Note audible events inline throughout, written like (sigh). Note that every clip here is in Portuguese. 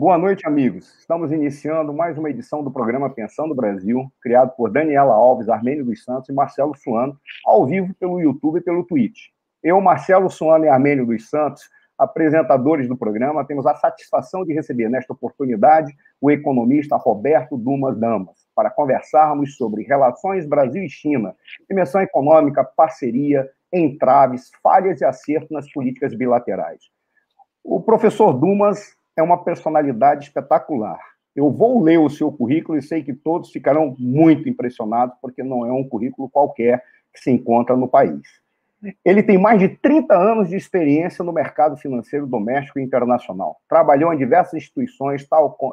Boa noite, amigos. Estamos iniciando mais uma edição do programa Pensando Brasil, criado por Daniela Alves, Armênio dos Santos e Marcelo Suano, ao vivo pelo YouTube e pelo Twitch. Eu, Marcelo Suano e Armênio dos Santos, apresentadores do programa, temos a satisfação de receber nesta oportunidade o economista Roberto Dumas Damas, para conversarmos sobre relações Brasil e China, dimensão econômica, parceria, entraves, falhas e acertos nas políticas bilaterais. O professor Dumas é uma personalidade espetacular. Eu vou ler o seu currículo e sei que todos ficarão muito impressionados, porque não é um currículo qualquer que se encontra no país. Ele tem mais de 30 anos de experiência no mercado financeiro doméstico e internacional. Trabalhou em diversas instituições,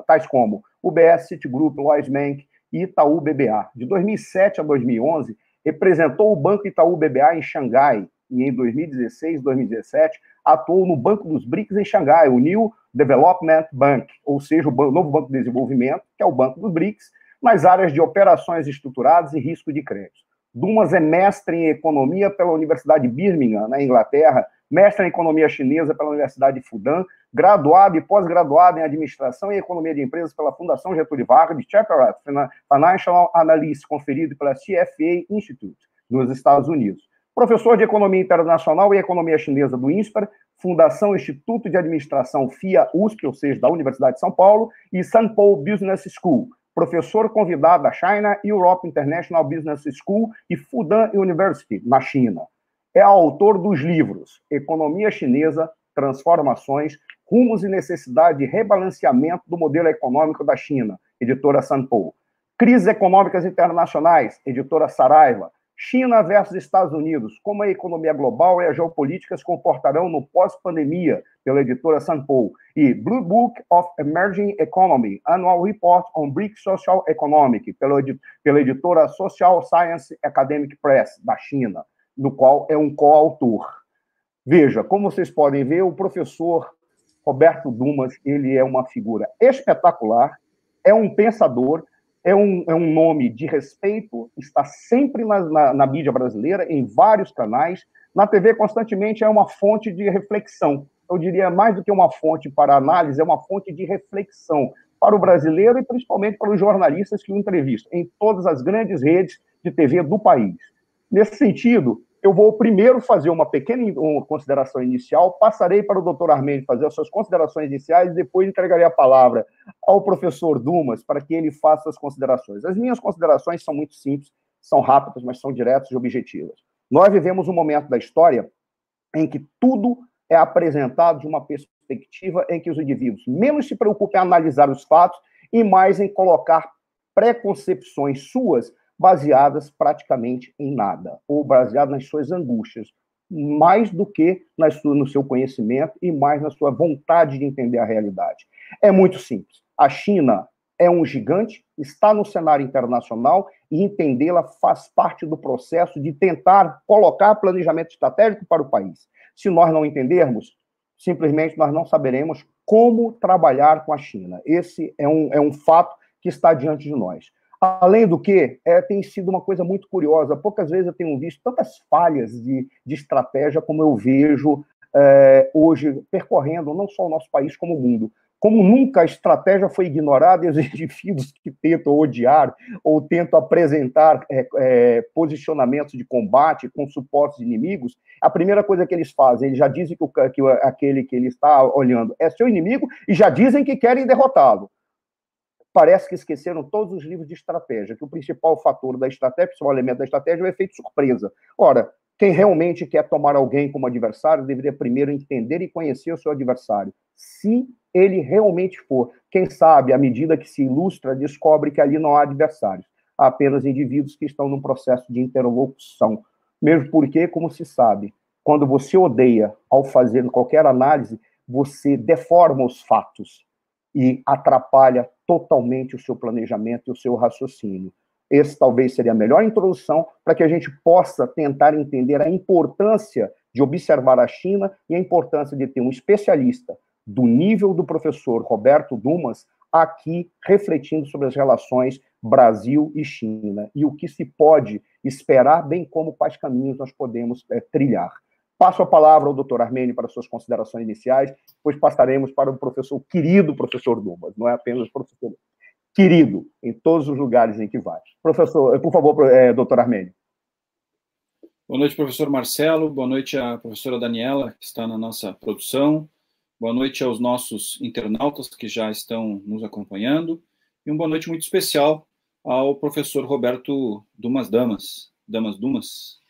tais como UBS Citigroup, Lloyds Bank e Itaú BBA. De 2007 a 2011, representou o Banco Itaú BBA em Xangai e em 2016 e 2017 atuou no Banco dos BRICS em Xangai, o New Development Bank, ou seja, o novo Banco de Desenvolvimento, que é o Banco dos BRICS, nas áreas de operações estruturadas e risco de crédito. Dumas é mestre em economia pela Universidade de Birmingham, na Inglaterra, mestre em economia chinesa pela Universidade de Fudan, graduado e pós-graduado em administração e economia de empresas pela Fundação Getúlio Vargas, de Chaparral Financial Analyst, conferido pela CFA Institute, nos Estados Unidos. Professor de Economia Internacional e Economia Chinesa do INSPER, Fundação Instituto de Administração FIA USP, ou seja, da Universidade de São Paulo, e St. Paul Business School, professor convidado da China Europe International Business School e Fudan University, na China. É autor dos livros Economia Chinesa, Transformações, Rumos e Necessidade de Rebalanceamento do Modelo Econômico da China, editora Sanpo. Crises Econômicas Internacionais, editora Saraiva. China versus Estados Unidos, como a economia global e as geopolíticas comportarão no pós-pandemia, pela editora Sanpo, e Blue Book of Emerging Economy, Annual Report on BRIC Social Economic, pela, pela editora Social Science Academic Press, da China, do qual é um coautor. Veja, como vocês podem ver, o professor Roberto Dumas, ele é uma figura espetacular, é um pensador, é um, é um nome de respeito, está sempre na, na, na, mídia brasileira, em vários canais. Na TV, constantemente, é uma fonte de reflexão. Eu diria, mais do que uma fonte para análise, é uma fonte de reflexão para o brasileiro e principalmente para os jornalistas que o entrevistam, em todas as grandes redes de TV do país. Nesse sentido, eu vou primeiro fazer uma pequena consideração inicial, passarei para o doutor Armênio fazer as suas considerações iniciais e depois entregarei a palavra ao professor Dumas para que ele faça as considerações. As minhas considerações são muito simples, são rápidas, mas são diretas e objetivas. Nós vivemos um momento da história em que tudo é apresentado de uma perspectiva em que os indivíduos menos se preocupam em analisar os fatos e mais em colocar preconcepções suas baseadas praticamente em nada, ou baseadas nas suas angústias, mais do que nas no seu conhecimento e mais na sua vontade de entender a realidade. É muito simples. A China é um gigante, está no cenário internacional e entendê-la faz parte do processo de tentar colocar planejamento estratégico para o país. Se nós não entendermos, simplesmente nós não saberemos como trabalhar com a China. Esse é um, é um fato que está diante de nós. Além do que, é, tem sido uma coisa muito curiosa. Poucas vezes eu tenho visto tantas falhas de, de estratégia como eu vejo é, hoje percorrendo não só o nosso país, como o mundo. Como nunca a estratégia foi ignorada e os (laughs) indivíduos que tentam odiar ou tentam apresentar é, é, posicionamentos de combate com supostos inimigos, a primeira coisa que eles fazem, eles já dizem que, o, que aquele que ele está olhando é seu inimigo e já dizem que querem derrotá-lo parece que esqueceram todos os livros de estratégia, que o principal fator da estratégia, o principal elemento da estratégia é o efeito surpresa. Ora, quem realmente quer tomar alguém como adversário deveria primeiro entender e conhecer o seu adversário. Se ele realmente for, quem sabe, à medida que se ilustra, descobre que ali não há adversários, há apenas indivíduos que estão num processo de interlocução. Mesmo porque, como se sabe, quando você odeia ao fazer qualquer análise, você deforma os fatos e atrapalha totalmente o seu planejamento e o seu raciocínio. Esse talvez seria a melhor introdução para que a gente possa tentar entender a importância de observar a China e a importância de ter um especialista do nível do professor Roberto Dumas aqui refletindo sobre as relações Brasil e China e o que se pode esperar, bem como quais caminhos nós podemos é, trilhar. Passo a palavra ao doutor Armênio para suas considerações iniciais, depois passaremos para o professor querido professor Dumas, não é apenas professor querido, em todos os lugares em que vai. Professor, por favor, é, doutor Armênio. Boa noite, professor Marcelo. Boa noite à professora Daniela, que está na nossa produção. Boa noite aos nossos internautas que já estão nos acompanhando. E uma boa noite muito especial ao professor Roberto Dumas Damas. Damas Dumas?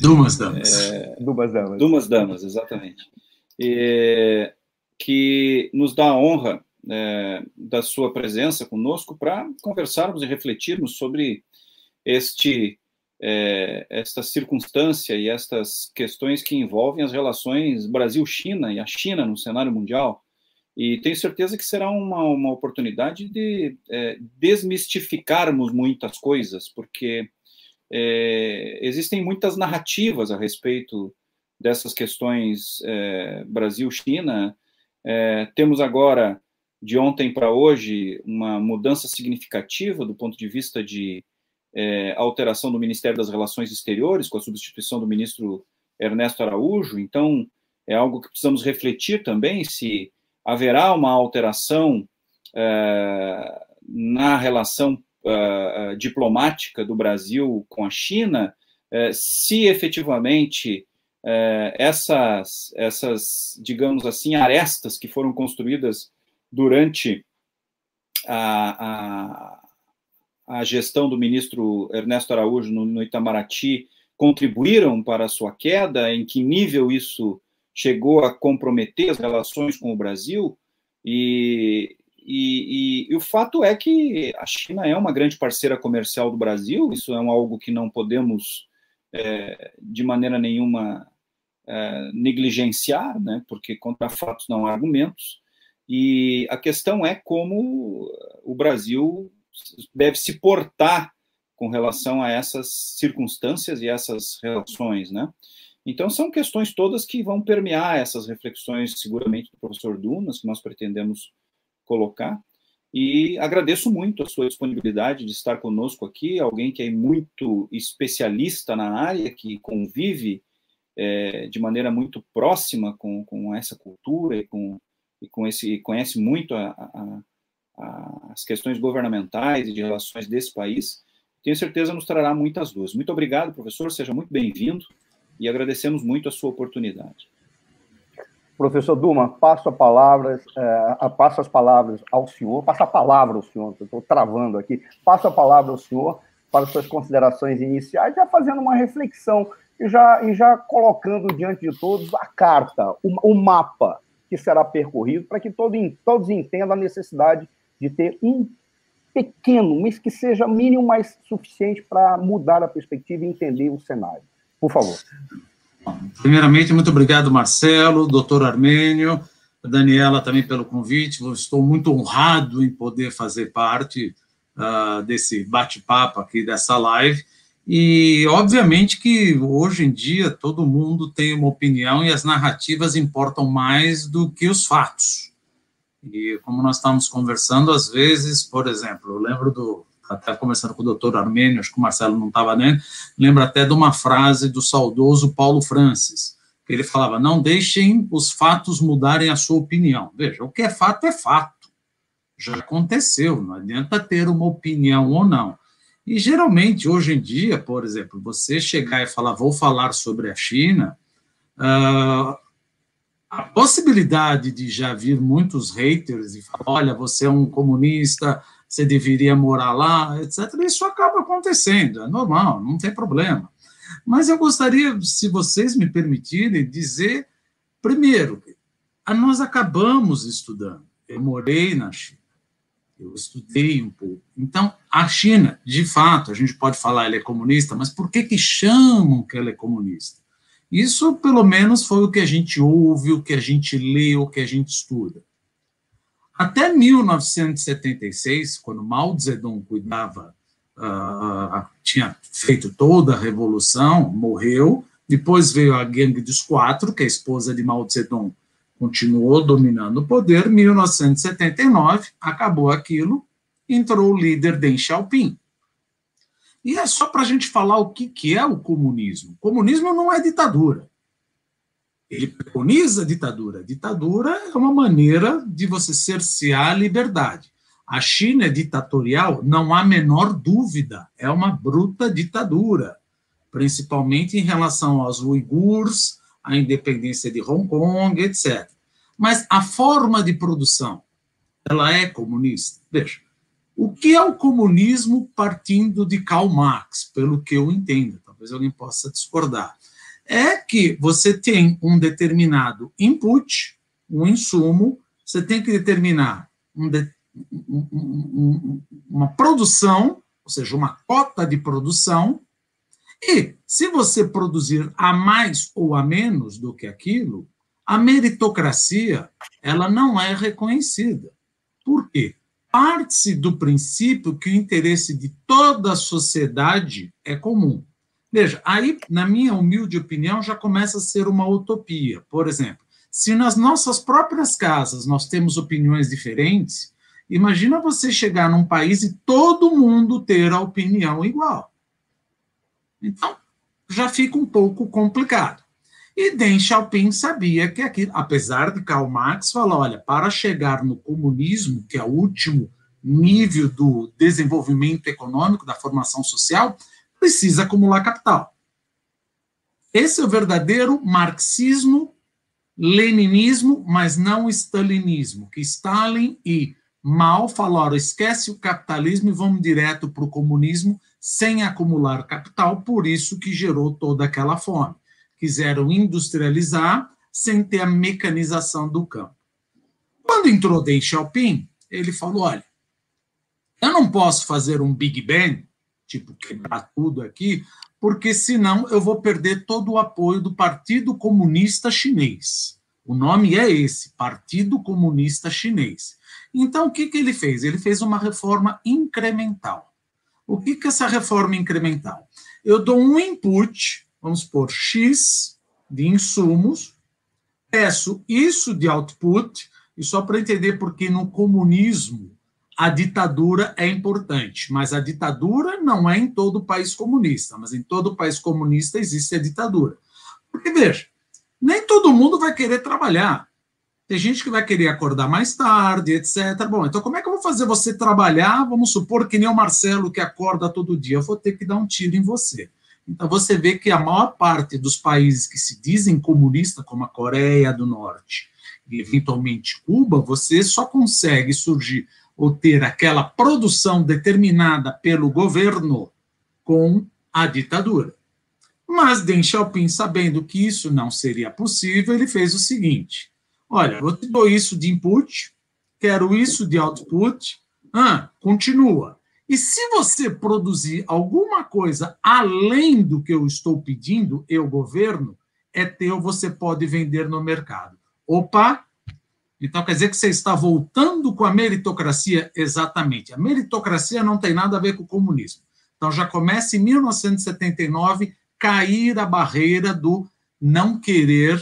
Dumas Damas. É, Dumas Damas. Dumas Damas, exatamente. E, que nos dá a honra é, da sua presença conosco para conversarmos e refletirmos sobre este é, esta circunstância e estas questões que envolvem as relações Brasil-China e a China no cenário mundial. E tenho certeza que será uma, uma oportunidade de é, desmistificarmos muitas coisas, porque é, existem muitas narrativas a respeito dessas questões é, Brasil-China. É, temos agora, de ontem para hoje, uma mudança significativa do ponto de vista de é, alteração do Ministério das Relações Exteriores, com a substituição do ministro Ernesto Araújo. Então, é algo que precisamos refletir também se haverá uma alteração é, na relação é, diplomática do Brasil com a China, é, se efetivamente é, essas, essas, digamos assim, arestas que foram construídas durante a, a a gestão do ministro Ernesto Araújo no, no Itamaraty contribuíram para a sua queda, em que nível isso chegou a comprometer as relações com o Brasil, e, e, e, e, o fato é que a China é uma grande parceira comercial do Brasil, isso é um, algo que não podemos, é, de maneira nenhuma, é, negligenciar, né, porque contra fatos não há argumentos, e a questão é como o Brasil deve se portar com relação a essas circunstâncias e essas relações, né? Então, são questões todas que vão permear essas reflexões, seguramente, do professor Dunas, que nós pretendemos colocar. E agradeço muito a sua disponibilidade de estar conosco aqui, alguém que é muito especialista na área, que convive é, de maneira muito próxima com, com essa cultura e, com, e com esse, conhece muito a, a, as questões governamentais e de relações desse país, tenho certeza nos trará muitas luzes. Muito obrigado, professor, seja muito bem-vindo e agradecemos muito a sua oportunidade. Professor Duma, passo a é, passo as palavras ao senhor, passo a palavra ao senhor, estou travando aqui, passo a palavra ao senhor para suas considerações iniciais, já fazendo uma reflexão e já, e já colocando diante de todos a carta, o, o mapa que será percorrido, para que todo, todos entendam a necessidade de ter um pequeno, mas que seja mínimo, mas suficiente para mudar a perspectiva e entender o cenário. Por favor. Primeiramente, muito obrigado, Marcelo, doutor Armênio, Daniela também pelo convite. estou muito honrado em poder fazer parte uh, desse bate-papo aqui, dessa live. E, obviamente, que hoje em dia todo mundo tem uma opinião e as narrativas importam mais do que os fatos. E como nós estávamos conversando, às vezes, por exemplo, eu lembro do, até conversando com o doutor Armênio, acho que o Marcelo não estava dentro, lembro até de uma frase do saudoso Paulo Francis, que ele falava, não deixem os fatos mudarem a sua opinião. Veja, o que é fato é fato. Já aconteceu, não adianta ter uma opinião ou não. E geralmente, hoje em dia, por exemplo, você chegar e falar, vou falar sobre a China, uh, a possibilidade de já vir muitos haters e falar, olha, você é um comunista, você deveria morar lá, etc., isso acaba acontecendo, é normal, não tem problema. Mas eu gostaria, se vocês me permitirem, dizer, primeiro, nós acabamos estudando. Eu morei na China, eu estudei um pouco. Então, a China, de fato, a gente pode falar ela é comunista, mas por que, que chamam que ela é comunista? Isso, pelo menos, foi o que a gente ouve, o que a gente lê, o que a gente estuda. Até 1976, quando Mao Zedong cuidava, uh, tinha feito toda a revolução, morreu. Depois veio a Gangue dos Quatro, que é a esposa de Mao Zedong continuou dominando o poder. 1979, acabou aquilo, entrou o líder Deng Xiaoping. E é só para a gente falar o que, que é o comunismo. O comunismo não é ditadura. Ele preconiza a ditadura. Ditadura é uma maneira de você cercear a liberdade. A China é ditatorial, não há menor dúvida, é uma bruta ditadura, principalmente em relação aos uigures, à independência de Hong Kong, etc. Mas a forma de produção, ela é comunista. Veja, o que é o comunismo partindo de Karl Marx, pelo que eu entendo, talvez alguém possa discordar, é que você tem um determinado input, um insumo, você tem que determinar um, de, uma produção, ou seja, uma cota de produção, e se você produzir a mais ou a menos do que aquilo, a meritocracia ela não é reconhecida. Por quê? Parte-se do princípio que o interesse de toda a sociedade é comum. Veja, aí, na minha humilde opinião, já começa a ser uma utopia. Por exemplo, se nas nossas próprias casas nós temos opiniões diferentes, Imagina você chegar num país e todo mundo ter a opinião igual. Então, já fica um pouco complicado. E Deng Xiaoping sabia que aquilo, apesar de Karl Marx falar, olha, para chegar no comunismo, que é o último nível do desenvolvimento econômico, da formação social, precisa acumular capital. Esse é o verdadeiro marxismo, leninismo, mas não stalinismo, que Stalin e Mal falaram, esquece o capitalismo e vamos direto para o comunismo sem acumular capital, por isso que gerou toda aquela fome. Quiseram industrializar sem ter a mecanização do campo. Quando entrou Deng Xiaoping, ele falou, olha, eu não posso fazer um Big Bang, tipo, quebrar tudo aqui, porque senão eu vou perder todo o apoio do Partido Comunista Chinês. O nome é esse, Partido Comunista Chinês. Então, o que, que ele fez? Ele fez uma reforma incremental. O que, que é essa reforma incremental? Eu dou um input, vamos por X de insumos, peço isso de output, e só para entender porque no comunismo a ditadura é importante, mas a ditadura não é em todo país comunista, mas em todo país comunista existe a ditadura. Porque, veja, nem todo mundo vai querer trabalhar. Tem gente que vai querer acordar mais tarde, etc. Bom, então como é que eu vou fazer você trabalhar? Vamos supor que nem o Marcelo que acorda todo dia. Eu vou ter que dar um tiro em você. Então você vê que a maior parte dos países que se dizem comunistas, como a Coreia do Norte e eventualmente Cuba, você só consegue surgir ou ter aquela produção determinada pelo governo com a ditadura. Mas Deng Xiaoping, sabendo que isso não seria possível, ele fez o seguinte: Olha, eu te dou isso de input, quero isso de output, ah, continua. E se você produzir alguma coisa além do que eu estou pedindo, eu, governo, é teu, você pode vender no mercado. Opa! Então quer dizer que você está voltando com a meritocracia? Exatamente. A meritocracia não tem nada a ver com o comunismo. Então já começa em 1979 cair a barreira do não querer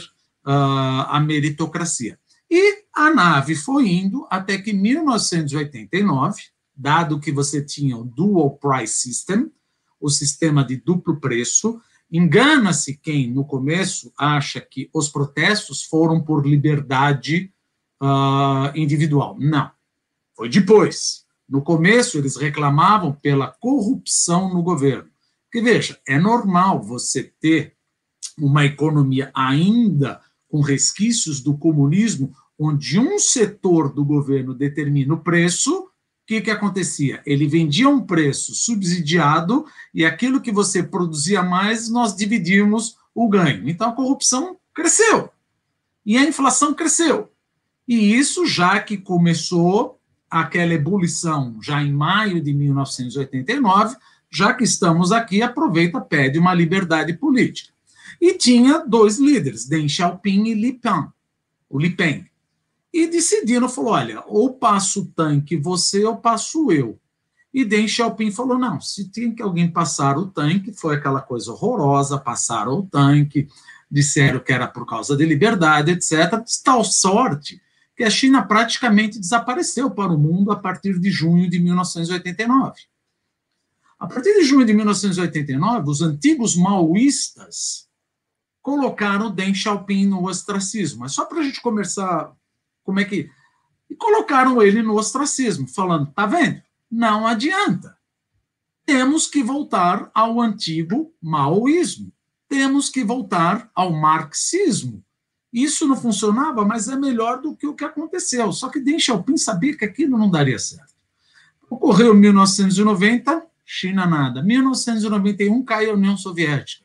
uh, a meritocracia. E a nave foi indo até que 1989, dado que você tinha o Dual Price System, o sistema de duplo preço, engana-se quem no começo acha que os protestos foram por liberdade uh, individual. Não, foi depois. No começo, eles reclamavam pela corrupção no governo. Porque, veja, é normal você ter uma economia ainda com resquícios do comunismo, onde um setor do governo determina o preço, o que, que acontecia? Ele vendia um preço subsidiado e aquilo que você produzia mais, nós dividimos o ganho. Então a corrupção cresceu e a inflação cresceu. E isso já que começou aquela ebulição já em maio de 1989, já que estamos aqui, aproveita, pede uma liberdade política. E tinha dois líderes, Deng Xiaoping e Li Peng, o Li Peng. E decidiram, falou, olha, ou passo o tanque você ou passo eu. E Deng Xiaoping falou, não, se tem que alguém passar o tanque, foi aquela coisa horrorosa, passaram o tanque, disseram que era por causa de liberdade, etc. Tal sorte que a China praticamente desapareceu para o mundo a partir de junho de 1989. A partir de junho de 1989, os antigos maoístas colocaram Deng Xiaoping no ostracismo. Mas só para a gente começar, como é que. E colocaram ele no ostracismo, falando: tá vendo? Não adianta. Temos que voltar ao antigo maoísmo. Temos que voltar ao marxismo. Isso não funcionava, mas é melhor do que o que aconteceu. Só que Deng Xiaoping sabia que aquilo não daria certo. Ocorreu em 1990, China nada. 1991 cai a União Soviética.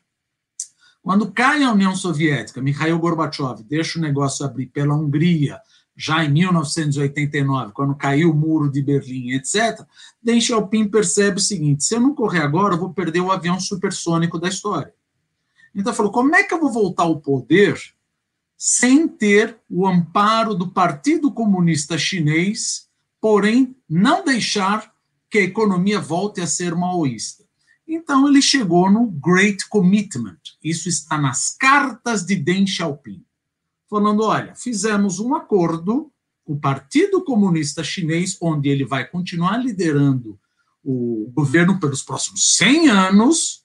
Quando cai a União Soviética, Mikhail Gorbachev deixa o negócio abrir pela Hungria, já em 1989, quando caiu o muro de Berlim, etc., Deng Xiaoping percebe o seguinte: se eu não correr agora, eu vou perder o avião supersônico da história. Então, falou: como é que eu vou voltar ao poder sem ter o amparo do Partido Comunista Chinês, porém não deixar que a economia volte a ser maoísta. Então ele chegou no Great Commitment. Isso está nas cartas de Deng Xiaoping, falando: olha, fizemos um acordo com o Partido Comunista Chinês, onde ele vai continuar liderando o governo pelos próximos 100 anos,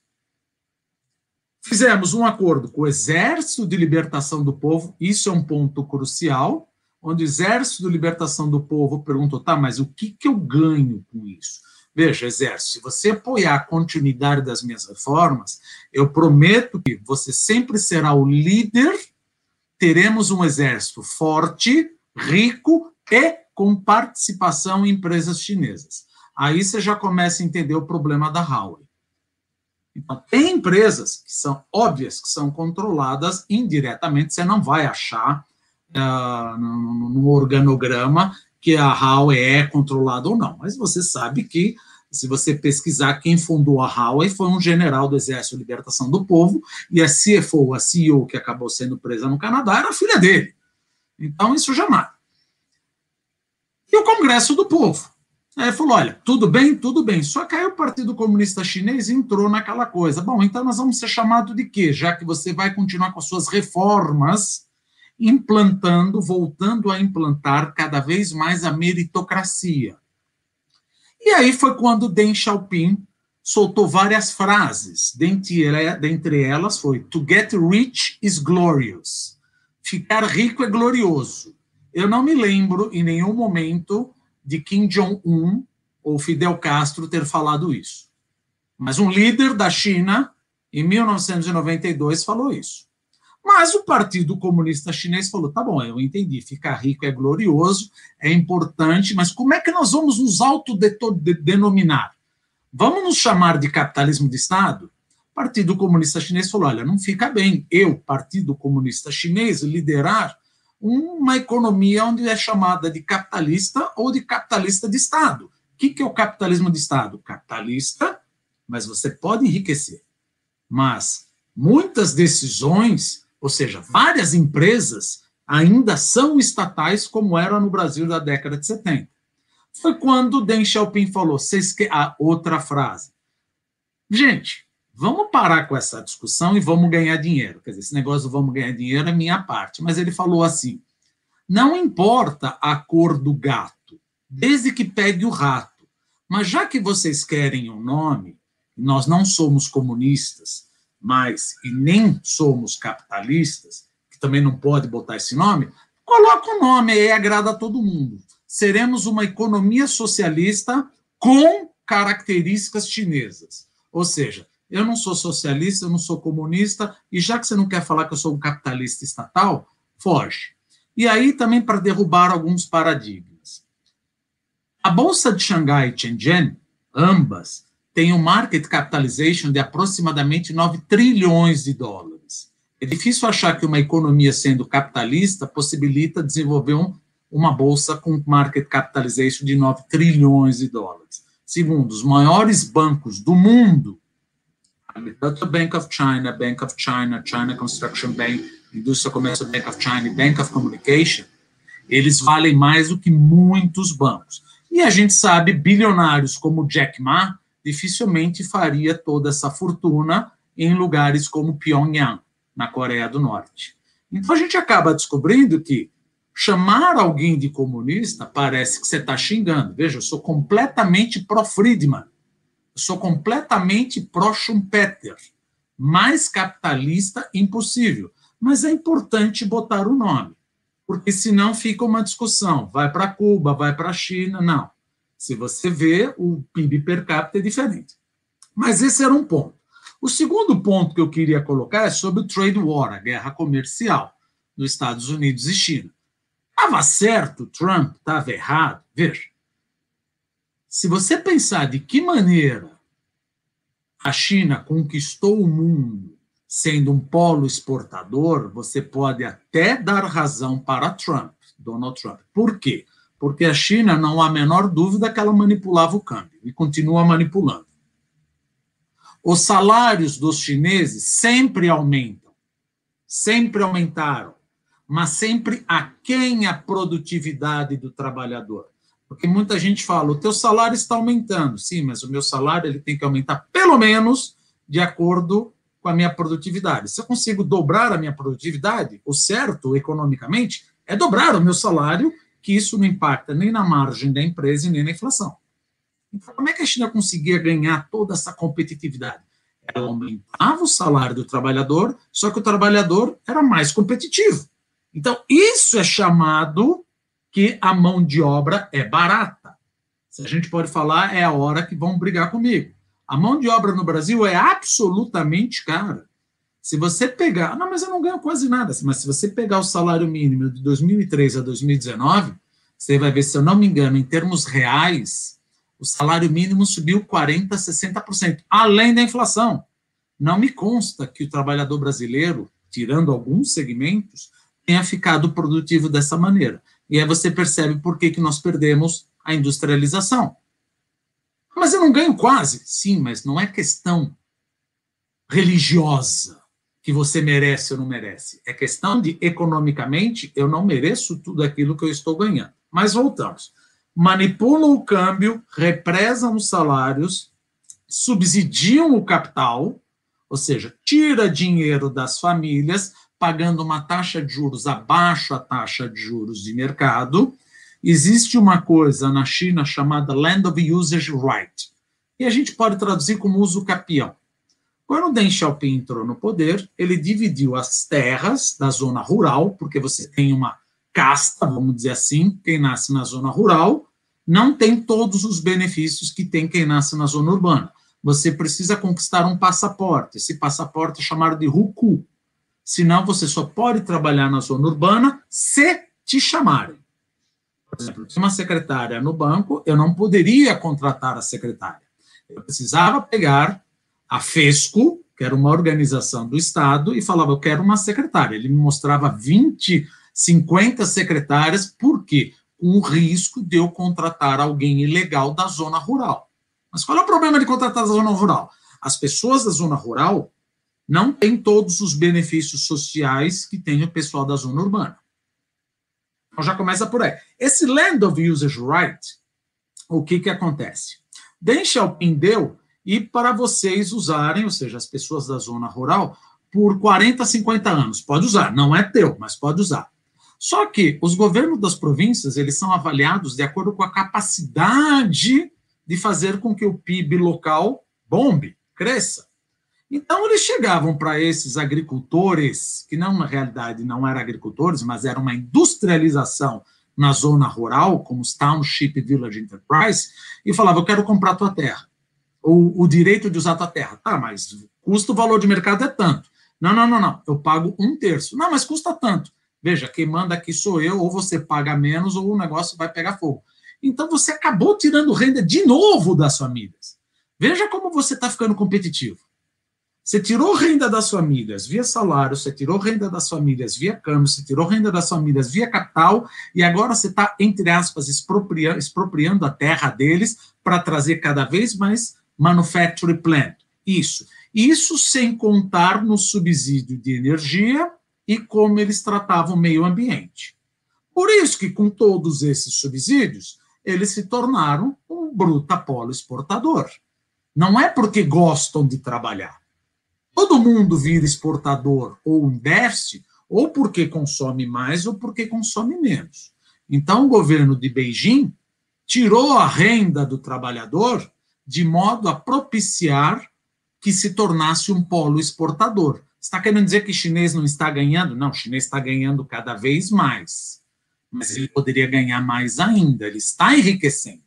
Fizemos um acordo com o Exército de Libertação do Povo, isso é um ponto crucial, onde o Exército de Libertação do Povo perguntou: tá, mas o que, que eu ganho com isso? Veja, Exército, se você apoiar a continuidade das minhas reformas, eu prometo que você sempre será o líder, teremos um exército forte, rico e com participação em empresas chinesas. Aí você já começa a entender o problema da Huawei. Então, tem empresas que são óbvias, que são controladas indiretamente, você não vai achar uh, no, no, organograma que a Huawei é controlada ou não, mas você sabe que, se você pesquisar, quem fundou a Huawei foi um general do Exército de Libertação do Povo, e a CFO, a CEO, que acabou sendo presa no Canadá, era filha dele. Então, isso jamais. E o Congresso do Povo. Aí falou: olha, tudo bem, tudo bem. Só que aí o Partido Comunista Chinês entrou naquela coisa. Bom, então nós vamos ser chamados de quê? Já que você vai continuar com as suas reformas, implantando, voltando a implantar cada vez mais a meritocracia. E aí foi quando Deng Xiaoping soltou várias frases. Dentre, elas foi: To get rich is glorious. Ficar rico é glorioso. Eu não me lembro em nenhum momento de Kim Jong-un ou Fidel Castro ter falado isso. Mas um líder da China, em 1992, falou isso. Mas o Partido Comunista Chinês falou: tá bom, eu entendi, ficar rico é glorioso, é importante, mas como é que nós vamos nos autodenominar? Vamos nos chamar de capitalismo de Estado? O Partido Comunista Chinês falou: olha, não fica bem eu, Partido Comunista Chinês, liderar uma economia onde é chamada de capitalista ou de capitalista de Estado. O que, é o capitalismo de Estado? Capitalista, mas você pode enriquecer. Mas muitas decisões, ou seja, várias empresas, ainda são estatais, como era no Brasil da década de 70. Foi quando Deng Xiaoping falou, vocês que a outra frase. Gente, vamos parar com essa discussão e vamos ganhar dinheiro. Quer dizer, esse negócio vamos ganhar dinheiro é minha parte. Mas ele falou assim: não importa a cor do gato, desde que pegue o rato. Mas já que vocês querem um nome, nós não somos comunistas, mas e nem somos capitalistas, que também não pode botar esse nome, coloca o nome aí, agrada a todo mundo. Seremos uma economia socialista com características chinesas. Ou seja, eu não sou socialista, eu não sou comunista, e já que você não quer falar que eu sou um capitalista estatal, foge. E aí também para derrubar alguns paradigmas. A Bolsa de Xangai e Shenzhen, ambas, têm um market capitalization de aproximadamente 9 trilhões de dólares. É difícil achar que uma economia sendo capitalista possibilita desenvolver um, uma bolsa com market capitalization de 9 trilhões de dólares. Segundo, os maiores bancos do mundo tanto Bank of China, Bank of China, China Construction Bank, Indústria Comércio Bank of China e Bank of Communication, eles valem mais do que muitos bancos. E a gente sabe, bilionários como Jack Ma dificilmente faria toda essa fortuna em lugares como Pyongyang, na Coreia do Norte. Então a gente acaba descobrindo que chamar alguém de comunista parece que você está xingando. Veja, eu sou completamente pró-Friedman. Sou completamente pró-Schumpeter. Mais capitalista, impossível. Mas é importante botar o nome, porque senão fica uma discussão. Vai para Cuba, vai para a China. Não. Se você vê, o PIB per capita é diferente. Mas esse era um ponto. O segundo ponto que eu queria colocar é sobre o trade war, a guerra comercial dos Estados Unidos e China. Estava certo Trump, estava errado. Veja, se você pensar de que maneira a China conquistou o mundo sendo um polo exportador, você pode até dar razão para Trump, Donald Trump. Por quê? Porque a China não há a menor dúvida que ela manipulava o câmbio e continua manipulando. Os salários dos chineses sempre aumentam, sempre aumentaram, mas sempre aquém a produtividade do trabalhador. Porque muita gente fala, o teu salário está aumentando. Sim, mas o meu salário ele tem que aumentar pelo menos de acordo com a minha produtividade. Se eu consigo dobrar a minha produtividade, o certo economicamente é dobrar o meu salário, que isso não impacta nem na margem da empresa e nem na inflação. Então, como é que a China conseguia ganhar toda essa competitividade? Ela aumentava o salário do trabalhador, só que o trabalhador era mais competitivo. Então, isso é chamado que a mão de obra é barata. Se a gente pode falar, é a hora que vão brigar comigo. A mão de obra no Brasil é absolutamente cara. Se você pegar, não, mas eu não ganho quase nada, mas se você pegar o salário mínimo de 2003 a 2019, você vai ver, se eu não me engano, em termos reais, o salário mínimo subiu 40%, 60%, além da inflação. Não me consta que o trabalhador brasileiro, tirando alguns segmentos, tenha ficado produtivo dessa maneira. E aí você percebe por que, que nós perdemos a industrialização. Mas eu não ganho quase. Sim, mas não é questão religiosa que você merece ou não merece. É questão de, economicamente, eu não mereço tudo aquilo que eu estou ganhando. Mas voltamos manipulam o câmbio, represam os salários, subsidiam o capital, ou seja, tira dinheiro das famílias, pagando uma taxa de juros abaixo da taxa de juros de mercado. Existe uma coisa na China chamada Land of Usage Right, e a gente pode traduzir como uso capião. Quando Deng Xiaoping entrou no poder, ele dividiu as terras da zona rural, porque você tem uma casta, vamos dizer assim, quem nasce na zona rural, não tem todos os benefícios que tem quem nasce na zona urbana. Você precisa conquistar um passaporte. Esse passaporte é chamado de RUCU. Senão, você só pode trabalhar na zona urbana se te chamarem. Por exemplo, se uma secretária no banco, eu não poderia contratar a secretária. Eu precisava pegar a FESCO, que era uma organização do Estado, e falava, eu quero uma secretária. Ele me mostrava 20, 50 secretárias, por quê? com o risco de eu contratar alguém ilegal da zona rural. Mas qual é o problema de contratar da zona rural? As pessoas da zona rural não têm todos os benefícios sociais que tem o pessoal da zona urbana. Então já começa por aí. Esse Land of Usage Right, o que, que acontece? Xiaoping deu e para vocês usarem, ou seja, as pessoas da zona rural, por 40, 50 anos. Pode usar, não é teu, mas pode usar. Só que os governos das províncias, eles são avaliados de acordo com a capacidade de fazer com que o PIB local bombe, cresça. Então eles chegavam para esses agricultores, que não na realidade não eram agricultores, mas era uma industrialização na zona rural, como os Township Village Enterprise, e falavam: Eu quero comprar tua terra, ou o direito de usar tua terra. Tá, mas custa o valor de mercado é tanto. Não, não, não, não, eu pago um terço. Não, mas custa tanto. Veja, quem manda aqui sou eu, ou você paga menos, ou o negócio vai pegar fogo. Então você acabou tirando renda de novo das famílias. Veja como você está ficando competitivo. Você tirou renda das famílias via salário, você tirou renda das famílias via câmbio, você tirou renda das famílias via capital, e agora você está, entre aspas, expropriando, expropriando a terra deles para trazer cada vez mais manufacturing plant. Isso. Isso sem contar no subsídio de energia e como eles tratavam o meio ambiente. Por isso que, com todos esses subsídios, eles se tornaram um brutapolo exportador. Não é porque gostam de trabalhar. Todo mundo vira exportador ou investe, ou porque consome mais ou porque consome menos. Então, o governo de Beijing tirou a renda do trabalhador de modo a propiciar que se tornasse um polo exportador. Está querendo dizer que o chinês não está ganhando? Não, o chinês está ganhando cada vez mais. Mas ele poderia ganhar mais ainda, ele está enriquecendo.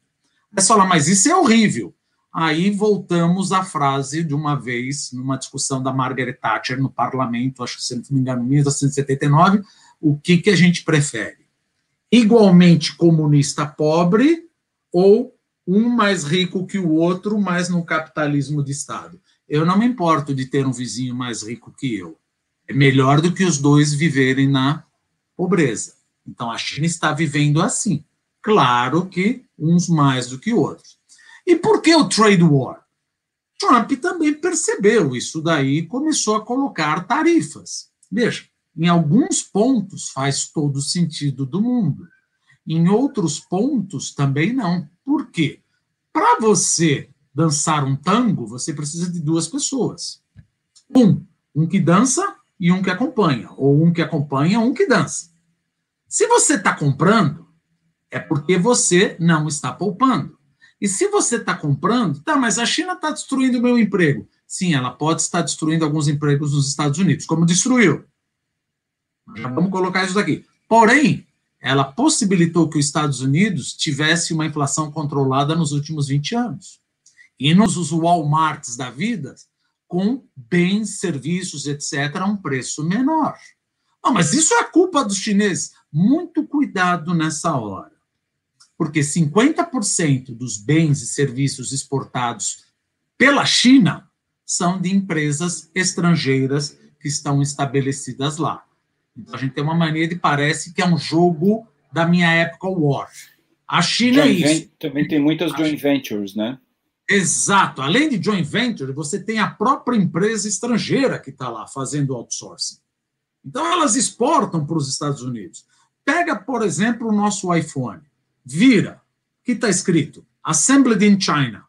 Você fala, mas isso é horrível. Aí voltamos à frase de uma vez, numa discussão da Margaret Thatcher no parlamento, acho que se não me engano, em 1979, o que, que a gente prefere? Igualmente comunista pobre ou um mais rico que o outro, mas no capitalismo de Estado? Eu não me importo de ter um vizinho mais rico que eu. É melhor do que os dois viverem na pobreza. Então a China está vivendo assim. Claro que uns mais do que outros. E por que o trade war? Trump também percebeu isso daí e começou a colocar tarifas. Veja, em alguns pontos faz todo sentido do mundo. Em outros pontos também não. Por quê? Para você dançar um tango, você precisa de duas pessoas. Um, um que dança e um que acompanha, ou um que acompanha, um que dança. Se você está comprando, é porque você não está poupando. E se você está comprando, tá, mas a China está destruindo o meu emprego. Sim, ela pode estar destruindo alguns empregos nos Estados Unidos, como destruiu. Já vamos colocar isso daqui. Porém, ela possibilitou que os Estados Unidos tivesse uma inflação controlada nos últimos 20 anos. E nos Walmarts da vida, com bens, serviços, etc., a um preço menor. Não, mas isso é culpa dos chineses. Muito cuidado nessa hora porque 50% dos bens e serviços exportados pela China são de empresas estrangeiras que estão estabelecidas lá. Então a gente tem uma mania de parece que é um jogo da minha época War. A China é joint é isso. Também tem muitas joint ventures, né? Exato. Além de joint venture, você tem a própria empresa estrangeira que está lá fazendo outsourcing. Então elas exportam para os Estados Unidos. Pega, por exemplo, o nosso iPhone vira, que está escrito Assembled in China.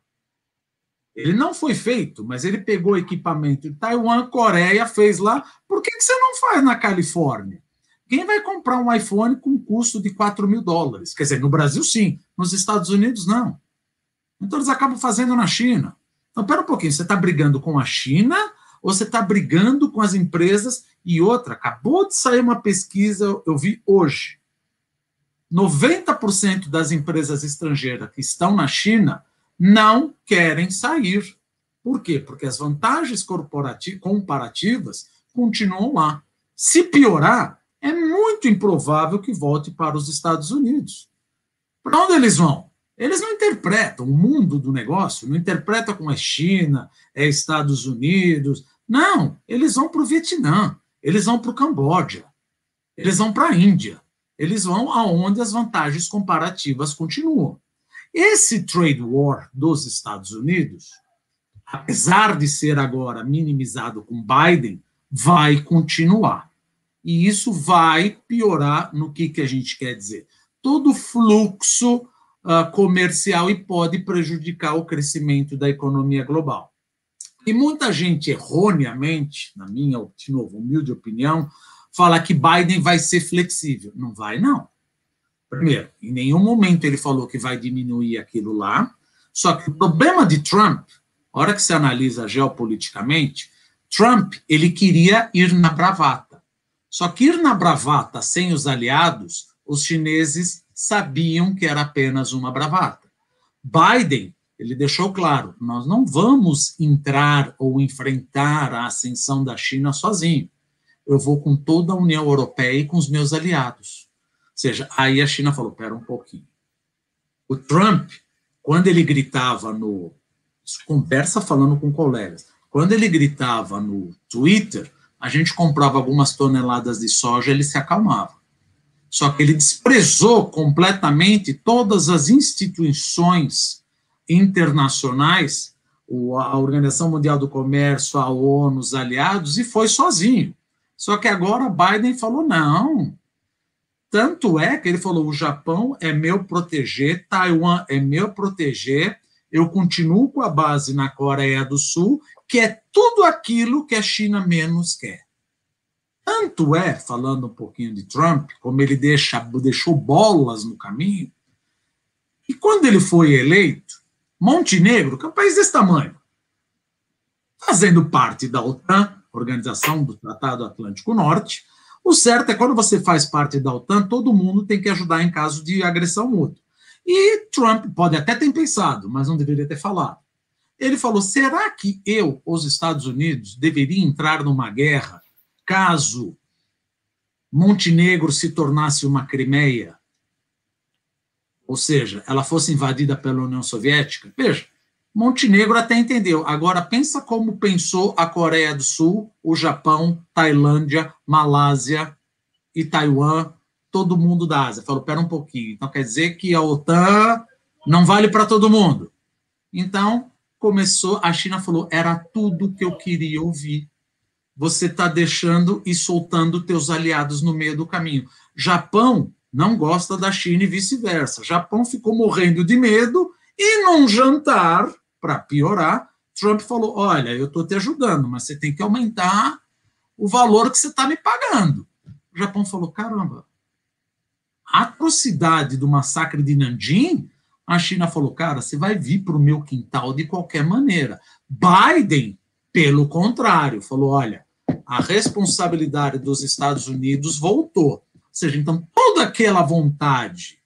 Ele não foi feito, mas ele pegou equipamento de Taiwan, Coreia, fez lá. Por que, que você não faz na Califórnia? Quem vai comprar um iPhone com custo de 4 mil dólares? Quer dizer, no Brasil, sim. Nos Estados Unidos, não. Então, eles acabam fazendo na China. Então, pera um pouquinho. Você está brigando com a China ou você está brigando com as empresas? E outra, acabou de sair uma pesquisa, eu vi hoje. 90% das empresas estrangeiras que estão na China não querem sair. Por quê? Porque as vantagens comparativas continuam lá. Se piorar, é muito improvável que volte para os Estados Unidos. Para onde eles vão? Eles não interpretam o mundo do negócio, não interpretam como é China, é Estados Unidos. Não, eles vão para o Vietnã, eles vão para o Camboja, eles vão para a Índia eles vão aonde as vantagens comparativas continuam. Esse trade war dos Estados Unidos, apesar de ser agora minimizado com Biden, vai continuar. E isso vai piorar no que, que a gente quer dizer. Todo fluxo uh, comercial e pode prejudicar o crescimento da economia global. E muita gente, erroneamente, na minha, de novo, humilde opinião, falar que Biden vai ser flexível. Não vai, não. Primeiro, em nenhum momento ele falou que vai diminuir aquilo lá. Só que o problema de Trump, hora que se analisa geopoliticamente, Trump ele queria ir na bravata. Só que ir na bravata sem os aliados, os chineses sabiam que era apenas uma bravata. Biden ele deixou claro: nós não vamos entrar ou enfrentar a ascensão da China sozinho eu vou com toda a União Europeia e com os meus aliados. Ou seja, aí a China falou: pera um pouquinho. O Trump, quando ele gritava no. Conversa falando com colegas. Quando ele gritava no Twitter, a gente comprava algumas toneladas de soja, ele se acalmava. Só que ele desprezou completamente todas as instituições internacionais, a Organização Mundial do Comércio, a ONU, os aliados, e foi sozinho. Só que agora Biden falou não. Tanto é que ele falou: o Japão é meu proteger, Taiwan é meu proteger, eu continuo com a base na Coreia do Sul, que é tudo aquilo que a China menos quer. Tanto é, falando um pouquinho de Trump, como ele deixa, deixou bolas no caminho, e quando ele foi eleito, Montenegro, que é um país desse tamanho, fazendo parte da OTAN, Organização do Tratado Atlântico Norte, o certo é quando você faz parte da OTAN, todo mundo tem que ajudar em caso de agressão mútua. E Trump pode até ter pensado, mas não deveria ter falado. Ele falou: será que eu, os Estados Unidos, deveria entrar numa guerra caso Montenegro se tornasse uma Crimeia? Ou seja, ela fosse invadida pela União Soviética? Veja, Montenegro até entendeu. Agora, pensa como pensou a Coreia do Sul, o Japão, Tailândia, Malásia e Taiwan, todo mundo da Ásia. Falou, pera um pouquinho. Então, quer dizer que a OTAN não vale para todo mundo. Então, começou, a China falou, era tudo que eu queria ouvir. Você está deixando e soltando teus aliados no meio do caminho. Japão não gosta da China e vice-versa. Japão ficou morrendo de medo e num jantar para piorar, Trump falou: Olha, eu estou te ajudando, mas você tem que aumentar o valor que você está me pagando. O Japão falou: Caramba, a atrocidade do massacre de Nanjing, a China falou: Cara, você vai vir para o meu quintal de qualquer maneira. Biden, pelo contrário, falou: Olha, a responsabilidade dos Estados Unidos voltou. Ou seja, então toda aquela vontade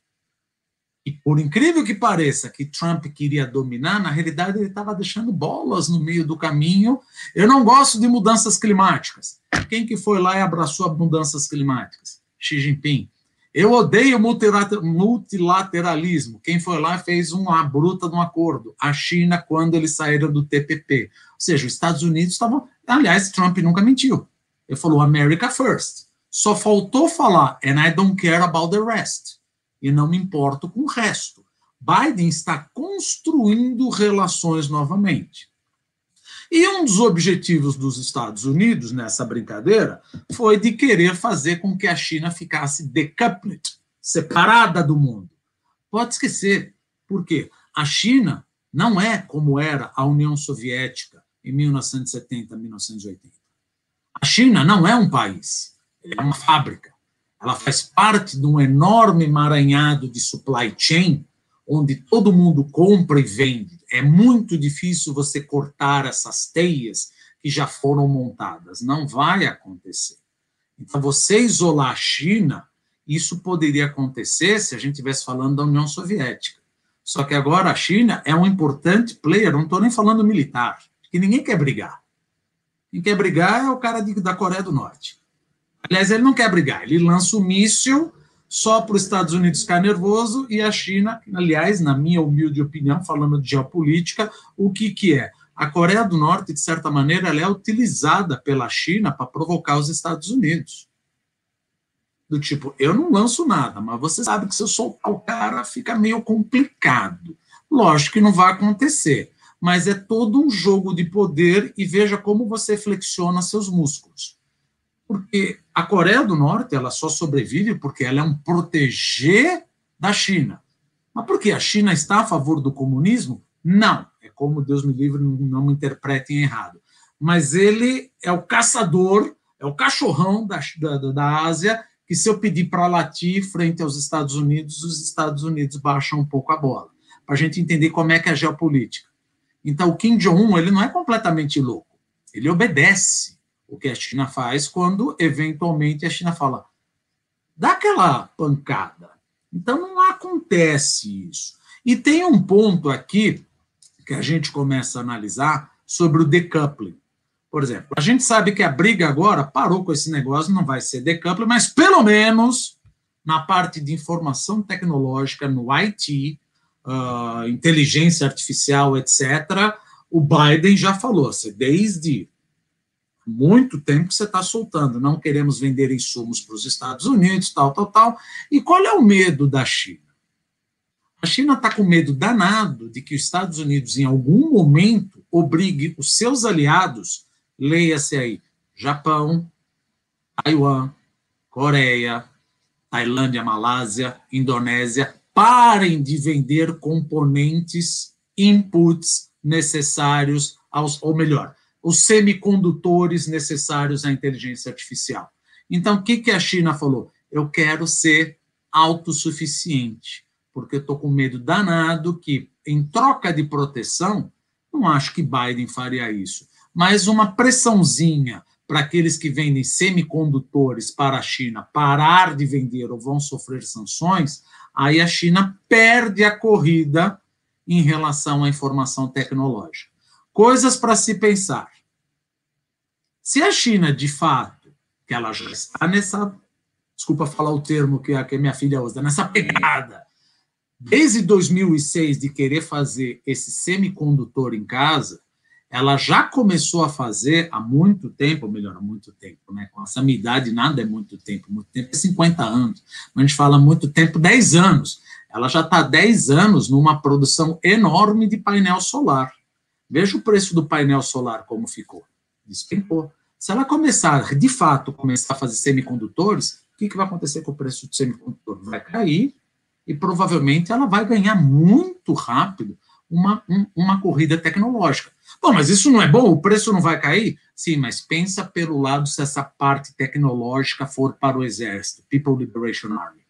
e por incrível que pareça, que Trump queria dominar, na realidade ele estava deixando bolas no meio do caminho. Eu não gosto de mudanças climáticas. Quem que foi lá e abraçou as mudanças climáticas? Xi Jinping. Eu odeio multilateralismo. Quem foi lá fez uma bruta de um acordo. A China, quando eles saíram do TPP. Ou seja, os Estados Unidos estavam. Aliás, Trump nunca mentiu. Ele falou America first. Só faltou falar, and I don't care about the rest e não me importo com o resto. Biden está construindo relações novamente. E um dos objetivos dos Estados Unidos nessa brincadeira foi de querer fazer com que a China ficasse decoupled, separada do mundo. Pode esquecer, porque a China não é como era a União Soviética em 1970, 1980. A China não é um país, é uma fábrica. Ela faz parte de um enorme emaranhado de supply chain, onde todo mundo compra e vende. É muito difícil você cortar essas teias que já foram montadas. Não vai acontecer. Então, você isolar a China, isso poderia acontecer se a gente estivesse falando da União Soviética. Só que agora a China é um importante player, não estou nem falando militar, que ninguém quer brigar. Quem quer brigar é o cara de, da Coreia do Norte. Aliás, ele não quer brigar, ele lança o míssil só para os Estados Unidos ficar nervoso e a China, aliás, na minha humilde opinião, falando de geopolítica, o que, que é? A Coreia do Norte, de certa maneira, ela é utilizada pela China para provocar os Estados Unidos. Do tipo, eu não lanço nada, mas você sabe que se eu soltar o cara, fica meio complicado. Lógico que não vai acontecer, mas é todo um jogo de poder e veja como você flexiona seus músculos porque a Coreia do Norte ela só sobrevive porque ela é um proteger da China. Mas por que a China está a favor do comunismo? Não. É como Deus me livre, não me interpretem errado. Mas ele é o caçador, é o cachorrão da, da, da Ásia, que se eu pedir para latir frente aos Estados Unidos, os Estados Unidos baixam um pouco a bola. Para a gente entender como é que é a geopolítica. Então, o Kim Jong-un ele não é completamente louco. Ele obedece o que a China faz quando, eventualmente, a China fala, dá aquela pancada. Então, não acontece isso. E tem um ponto aqui que a gente começa a analisar sobre o decoupling. Por exemplo, a gente sabe que a briga agora parou com esse negócio, não vai ser decoupling, mas pelo menos na parte de informação tecnológica, no IT, uh, ah, inteligência artificial, etc., o Biden já falou, assim, desde muito tempo que você está soltando. Não queremos vender insumos para os Estados Unidos, tal, tal, tal. E qual é o medo da China? A China está com medo danado de que os Estados Unidos, em algum momento, obrigue os seus aliados, leia-se aí, Japão, Taiwan, Coreia, Tailândia, Malásia, Indonésia, parem de vender componentes, inputs necessários aos, ou melhor, os semicondutores necessários à inteligência artificial. Então, o que, a China falou? Eu quero ser autossuficiente, porque eu estou com medo danado que em troca de proteção, não acho que Biden faria isso, mas uma pressãozinha para aqueles que vendem semicondutores para a China parar de vender ou vão sofrer sanções, aí a China perde a corrida em relação à informação tecnológica. Coisas para se pensar. Se a China, de fato, que ela já está nessa, desculpa falar o termo que a, que minha filha usa, nessa pegada, desde 2006 de querer fazer esse semicondutor em casa, ela já começou a fazer há muito tempo, melhor, há muito tempo, né? Com essa minha idade, nada é muito tempo, muito tempo é 50 anos, mas a gente fala muito tempo, 10 anos. Ela já está 10 anos numa produção enorme de painel solar. Veja o preço do painel solar como ficou. Despencou. Se ela começar, de fato, começar a fazer semicondutores, o que, que vai acontecer com o preço do semicondutor? Vai cair e provavelmente ela vai ganhar muito rápido uma, um, uma corrida tecnológica. Bom, mas isso não é bom? O preço não vai cair? Sim, mas pensa pelo lado se essa parte tecnológica for para o exército, People Liberation Army.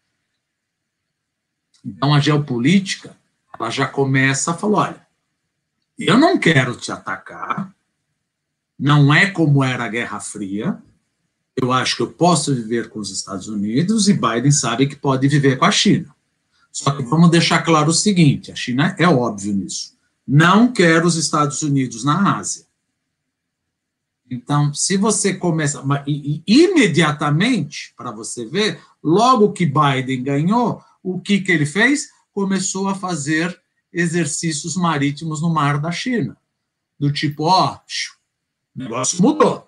Então a geopolítica, ela já começa a falar, olha, eu não quero te atacar, não é como era a Guerra Fria, eu acho que eu posso viver com os Estados Unidos e Biden sabe que pode viver com a China. Só que vamos deixar claro o seguinte: a China é óbvio nisso. Não quer os Estados Unidos na Ásia. Então, se você começa. Imediatamente, para você ver, logo que Biden ganhou, o que, que ele fez? Começou a fazer exercícios marítimos no mar da China. Do tipo, ó, o negócio mudou.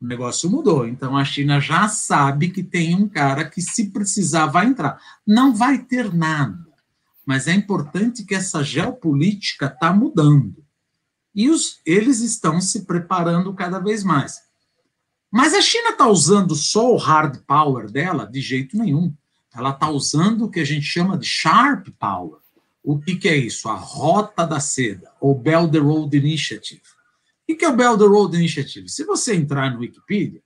O negócio mudou. Então a China já sabe que tem um cara que, se precisar, vai entrar. Não vai ter nada. Mas é importante que essa geopolítica está mudando. E os, eles estão se preparando cada vez mais. Mas a China está usando só o hard power dela? De jeito nenhum. Ela está usando o que a gente chama de sharp power. O que, que é isso? A rota da seda, ou Belt and Road Initiative. O que é o Belt and Road Initiative? Se você entrar no Wikipedia,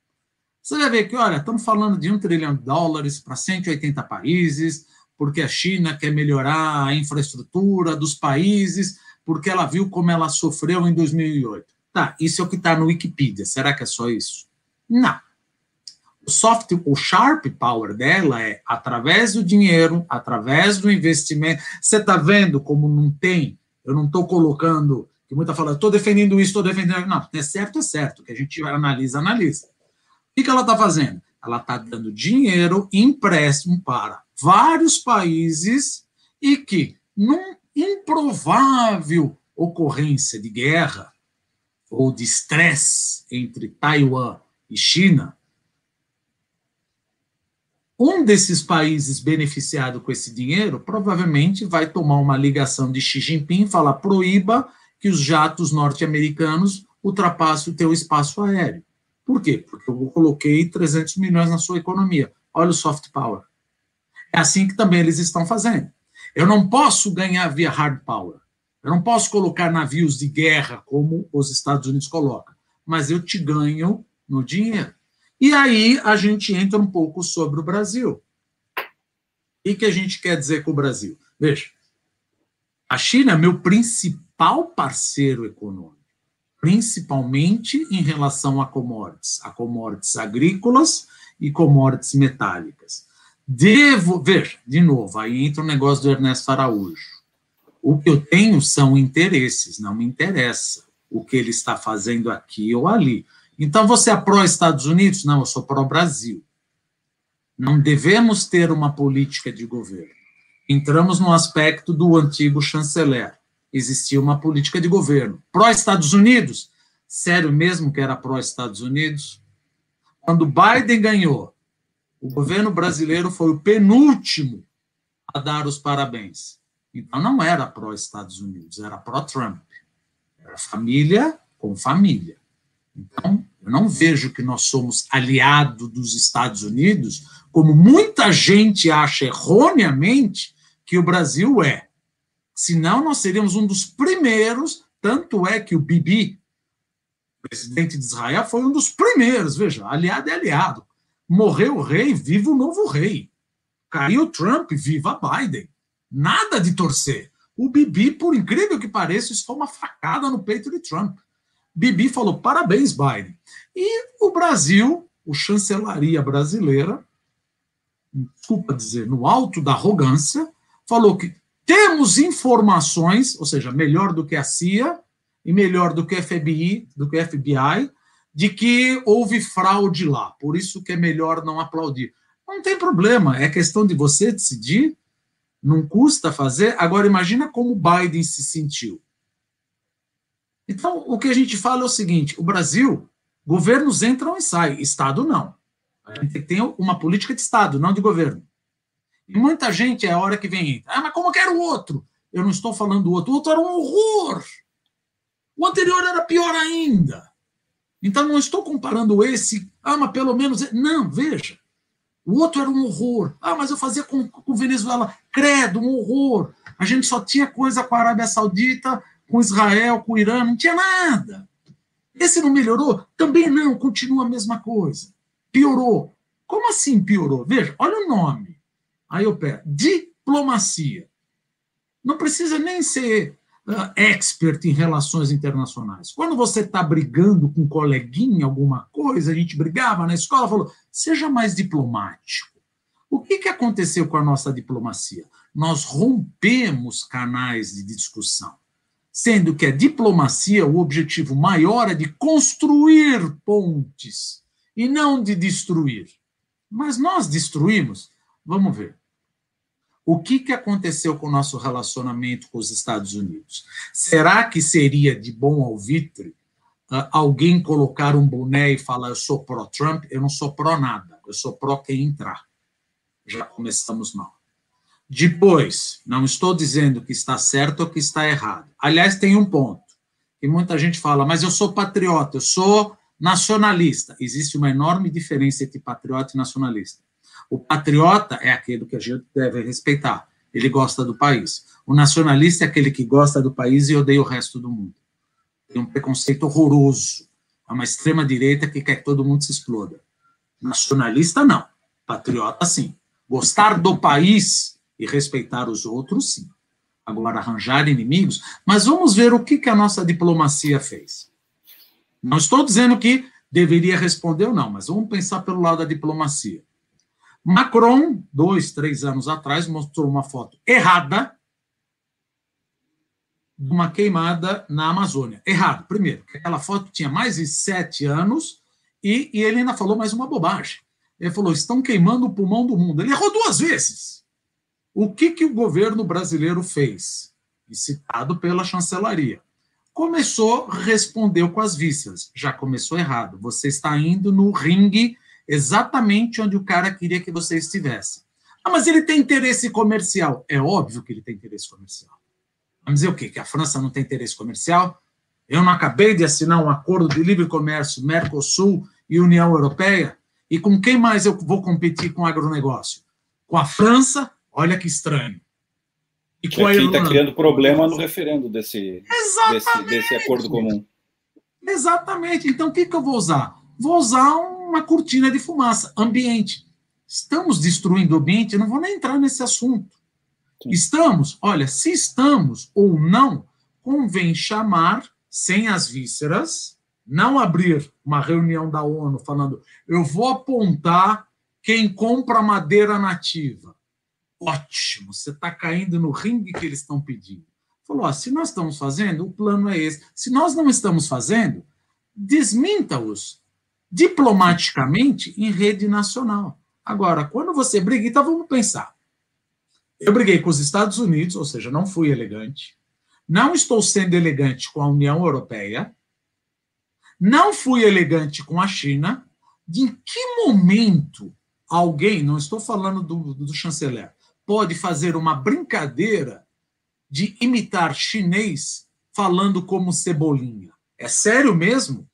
você vai ver que, olha, estamos falando de um trilhão de dólares para 180 países, porque a China quer melhorar a infraestrutura dos países, porque ela viu como ela sofreu em 2008. Tá, isso é o que está no Wikipedia. Será que é só isso? Não. O soft, o sharp power dela é através do dinheiro, através do investimento. Você está vendo como não tem? Eu não estou colocando que muita fala, estou defendendo isso, estou defendendo. Não, é certo, é certo. Que a gente analisa, analisa. O que ela está fazendo? Ela está dando dinheiro, empréstimo para vários países e que, num improvável ocorrência de guerra ou de estresse entre Taiwan e China, um desses países beneficiado com esse dinheiro provavelmente vai tomar uma ligação de Xi Jinping e falar proíba que os jatos norte-americanos ultrapassem o teu espaço aéreo. Por quê? Porque eu coloquei 300 milhões na sua economia. Olha o soft power. É assim que também eles estão fazendo. Eu não posso ganhar via hard power. Eu não posso colocar navios de guerra como os Estados Unidos colocam, mas eu te ganho no dinheiro. E aí a gente entra um pouco sobre o Brasil. O que a gente quer dizer com o Brasil? Veja, a China é meu principal principal parceiro econômico, principalmente em relação a commodities, a commodities agrícolas e commodities metálicas. Devo ver, de novo, aí entra o negócio do Ernesto Araújo. O que eu tenho são interesses, não me interessa o que ele está fazendo aqui ou ali. Então, você é pró-Estados Unidos? Não, eu sou pró-Brasil. Não devemos ter uma política de governo. Entramos no aspecto do antigo chanceler existia uma política de governo. Pró-Estados Unidos? Sério mesmo que era pró-Estados Unidos? Quando Biden ganhou, o governo brasileiro foi o penúltimo a dar os parabéns. Então não era pró-Estados Unidos, era pró-Trump. Era família com família. Então, eu não vejo que nós somos aliados dos Estados Unidos, como muita gente acha erroneamente que o Brasil é. Senão, nós seríamos um dos primeiros. Tanto é que o Bibi, presidente de Israel, foi um dos primeiros. Veja, aliado é aliado. Morreu o rei, viva o novo rei. Caiu Trump, viva Biden. Nada de torcer. O Bibi, por incrível que pareça, isso foi uma facada no peito de Trump. Bibi falou: parabéns, Biden. E o Brasil, o chancelaria brasileira, desculpa dizer, no alto da arrogância, falou que temos informações, ou seja, melhor do que a CIA e melhor do que a FBI, do que FBI, de que houve fraude lá. Por isso que é melhor não aplaudir. Não tem problema, é questão de você decidir, não custa fazer. Agora imagina como Biden se sentiu. Então, o que a gente fala é o seguinte: o Brasil, governos entram e saem, Estado não. A gente tem uma política de Estado, não de governo. Muita gente é a hora que vem, ah, mas como que era o outro? Eu não estou falando do outro, o outro era um horror. O anterior era pior ainda. Então não estou comparando esse, ah, mas pelo menos. Não, veja. O outro era um horror. Ah, mas eu fazia com, com Venezuela. Credo, um horror. A gente só tinha coisa com a Arábia Saudita, com Israel, com o Irã, não tinha nada. Esse não melhorou? Também não, continua a mesma coisa. Piorou. Como assim piorou? Veja, olha o nome. Aí eu pego, diplomacia. Não precisa nem ser uh, expert em relações internacionais. Quando você está brigando com um coleguinha, alguma coisa, a gente brigava na escola, falou, seja mais diplomático. O que, que aconteceu com a nossa diplomacia? Nós rompemos canais de discussão, sendo que a diplomacia, o objetivo maior é de construir pontes e não de destruir. Mas nós destruímos Vamos ver. O que, que aconteceu com o nosso relacionamento com os Estados Unidos? Será que seria de bom alvitre uh, alguém colocar um boné e falar eu sou pró-Trump? Eu não sou pró nada, eu sou pró quem entrar. Já começamos mal. Depois, não estou dizendo que está certo ou que está errado. Aliás, tem um ponto que muita gente fala, mas eu sou patriota, eu sou nacionalista. Existe uma enorme diferença entre patriota e nacionalista. O patriota é aquele que a gente deve respeitar. Ele gosta do país. O nacionalista é aquele que gosta do país e odeia o resto do mundo. Tem um preconceito horroroso. É uma extrema-direita que quer que todo mundo se exploda. Nacionalista, não. Patriota, sim. Gostar do país e respeitar os outros, sim. Agora, arranjar inimigos. Mas vamos ver o que, que a nossa diplomacia fez. Não estou dizendo que deveria responder ou não, mas vamos pensar pelo lado da diplomacia. Macron, dois, três anos atrás, mostrou uma foto errada de uma queimada na Amazônia. Errado, primeiro, aquela foto tinha mais de sete anos e, e ele ainda falou mais uma bobagem. Ele falou: estão queimando o pulmão do mundo. Ele errou duas vezes. O que, que o governo brasileiro fez? E citado pela chancelaria. Começou, respondeu com as vísceras. Já começou errado. Você está indo no ringue exatamente onde o cara queria que você estivesse. Ah, mas ele tem interesse comercial. É óbvio que ele tem interesse comercial. Vamos dizer o quê? Que a França não tem interesse comercial? Eu não acabei de assinar um acordo de livre comércio Mercosul e União Europeia? E com quem mais eu vou competir com o agronegócio? Com a França? Olha que estranho. E com Aqui está criando problema no referendo desse, desse, desse, acordo comum. Exatamente. Então, o que, que eu vou usar? Vou usar um uma cortina de fumaça, ambiente. Estamos destruindo o ambiente, não vou nem entrar nesse assunto. Sim. Estamos, olha, se estamos ou não, convém chamar sem as vísceras, não abrir uma reunião da ONU falando, eu vou apontar quem compra madeira nativa. Ótimo, você está caindo no ringue que eles estão pedindo. Falou: ó, se nós estamos fazendo, o plano é esse. Se nós não estamos fazendo, desminta-os diplomaticamente em rede nacional. Agora, quando você briga, então vamos pensar. Eu briguei com os Estados Unidos, ou seja, não fui elegante. Não estou sendo elegante com a União Europeia. Não fui elegante com a China. De em que momento alguém, não estou falando do, do chanceler, pode fazer uma brincadeira de imitar chinês falando como cebolinha? É sério mesmo?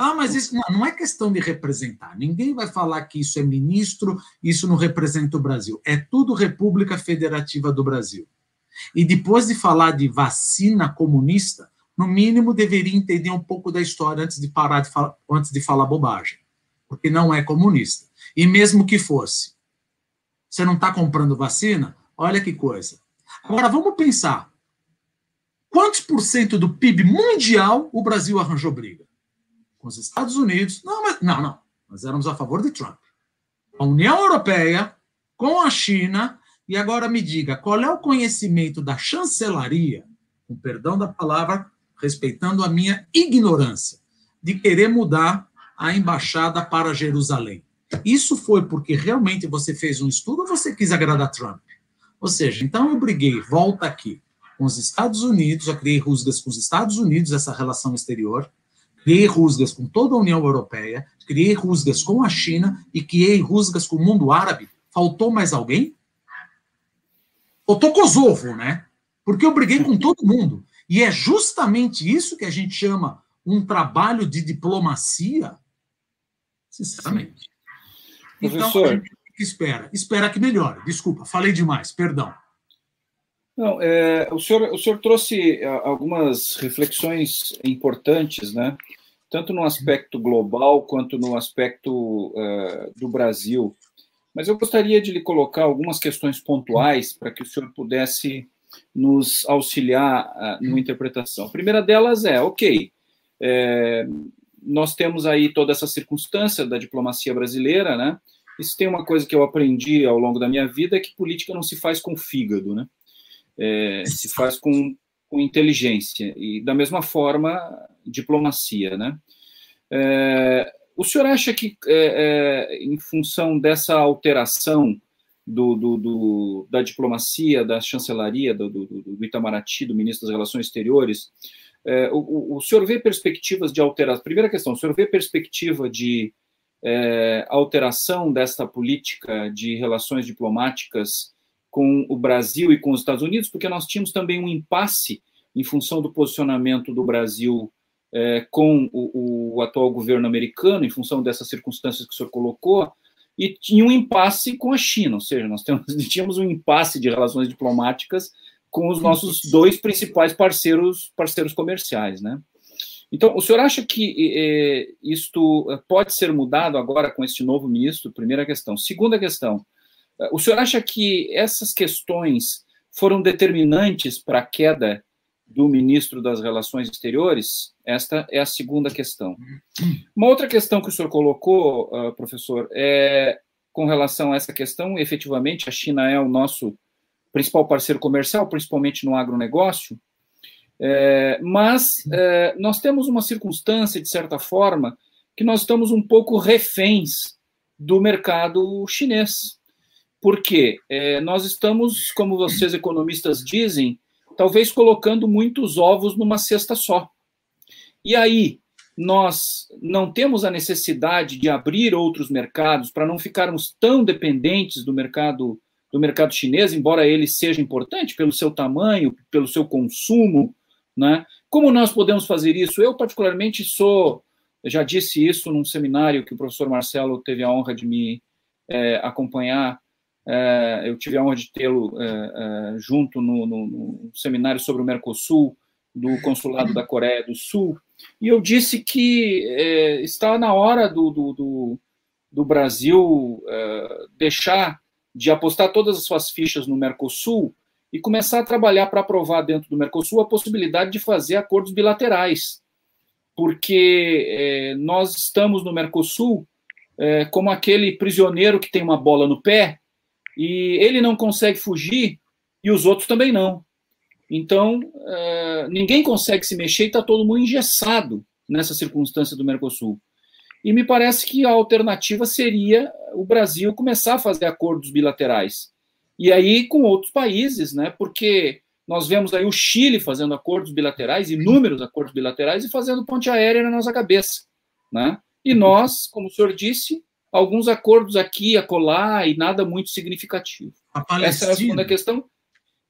Ah, mas isso não, não é questão de representar. Ninguém vai falar que isso é ministro, isso não representa o Brasil. É tudo República Federativa do Brasil. E depois de falar de vacina comunista, no mínimo deveria entender um pouco da história antes de parar de falar, antes de falar bobagem, porque não é comunista. E mesmo que fosse, você não está comprando vacina? Olha que coisa. Agora vamos pensar. Quantos por cento do PIB mundial o Brasil arranjou briga? Com os Estados Unidos? Não, mas, não, não. Nós éramos a favor de Trump. A União Europeia, com a China, e agora me diga, qual é o conhecimento da chancelaria, com perdão da palavra, respeitando a minha ignorância, de querer mudar a embaixada para Jerusalém? Isso foi porque realmente você fez um estudo ou você quis agradar Trump? Ou seja, então eu briguei, volta aqui, com os Estados Unidos, já criei rusgas com os Estados Unidos, essa relação exterior, criei rusgas com toda a União Europeia, criei rusgas com a China e criei rusgas com o mundo árabe. Faltou mais alguém? Faltou Kosovo, né? Porque eu briguei com todo mundo. E é justamente isso que a gente chama um trabalho de diplomacia, sinceramente. Então, Professor. espera? Espera que melhore. Desculpa, falei demais, perdão. Não, é, o, senhor, o senhor trouxe algumas reflexões importantes, né? Tanto no aspecto global quanto no aspecto uh, do Brasil. Mas eu gostaria de lhe colocar algumas questões pontuais para que o senhor pudesse nos auxiliar uh, numa interpretação. A primeira delas é, ok, é, nós temos aí toda essa circunstância da diplomacia brasileira, né? Isso tem uma coisa que eu aprendi ao longo da minha vida, é que política não se faz com fígado, né? É, se faz com, com inteligência. E, da mesma forma, diplomacia, né? É, o senhor acha que, é, é em função dessa alteração do, do, do, da diplomacia, da chancelaria, do, do, Itamaraty, do ministro das Relações Exteriores, é, o, o senhor vê perspectivas de alteração? Primeira questão, o senhor vê perspectiva de é, alteração desta política de relações diplomáticas com o Brasil e com os Estados Unidos, porque nós tínhamos também um impasse em função do posicionamento do Brasil é, com o, o, atual governo americano, em função dessas circunstâncias que o senhor colocou, e tinha um impasse com a China, ou seja, nós temos, (laughs) tínhamos um impasse de relações diplomáticas com os nossos dois principais parceiros, parceiros comerciais, né? Então, o senhor acha que é, isto pode ser mudado agora com este novo ministro? Primeira questão. Segunda questão, o senhor acha que essas questões foram determinantes para a queda do ministro das Relações Exteriores? Esta é a segunda questão. Uma outra questão que o senhor colocou, professor, é com relação a essa questão, efetivamente, a China é o nosso principal parceiro comercial, principalmente no agronegócio, é, mas é, nós temos uma circunstância, de certa forma, que nós estamos um pouco reféns do mercado chinês. Porque é, nós estamos, como vocês economistas dizem, talvez colocando muitos ovos numa cesta só. E aí, nós não temos a necessidade de abrir outros mercados para não ficarmos tão dependentes do mercado do mercado chinês, embora ele seja importante pelo seu tamanho, pelo seu consumo, né? Como nós podemos fazer isso? Eu, particularmente, sou, já disse isso num seminário que o professor Marcelo teve a honra de me é, acompanhar. É, eu tive a honra de tê-lo é, é junto no, no, no, seminário sobre o Mercosul, do Consulado da Coreia do Sul, e eu disse que é, está na hora do, do, do, do Brasil é, deixar de apostar todas as suas fichas no Mercosul e começar a trabalhar para aprovar dentro do Mercosul a possibilidade de fazer acordos bilaterais, porque é, nós estamos no Mercosul como aquele prisioneiro que tem uma bola no pé e ele não consegue fugir e os outros também não. Então, é, ninguém consegue se mexer e está todo mundo engessado nessa circunstância do Mercosul. E me parece que a alternativa seria o Brasil começar a fazer acordos bilaterais e aí com outros países, né? Porque nós vemos aí o Chile fazendo acordos bilaterais, inúmeros acordos bilaterais, e fazendo ponte aérea na nossa cabeça, né? E nós, como o senhor disse, alguns acordos aqui, acolá, e nada muito significativo. Essa é a segunda questão.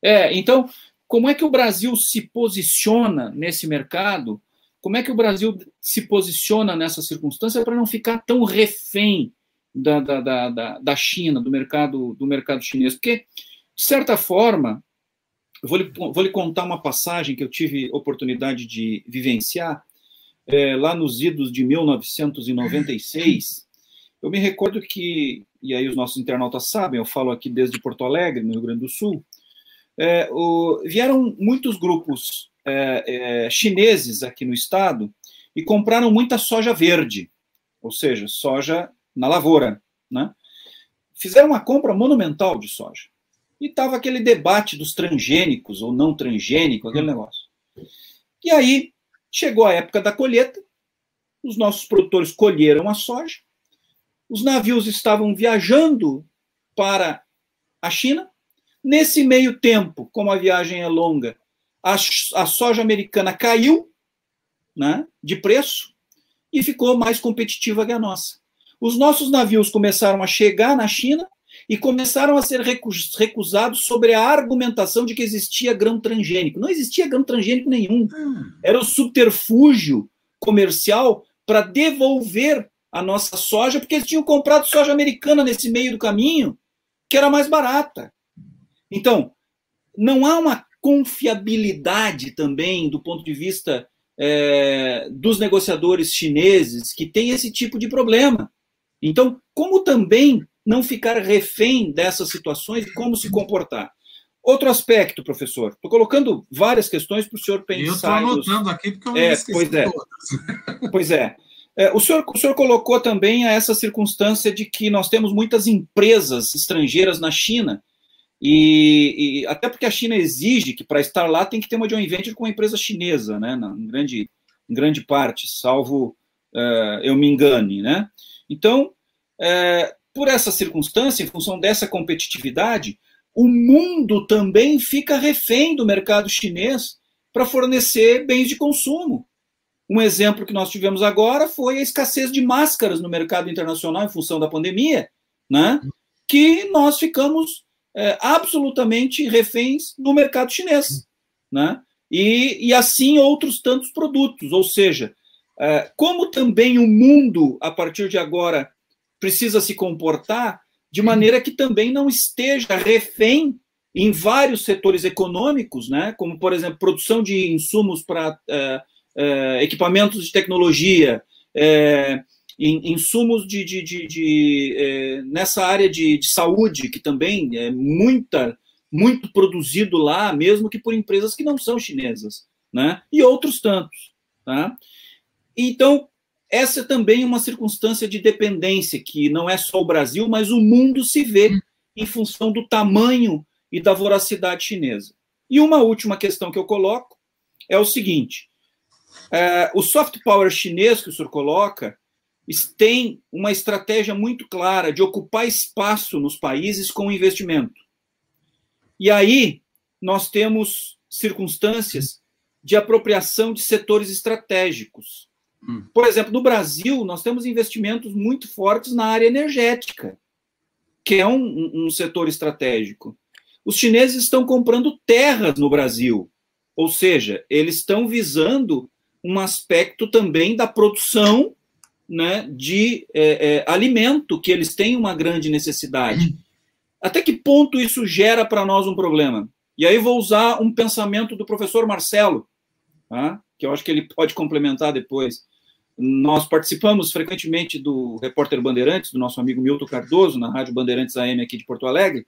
É, então, como é que o Brasil se posiciona nesse mercado? Como é que o Brasil se posiciona nessa circunstância para não ficar tão refém da, da, da, da China, do mercado, do mercado chinês. Porque, de certa forma, eu vou lhe, vou lhe contar uma passagem que eu tive oportunidade de vivenciar é, lá nos idos de 1996. Eu me recordo que, e aí os nossos internautas sabem, eu falo aqui desde Porto Alegre, no Rio Grande do Sul, é, o, vieram muitos grupos é, é, chineses aqui no estado e compraram muita soja verde, ou seja, soja na lavoura, né? Fizeram uma compra monumental de soja. E estava aquele debate dos transgênicos ou não transgênico, aquele negócio. E aí chegou a época da colheita, os nossos produtores colheram a soja, os navios estavam viajando para a China. Nesse meio tempo, como a viagem é longa, a, a soja americana caiu né, de preço e ficou mais competitiva que a nossa. Os nossos navios começaram a chegar na China e começaram a ser recusados sobre a argumentação de que existia grão transgênico. Não existia grão transgênico nenhum. Hum. Era o subterfúgio comercial para devolver a nossa soja, porque eles tinham comprado soja americana nesse meio do caminho, que era mais barata. Então, não há uma confiabilidade também do ponto de vista é, dos negociadores chineses que tem esse tipo de problema. Então, como também não ficar refém dessas situações e como se comportar? Outro aspecto, professor, estou colocando várias questões para o senhor pensar. Eu estou anotando aqui porque eu é, esqueci pois é. Todas. (laughs) Pois é. É, o, senhor, o senhor colocou também essa circunstância de que nós temos muitas empresas estrangeiras na China, e, e até porque a China exige que para estar lá tem que ter uma joint venture com uma empresa chinesa, né, em, grande, em grande parte, salvo uh, eu me engane. Né? Então, uh, por essa circunstância, em função dessa competitividade, o mundo também fica refém do mercado chinês para fornecer bens de consumo. Um exemplo que nós tivemos agora foi a escassez de máscaras no mercado internacional em função da pandemia, né? que nós ficamos é, absolutamente reféns no mercado chinês. Né? E, e assim outros tantos produtos. Ou seja, é, como também o mundo, a partir de agora, precisa se comportar de maneira que também não esteja refém em vários setores econômicos, né? como, por exemplo, produção de insumos para. É, é, equipamentos de tecnologia, é, insumos de, de, de, de é, nessa área de, de, saúde, que também é muita, muito produzido lá, mesmo que por empresas que não são chinesas, né? e outros tantos. Tá? Então, essa é também uma circunstância de dependência, que não é só o Brasil, mas o mundo se vê em função do tamanho e da voracidade chinesa. E uma última questão que eu coloco é o seguinte: é, o soft power chinês que o senhor coloca tem uma estratégia muito clara de ocupar espaço nos países com investimento. E aí nós temos circunstâncias de apropriação de setores estratégicos. Hum. Por exemplo, no Brasil, nós temos investimentos muito fortes na área energética, que é um, um setor estratégico. Os chineses estão comprando terras no Brasil, ou seja, eles estão visando um aspecto também da produção né, de é, é, alimento, que eles têm uma grande necessidade. Até que ponto isso gera para nós um problema? E aí vou usar um pensamento do professor Marcelo, tá? que eu acho que ele pode complementar depois. Nós participamos frequentemente do Repórter Bandeirantes, do nosso amigo Milton Cardoso, na Rádio Bandeirantes AM aqui de Porto Alegre,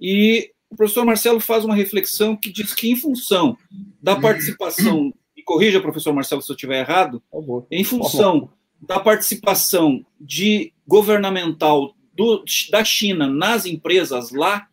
e o professor Marcelo faz uma reflexão que diz que, em função da participação corrija, professor Marcelo, se eu estiver errado, em função da participação de governamental do, da China nas empresas lá,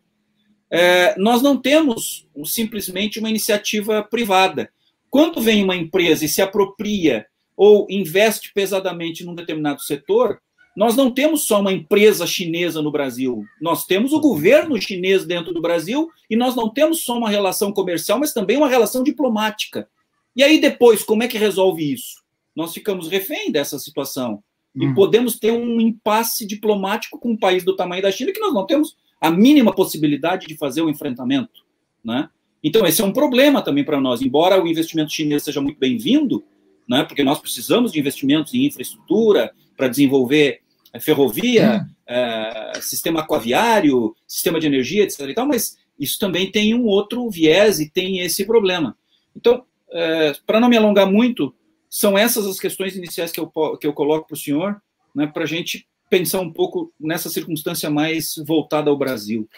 é, nós não temos simplesmente uma iniciativa privada. Quando vem uma empresa e se apropria ou investe pesadamente num determinado setor, nós não temos só uma empresa chinesa no Brasil, nós temos o governo chinês dentro do Brasil e nós não temos só uma relação comercial, mas também uma relação diplomática. E aí depois, como é que resolve isso? Nós ficamos refém dessa situação. E hum. podemos ter um impasse diplomático com um país do tamanho da China que nós não temos a mínima possibilidade de fazer o um enfrentamento. Né? Então, esse é um problema também para nós. Embora o investimento chinês seja muito bem-vindo, né, porque nós precisamos de investimentos em infraestrutura para desenvolver é, ferrovia, é, sistema aquaviário, sistema de energia, etc. E tal, mas isso também tem um outro viés e tem esse problema. Então, é, para não me alongar muito, são essas as questões iniciais que eu, que eu coloco para o senhor, né, para a gente pensar um pouco nessa circunstância mais voltada ao Brasil.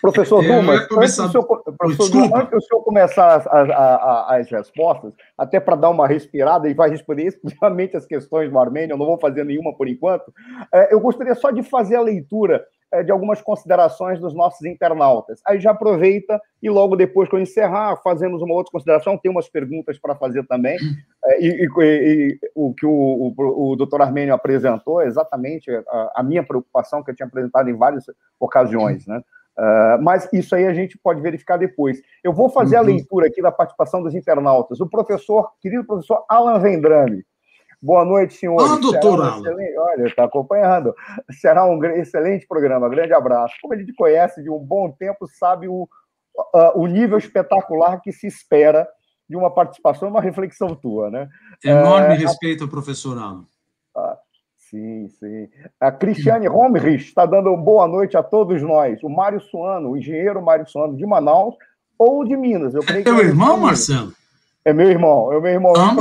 Professor é, Dumas, começar... antes, do senhor, professor Dumas, antes do senhor começar as, as, as respostas, até para dar uma respirada e vai responder exclusivamente as questões do Armênio, eu não vou fazer nenhuma por enquanto, é, eu gostaria só de fazer a leitura de algumas considerações dos nossos internautas. Aí já aproveita e logo depois que eu encerrar, fazemos uma outra consideração, tem umas perguntas para fazer também, é, e, e, e, o que o, o, o doutor Armênio apresentou é exatamente a, a minha preocupação que eu tinha apresentado em várias ocasiões, né? Uh, mas isso aí a gente pode verificar depois. Eu vou fazer uhum. a leitura aqui da participação dos internautas. O professor, querido professor Alan Vendrame. Boa noite, senhores. Ah, doutor um excelente... Olha, está acompanhando. Será um excelente programa. Grande abraço. Como a gente conhece de um bom tempo, sabe o, uh, o nível espetacular que se espera de uma participação, uma reflexão tua, né? Enorme uh, respeito ao professor Alan. Uh, Sim, sim. A Cristiane Romrich está dando boa noite a todos nós. O Mário Suano, o engenheiro Mário Suano de Manaus ou de Minas. Eu creio é teu irmão, Marcelo? É meu irmão, é meu irmão. Ah,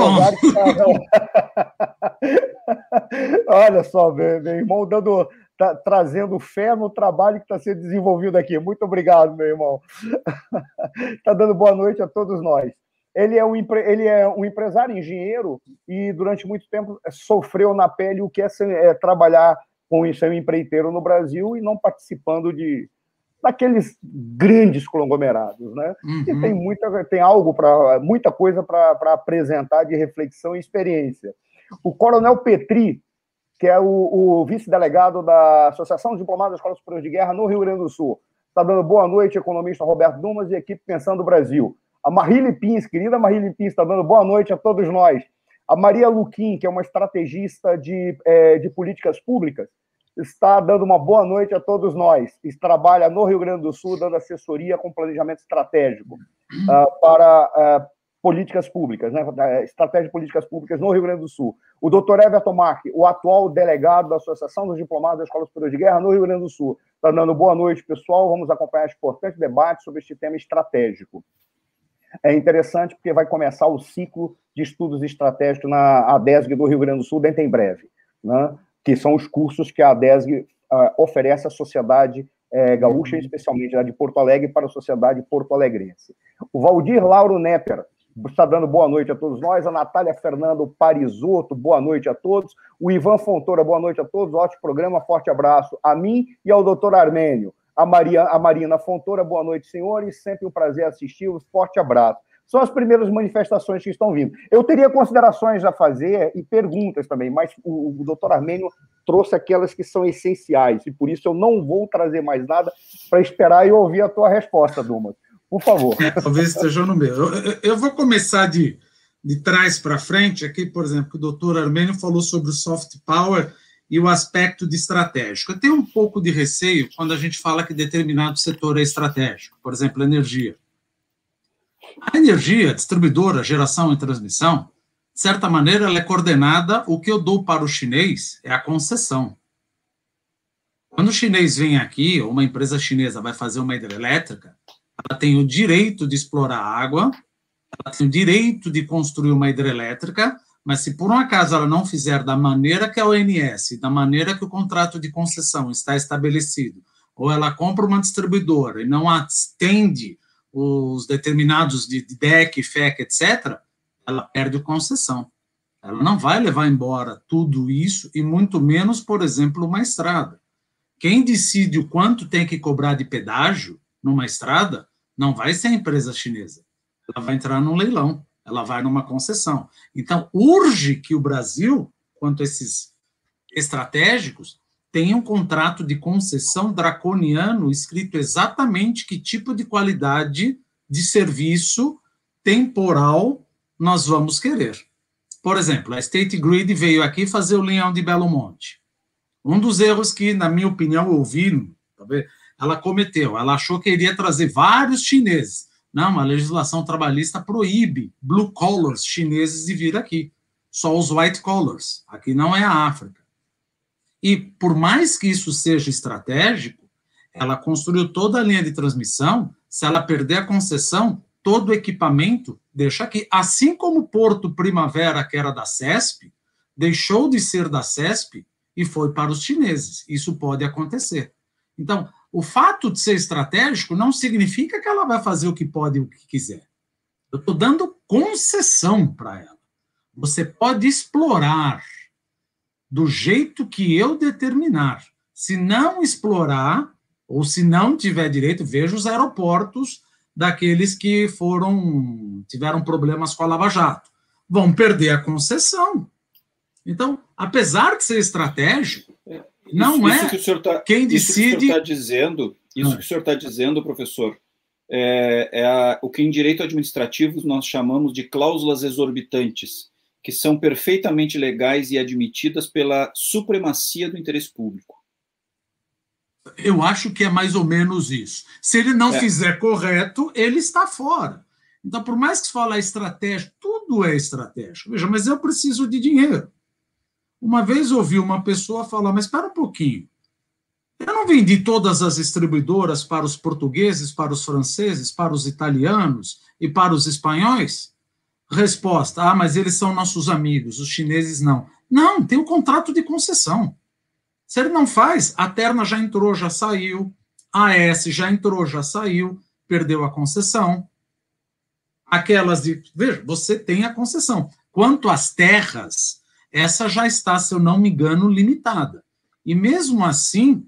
(laughs) Olha só, meu, meu irmão dando, tá, trazendo fé no trabalho que está sendo desenvolvido aqui. Muito obrigado, meu irmão. Está (laughs) dando boa noite a todos nós. Ele é, um, ele é um empresário engenheiro e durante muito tempo sofreu na pele o que é, é trabalhar com isso, ser um empreiteiro no Brasil e não participando de daqueles grandes conglomerados, né? Uhum. E tem muita tem algo para muita coisa para apresentar de reflexão e experiência. O Coronel Petri, que é o, o vice-delegado da Associação de Diplomados das Escolas Superiores de Guerra no Rio Grande do Sul, está dando boa noite, economista Roberto Dumas e equipe Pensando Brasil. A Marília Pins, querida Marília Pins, está dando boa noite a todos nós. A Maria Luquim, que é uma estrategista de, é, de políticas públicas, está dando uma boa noite a todos nós. Trabalha no Rio Grande do Sul, dando assessoria com planejamento estratégico uh, para uh, políticas públicas, né? estratégia de políticas públicas no Rio Grande do Sul. O doutor Everton Mark, o atual delegado da Associação dos Diplomados da Escola Superior de Guerra no Rio Grande do Sul, está dando boa noite, pessoal. Vamos acompanhar este importante debate sobre este tema estratégico é interessante porque vai começar o ciclo de estudos estratégicos na ADESG do Rio Grande do Sul dentro em breve, né? Que são os cursos que a ADESG uh, oferece à sociedade é, gaúcha, uhum. especialmente a de Porto Alegre, para a sociedade porto-alegrense. O Valdir Lauro Nepper está dando boa noite a todos nós, a Natália Fernando Parisotto, boa noite a todos, o Ivan Fontoura, boa noite a todos, ótimo programa, forte abraço a mim e ao doutor Armênio a, Maria, a Marina Fontoura. Boa noite, senhores. Sempre um prazer assisti-los. Forte abraço. São as primeiras manifestações que estão vindo. Eu teria considerações a fazer e perguntas também, mas o, o doutor Armênio trouxe aquelas que são essenciais, e por isso eu não vou trazer mais nada para esperar e ouvir a tua resposta, Dumas. Por favor. É, (laughs) talvez esteja no meu. Eu, eu, vou começar de, de trás para frente. Aqui, por exemplo, o doutor Armênio falou sobre o soft power e o aspecto de estratégico. Eu tenho um pouco de receio quando a gente fala que determinado setor é estratégico, por exemplo, energia. A energia, distribuidora, geração e transmissão, de certa maneira, ela é coordenada, o que eu dou para o chinês é a concessão. Quando o chinês vem aqui, ou uma empresa chinesa vai fazer uma hidrelétrica, ela tem o direito de explorar água, ela tem o direito de construir uma hidrelétrica, mas se por um acaso ela não fizer da maneira que a ONS, da maneira que o contrato de concessão está estabelecido, ou ela compra uma distribuidora e não atende os determinados de DEC, FEC, etc., ela perde concessão. Ela não vai levar embora tudo isso e muito menos, por exemplo, uma estrada. Quem decide o quanto tem que cobrar de pedágio numa estrada não vai ser a empresa chinesa. Ela vai entrar num leilão ela vai numa concessão. Então, urge que o Brasil, quanto a esses estratégicos, tenha um contrato de concessão draconiano escrito exatamente que tipo de qualidade de serviço temporal nós vamos querer. Por exemplo, a State Grid veio aqui fazer o leão de Belo Monte. Um dos erros que, na minha opinião, vi, tá ela cometeu, ela achou que iria trazer vários chineses. Não, a legislação trabalhista proíbe blue collars chineses de vir aqui. Só os white collars. Aqui não é a África. E por mais que isso seja estratégico, ela construiu toda a linha de transmissão. Se ela perder a concessão, todo o equipamento deixa aqui. Assim como o Porto Primavera, que era da CESP, deixou de ser da CESP e foi para os chineses. Isso pode acontecer. Então, O fato de ser estratégico não significa que ela vai fazer o que pode e o que quiser. Eu estou dando concessão para ela. Você pode explorar do jeito que eu determinar. Se não explorar, ou se não tiver direito, veja os aeroportos daqueles que foram tiveram problemas com a Lava Jato. Vão perder a concessão. Então, apesar de ser estratégico, não isso, é isso que tá, quem decide. Isso que o senhor está dizendo, isso que o senhor está dizendo, professor, é, é a, o que em direito administrativo nós chamamos de cláusulas exorbitantes, que são perfeitamente legais e admitidas pela supremacia do interesse público. Eu acho que é mais ou menos isso. Se ele não é. fizer correto, ele está fora. Então, por mais que se fale estratégia, tudo é estratégia. Veja, mas eu preciso de dinheiro. Uma vez ouvi uma pessoa falar, mas espera um pouquinho. Eu não vendi todas as distribuidoras para os portugueses, para os franceses, para os italianos e para os espanhóis? Resposta: ah, mas eles são nossos amigos, os chineses não. Não, tem um contrato de concessão. Se ele não faz, a Terna já entrou, já saiu, a S já entrou, já saiu, perdeu a concessão. Aquelas de. Veja, você tem a concessão. Quanto às terras, essa já está, se eu não me engano, limitada. E mesmo assim,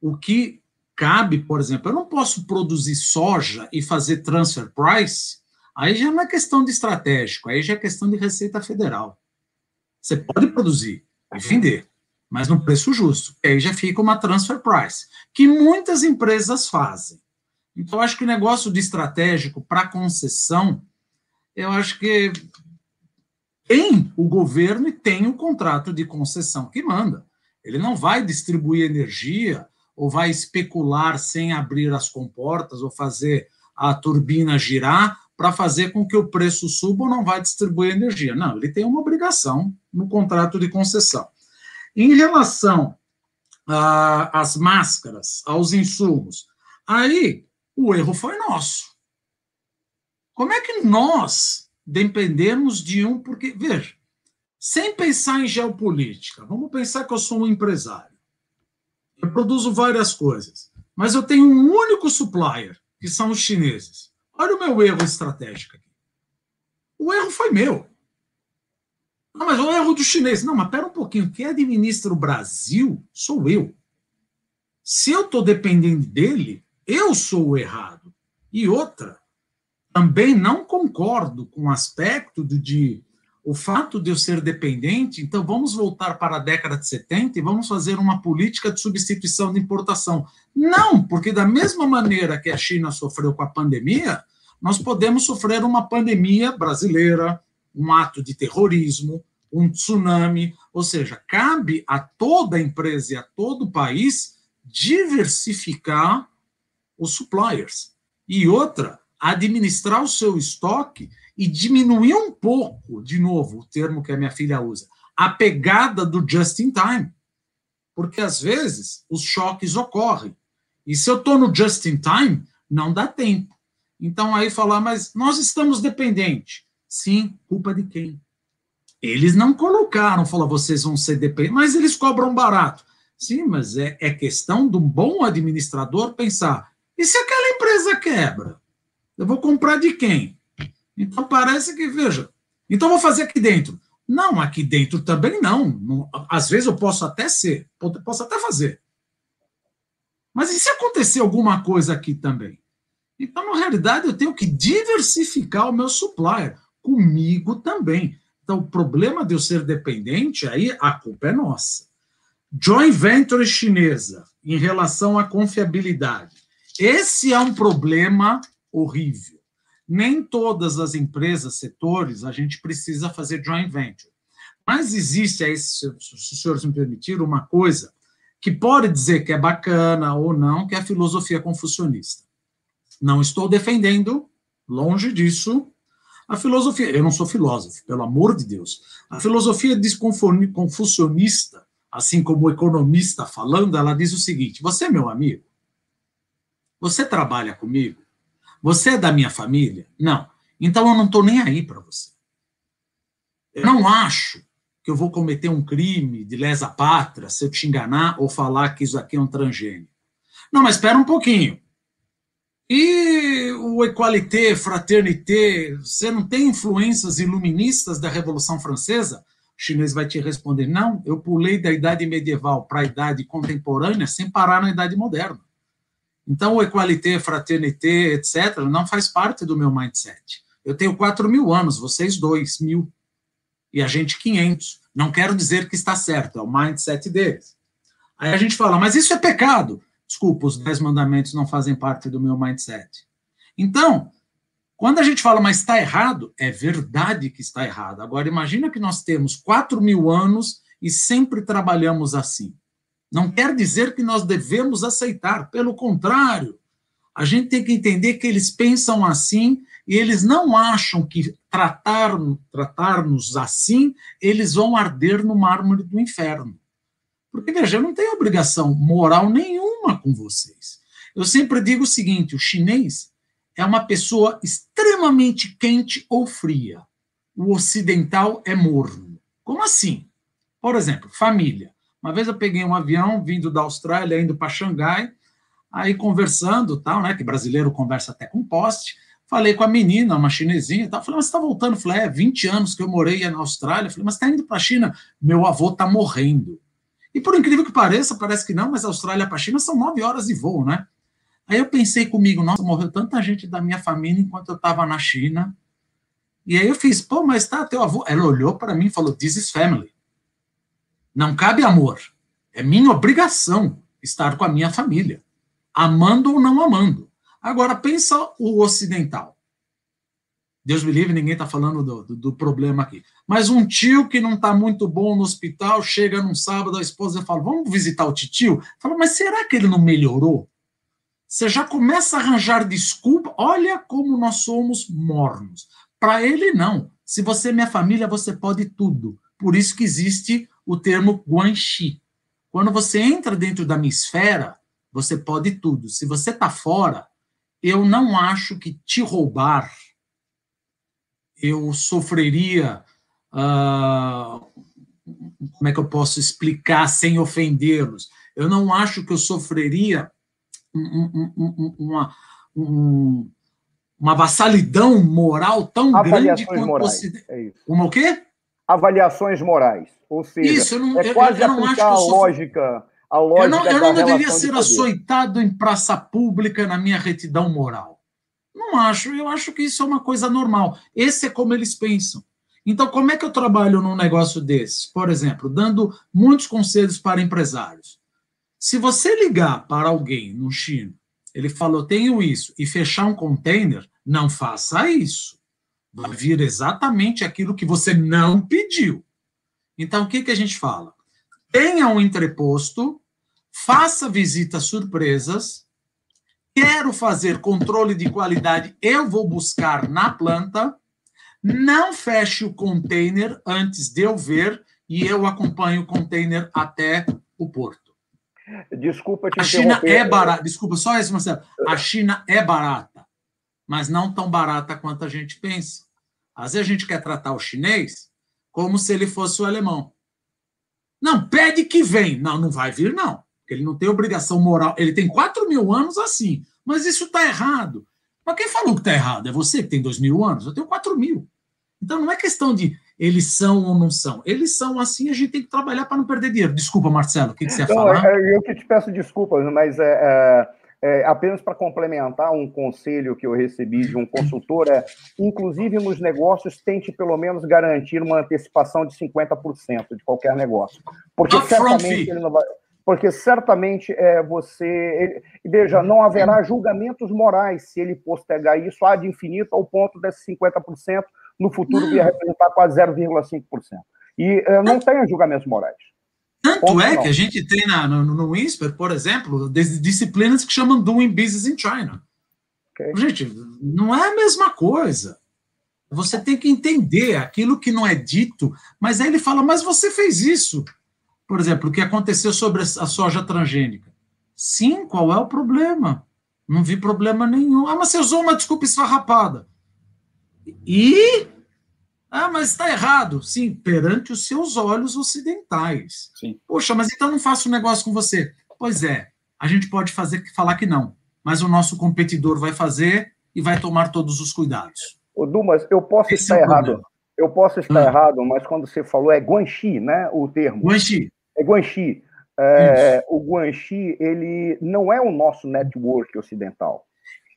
o que cabe, por exemplo, eu não posso produzir soja e fazer transfer price, aí já não é questão de estratégico, aí já é questão de receita federal. Você pode produzir e vender mas no preço justo. Aí já fica uma transfer price, que muitas empresas fazem. Então, acho que o negócio de estratégico para concessão, eu acho que tem o governo e tem o contrato de concessão que manda. Ele não vai distribuir energia ou vai especular sem abrir as comportas ou fazer a turbina girar para fazer com que o preço suba ou não vai distribuir energia. Não, ele tem uma obrigação no contrato de concessão. Em relação às máscaras, aos insumos, aí o erro foi nosso. Como é que nós dependemos de um. Porque, veja, sem pensar em geopolítica, vamos pensar que eu sou um empresário. Eu produzo várias coisas, mas eu tenho um único supplier, que são os chineses. Olha o meu erro estratégico aqui. O erro foi meu. Não, mas o erro do chinês. Não, mas pera um pouquinho. Quem administra o Brasil sou eu. Se eu estou dependendo dele, eu sou o errado. E outra, também não concordo com o aspecto de o fato de eu ser dependente, então vamos voltar para a década de 70 e vamos fazer uma política de substituição de importação. Não, porque da mesma maneira que a China sofreu com a pandemia, nós podemos sofrer uma pandemia brasileira, um ato de terrorismo, um tsunami, ou seja, cabe a toda empresa e a todo país diversificar os suppliers. E outra, administrar o seu estoque e diminuir um pouco, de novo, o termo que a minha filha usa, a pegada do just in time. Porque às vezes os choques ocorrem. E se eu estou no just in time, não dá tempo. Então aí falar, mas nós estamos dependentes. Sim, culpa de quem? Eles não colocaram, falou, vocês vão ser dependentes, mas eles cobram barato. Sim, mas é, é questão de um bom administrador pensar: e se aquela empresa quebra? Eu vou comprar de quem? Então parece que, veja, então vou fazer aqui dentro. Não, aqui dentro também não. não. Às vezes eu posso até ser, posso até fazer. Mas e se acontecer alguma coisa aqui também? Então, na realidade, eu tenho que diversificar o meu supplier comigo também. Então, o problema de eu ser dependente, aí a culpa é nossa. Joint venture chinesa em relação à confiabilidade. Esse é um problema horrível. Nem todas as empresas, setores, a gente precisa fazer joint venture. Mas existe aí, se os senhores me permitirem, uma coisa que pode dizer que é bacana ou não, que é a filosofia confucionista. Não estou defendendo, longe disso, a filosofia, eu não sou filósofo, pelo amor de Deus. A filosofia confucionista, assim como o economista falando, ela diz o seguinte: você é meu amigo? Você trabalha comigo? Você é da minha família? Não. Então eu não estou nem aí para você. Eu não acho que eu vou cometer um crime de lesa pátria se eu te enganar ou falar que isso aqui é um transgênio. Não, mas espera um pouquinho. E o equalité, fraternité, você não tem influências iluministas da Revolução Francesa? O chinês vai te responder: não, eu pulei da idade medieval para a idade contemporânea sem parar na idade moderna. Então, o equalité, fraternité, etc., não faz parte do meu mindset. Eu tenho 4 mil anos, vocês 2 mil. E a gente 500. Não quero dizer que está certo, é o mindset deles. Aí a gente fala, mas isso é pecado. Desculpa, os 10 mandamentos não fazem parte do meu mindset. Então, quando a gente fala, mas está errado, é verdade que está errado. Agora, imagina que nós temos 4 mil anos e sempre trabalhamos assim. Não quer dizer que nós devemos aceitar, pelo contrário, a gente tem que entender que eles pensam assim e eles não acham que tratar, tratar-nos assim, eles vão arder no mármore do inferno. Porque, veja, eu não tenho obrigação moral nenhuma com vocês. Eu sempre digo o seguinte: o chinês é uma pessoa extremamente quente ou fria. O ocidental é morno. Como assim? Por exemplo, família. Uma vez eu peguei um avião vindo da Austrália, indo para Xangai, aí conversando, tal, né? Que brasileiro conversa até com poste. Falei com a menina, uma chinesinha, tal. Falei, mas você está voltando? Falei, é 20 anos que eu morei na Austrália. Falei, mas está indo para a China? Meu avô está morrendo. E por incrível que pareça, parece que não, mas a Austrália para a China são nove horas de voo, né? Aí eu pensei comigo, nossa, morreu tanta gente da minha família enquanto eu estava na China. E aí eu fiz, pô, mas tá, teu avô. Ela olhou para mim e falou, this is family. Não cabe amor. É minha obrigação estar com a minha família, amando ou não amando. Agora, pensa o ocidental. Deus me livre, ninguém está falando do, do, do, problema aqui. Mas um tio que não está muito bom no hospital, chega num sábado, a esposa fala: Vamos visitar o tio? Fala, mas será que ele não melhorou? Você já começa a arranjar desculpa. Olha como nós somos mornos. Para ele, não. Se você é minha família, você pode tudo. Por isso que existe o termo guanxi. Quando você entra dentro da minha esfera, você pode tudo. Se você está fora, eu não acho que te roubar eu sofreria. Uh, como é que eu posso explicar sem ofendê-los? Eu não acho que eu sofreria um, um, uma, uma vassalidão moral tão grande quanto morais, você. É. Uma o quê? Avaliações morais. Ou seja, Isso, não, é quase eu, eu aplicar a lógica. A lógica eu não, eu não deveria ser de açoitado em praça pública na minha retidão moral. Não acho, eu acho que isso é uma coisa normal. Esse é como eles pensam. Então, como é que eu trabalho num negócio desses? Por exemplo, dando muitos conselhos para empresários. Se você ligar para alguém no China, ele falou, tenho isso, e fechar um container, não faça isso vai vir exatamente aquilo que você não pediu. Então, o que, que a gente fala? Tenha um entreposto, faça visitas surpresas, quero fazer controle de qualidade, eu vou buscar na planta, não feche o container antes de eu ver e eu acompanho o container até o porto. Desculpa te A China é barata. Desculpa, só isso, Marcelo. A China é barata mas não tão barata quanto a gente pensa. Às vezes a gente quer tratar o chinês como se ele fosse o alemão. Não, pede que vem. Não, não vai vir, não. Porque ele não tem obrigação moral. Ele tem 4 mil anos assim. Mas isso está errado. Mas quem falou que está errado? É você que tem 2 mil anos? Eu tenho 4 mil. Então não é questão de eles são ou não são. Eles são assim, a gente tem que trabalhar para não perder dinheiro. Desculpa, Marcelo, o que, que você ia falar? É, eu que te peço desculpas, mas é, é é, apenas para complementar um conselho que eu recebi de um consultor, é, inclusive nos negócios, tente pelo menos garantir uma antecipação de 50% de qualquer negócio. Porque certamente ele não vai. Porque certamente é, você. Ele, veja, não haverá julgamentos morais se ele postergar isso ad infinito ao ponto desses 50% no futuro vir representar quase 0,5%. E é, não tenha julgamentos morais. Tanto é que a gente tem na, no, no INSPER, por exemplo, disciplinas que chamam Doing Business in China. Okay. Gente, não é a mesma coisa. Você tem que entender aquilo que não é dito, mas aí ele fala, mas você fez isso. Por exemplo, o que aconteceu sobre a soja transgênica. Sim, qual é o problema? Não vi problema nenhum. Ah, mas você usou uma desculpa esfarrapada. E ah, mas está errado. Sim, perante os seus olhos ocidentais. Sim. Poxa, mas então não faço um negócio com você. Pois é, a gente pode fazer falar que não, mas o nosso competidor vai fazer e vai tomar todos os cuidados. Ô, Dumas, eu posso Esse estar é errado. Problema. Eu posso estar ah. errado, mas quando você falou é Guanxi, né? O termo. Guanxi. É Guanxi. É, o Guanxi, ele não é o nosso network ocidental.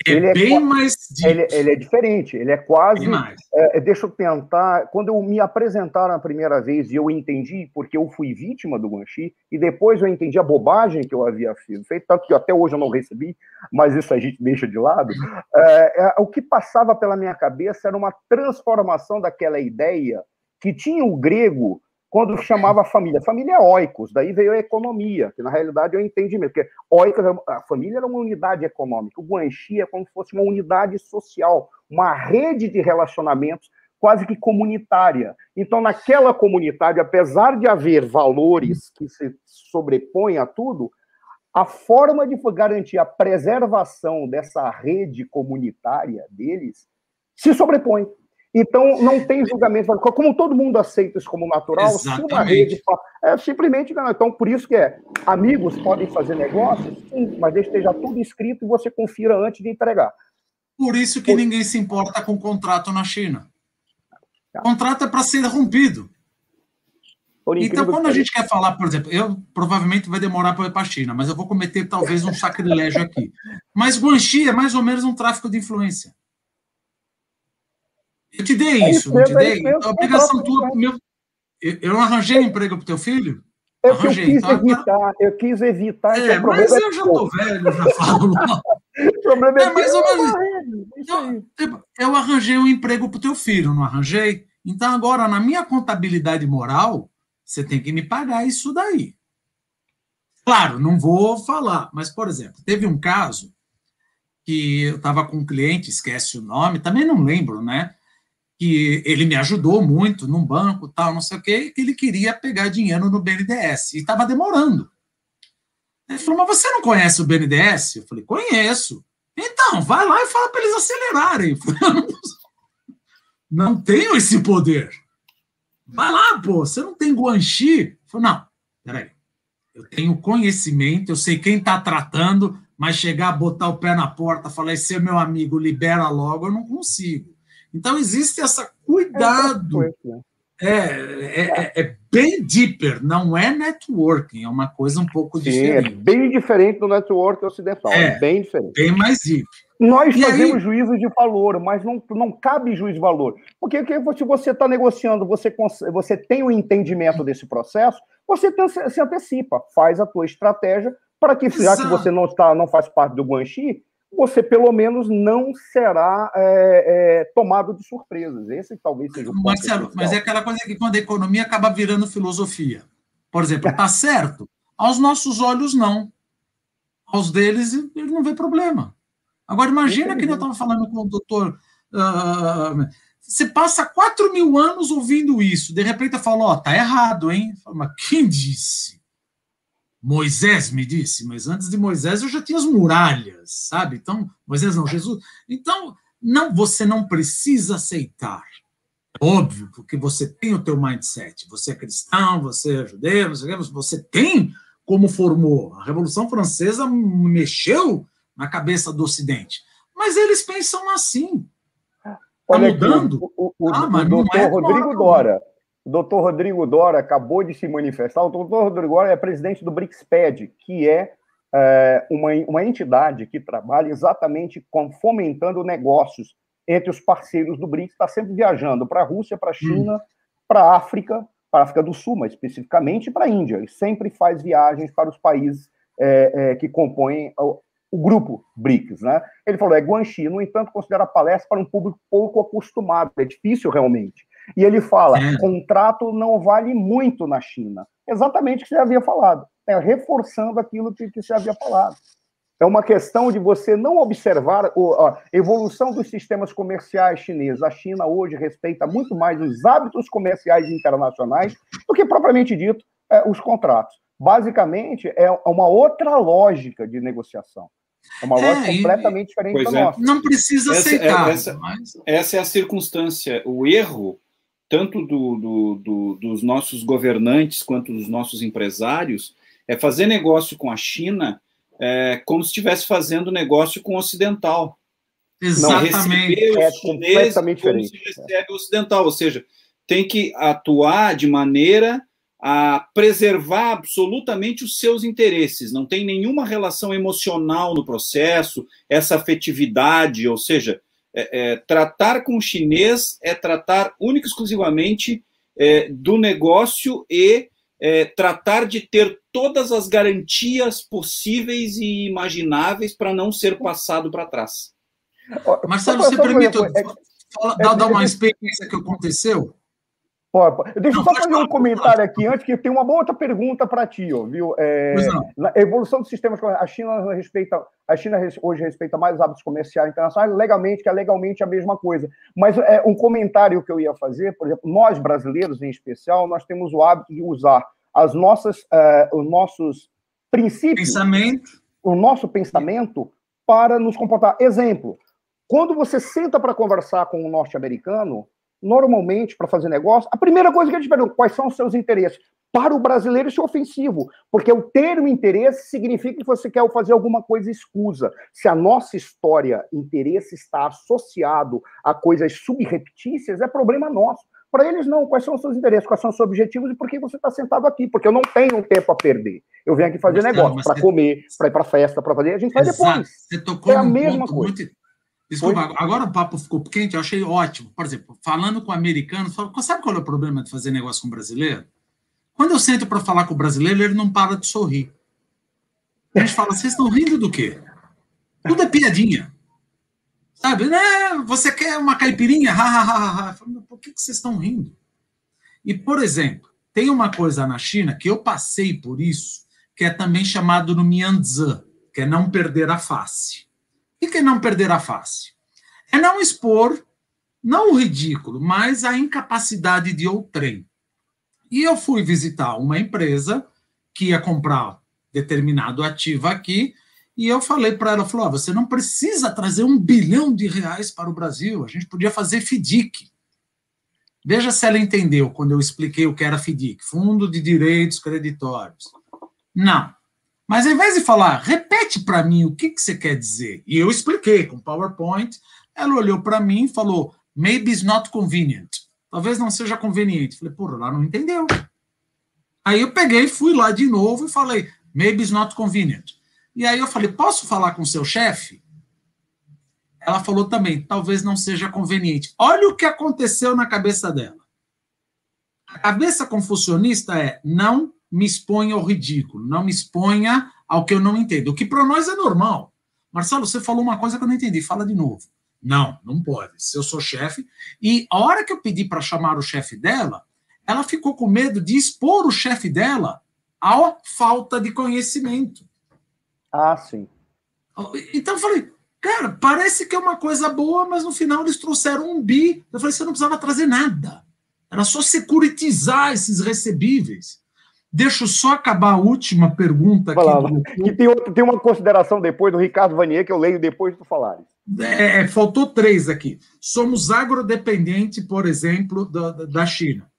É ele é bem mais. Ele, ele, é diferente, ele é quase. É, deixa eu tentar. Quando eu me apresentaram a primeira vez e eu entendi, porque eu fui vítima do Guanxi, e depois eu entendi a bobagem que eu havia feito, tanto que até hoje eu não recebi, mas isso a gente deixa de lado. É, é, o que passava pela minha cabeça era uma transformação daquela ideia que tinha o grego quando chamava família. Família é oikos, daí veio a economia, que na realidade eu entendi mesmo, porque oikos, a família era uma unidade econômica, o guanxi é como se fosse uma unidade social, uma rede de relacionamentos quase que comunitária. Então, naquela comunidade, apesar de haver valores que se sobrepõem a tudo, a forma de garantir a preservação dessa rede comunitária deles se sobrepõe. Então, não tem julgamento. Como todo mundo aceita isso como natural, Exatamente. se uma rede é simplesmente. Então, por isso que é. Amigos podem fazer negócios, sim, mas esteja tudo escrito e você confira antes de entregar. Por isso que por... ninguém se importa com contrato na China. O tá. contrato é para ser rompido. Então, quando a gente quer falar, por exemplo, eu provavelmente vai demorar para ir para a China, mas eu vou cometer talvez um sacrilégio aqui. Mas Guanxi é mais ou menos um tráfico de influência. Eu te dei é isso, não te dei? Então, a obrigação tua. Meu, eu arranjei emprego para teu filho? Eu, arranjei. eu quis então, evitar, eu quis evitar. É, mas eu já estou velho, já falo (laughs) o problema é, é mais ou menos. Eu, tipo, eu arranjei um emprego para o teu filho, não arranjei? Então, agora, na minha contabilidade moral, você tem que me pagar isso daí. Claro, não vou falar, mas, por exemplo, teve um caso que eu estava com um cliente, esquece o nome, também não lembro, né? Que ele me ajudou muito num banco, tal, não sei o quê, que ele queria pegar dinheiro no BNDES e estava demorando. Ele falou: Mas você não conhece o BNDES? Eu falei: Conheço. Então, vai lá e fala para eles acelerarem. Não tenho esse poder. Vai lá, pô, você não tem guanxi? Falei: Não, peraí. Eu tenho conhecimento, eu sei quem está tratando, mas chegar, botar o pé na porta, falar: Esse é meu amigo, libera logo, eu não consigo. Então, existe essa cuidado. É, é, é, é, bem deeper, não é networking, é uma coisa um pouco Sim, diferente. É bem diferente do networking ocidental, é, bem diferente. Bem mais deep. Nós e fazemos aí... juízo de valor, mas não, não cabe juízo de valor. Porque se você está negociando, você, você tem o um entendimento desse processo, você tem, se antecipa, faz a tua estratégia para que, já que você não, está, não faz parte do Guanxi, você pelo menos não será é, é, tomado de surpresas. Esse talvez seja o ponto. Marcelo, mas é aquela coisa que quando a economia acaba virando filosofia. Por exemplo, está certo? Aos nossos olhos, não. Aos deles, ele não vê problema. Agora, imagina que eu estava falando com o doutor. Uh, você passa quatro mil anos ouvindo isso, de repente fala, ó, oh, tá errado, hein? Mas quem disse? Moisés me disse, mas antes de Moisés eu já tinha as muralhas, sabe? Então, Moisés não, Jesus. Então, não, você não precisa aceitar. Óbvio, porque você tem o teu mindset. Você é cristão, você é judeu, você tem como formou. A Revolução Francesa mexeu na cabeça do Ocidente. Mas eles pensam assim. Está mudando. Aqui, o, o, ah, o doutor é Rodrigo Dora o doutor Rodrigo Dora acabou de se manifestar. O doutor Rodrigo Dora é presidente do BRICSPED, que é, é uma, uma entidade que trabalha exatamente com, fomentando negócios entre os parceiros do BRICS. Está sempre viajando para a Rússia, para a China, hum. para a África, para a África do Sul, mas especificamente para a Índia. E sempre faz viagens para os países é, é, que compõem o, o, grupo BRICS. Né? Ele falou, é Guanxi, no entanto, considera a palestra para um público pouco acostumado, é difícil realmente. E ele fala: é. contrato não vale muito na China. Exatamente o que você havia falado. É, reforçando aquilo que, que você havia falado. É uma questão de você não observar a evolução dos sistemas comerciais chineses. A China hoje respeita muito mais os hábitos comerciais internacionais do que, propriamente dito, é, os contratos. Basicamente, é uma outra lógica de negociação. É uma lógica é, completamente diferente da é. nossa. Não precisa essa, é, aceitar. Essa, mas... essa é a circunstância. O erro tanto do, do, do, dos nossos governantes quanto dos nossos empresários, é fazer negócio com a China é, como se estivesse fazendo negócio com o ocidental. Exatamente. Não, é completamente diferente. Se recebe o ocidental, ou seja, tem que atuar de maneira a preservar absolutamente os seus interesses, não tem nenhuma relação emocional no processo, essa afetividade, ou seja, é, é, tratar com o chinês é tratar única e exclusivamente é, do negócio e é, tratar de ter todas as garantias possíveis e imagináveis para não ser passado para trás. Marcelo, você permite dar, dar uma experiência que aconteceu? Deixa eu só fazer um comentário aqui antes, que tem uma boa outra pergunta para ti, ó, viu? É, na evolução dos sistemas, a China respeita, a China hoje respeita mais os hábitos comerciais internacionais, legalmente, que é legalmente a mesma coisa. Mas é, um comentário que eu ia fazer, por exemplo, nós brasileiros em especial, nós temos o hábito de usar as nossas, uh, os nossos princípios, pensamento. o nosso pensamento para nos comportar. Exemplo, quando você senta para conversar com um norte-americano, normalmente, para fazer negócio, a primeira coisa que a gente pergunta, quais são os seus interesses? Para o brasileiro, isso é ofensivo, porque o termo interesse significa que você quer fazer alguma coisa escusa. Se a nossa história, interesse, está associado a coisas subreptícias, é problema nosso. Para eles, não. Quais são os seus interesses? Quais são os seus objetivos e por que você está sentado aqui? Porque eu não tenho tempo a perder. Eu venho aqui fazer mas, negócio, para você... comer, para ir para festa, para fazer. A gente vai depois. Você tocou é a mesma coisa. Muito... Desculpa, Foi? agora o papo ficou quente, eu achei ótimo. Por exemplo, falando com americanos, sabe qual é o problema de fazer negócio com brasileiro? Quando eu sento para falar com o brasileiro, ele não para de sorrir. A gente fala, vocês estão rindo do quê? Tudo é piadinha. Sabe? Né? Você quer uma caipirinha? Ha, ha, ha, ha. Falo, por que, que vocês estão rindo? E, por exemplo, tem uma coisa na China que eu passei por isso, que é também chamado no Mianzi, que é não perder a face. O que não perder a face? É não expor, não o ridículo, mas a incapacidade de outrem. E eu fui visitar uma empresa que ia comprar determinado ativo aqui, e eu falei para ela, falou, oh, você não precisa trazer um bilhão de reais para o Brasil, a gente podia fazer FDIC. Veja se ela entendeu quando eu expliquei o que era FDIC, Fundo de Direitos Creditórios. Não. Mas ao invés de falar, repete para mim o que, que você quer dizer. E eu expliquei com PowerPoint. Ela olhou para mim e falou, maybe it's not convenient. Talvez não seja conveniente. Falei, porra, ela não entendeu. Aí eu peguei, fui lá de novo e falei, maybe it's not convenient. E aí eu falei, posso falar com seu chefe? Ela falou também, talvez não seja conveniente. Olha o que aconteceu na cabeça dela. A cabeça confucionista é não me exponha ao ridículo, não me exponha ao que eu não entendo. O que para nós é normal. Marcelo, você falou uma coisa que eu não entendi, fala de novo. Não, não pode. Se eu sou chefe. E a hora que eu pedi para chamar o chefe dela, ela ficou com medo de expor o chefe dela à falta de conhecimento. Ah, sim. Então eu falei, cara, parece que é uma coisa boa, mas no final eles trouxeram um bi. Eu falei, você não precisava trazer nada. Era só securitizar esses recebíveis. Deixa eu só acabar a última pergunta aqui. Lá, do... E tem, tem uma consideração depois do Ricardo Vanier, que eu leio depois do falares. É, é, faltou três aqui. Somos agrodependente, por exemplo, da, da China.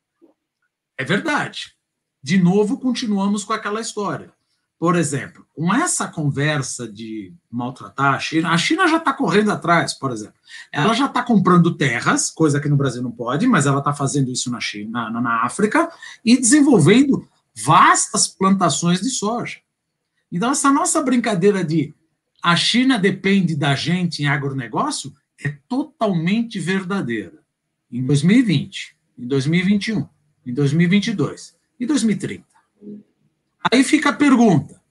É verdade. De novo, continuamos com aquela história. Por exemplo, com essa conversa de maltratar a China, a China já está correndo atrás, por exemplo. Ela já está comprando terras, coisa que no Brasil não pode, mas ela está fazendo isso na China, na, na África, e desenvolvendo vastas plantações de soja. Então, essa nossa brincadeira de a China depende da gente em agronegócio é totalmente verdadeira. Em 2020, em 2021, em 2022 e 2030. Aí fica a pergunta: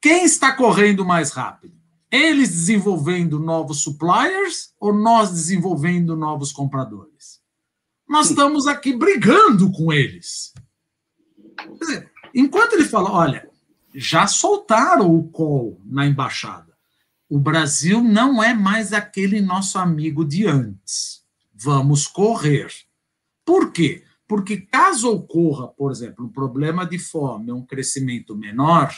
quem está correndo mais rápido? Eles desenvolvendo novos suppliers ou nós desenvolvendo novos compradores? Nós estamos aqui brigando com eles. Enquanto ele fala, olha, já soltaram o call na embaixada. O Brasil não é mais aquele nosso amigo de antes. Vamos correr. Por quê? Porque caso ocorra, por exemplo, um problema de fome, um crescimento menor,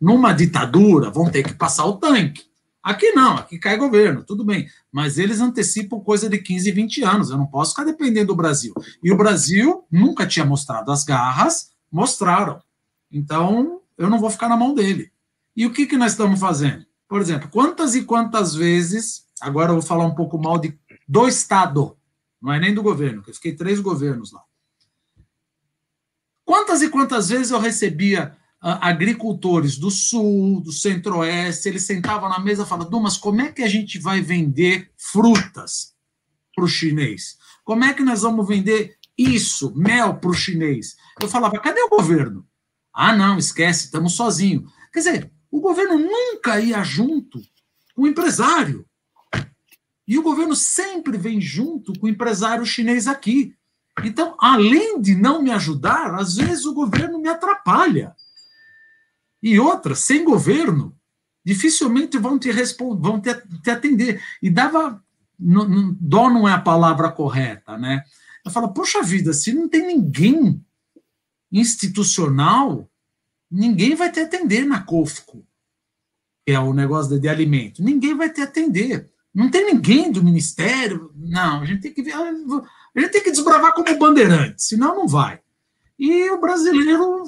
numa ditadura vão ter que passar o tanque. Aqui não, aqui cai governo, tudo bem. Mas eles antecipam coisa de 15, 20 anos. Eu não posso ficar dependendo do Brasil. E o Brasil nunca tinha mostrado as garras, mostraram. Então, eu não vou ficar na mão dele. E o que, que nós estamos fazendo? Por exemplo, quantas e quantas vezes, agora eu vou falar um pouco mal de, do Estado, não é nem do governo, que eu fiquei três governos lá. Quantas e quantas vezes eu recebia uh, agricultores do sul, do centro-oeste, eles sentavam na mesa e falavam, Dumas, como é que a gente vai vender frutas para o chinês? Como é que nós vamos vender isso, mel para o chinês? Eu falava, cadê o governo? Ah, não, esquece, estamos sozinhos. Quer dizer, o governo nunca ia junto com o empresário. E o governo sempre vem junto com o empresário chinês aqui. Então, além de não me ajudar, às vezes o governo me atrapalha. E outra, sem governo, dificilmente vão te responder, vão te, te atender. E dava. dó não é a palavra correta, né? Eu falo, poxa vida, se não tem ninguém institucional ninguém vai te atender na COFCO, que é o negócio de, de alimento. Ninguém vai te atender. Não tem ninguém do ministério. Não, a gente tem que ver. A gente tem que desbravar como bandeirante, senão não vai. E o brasileiro,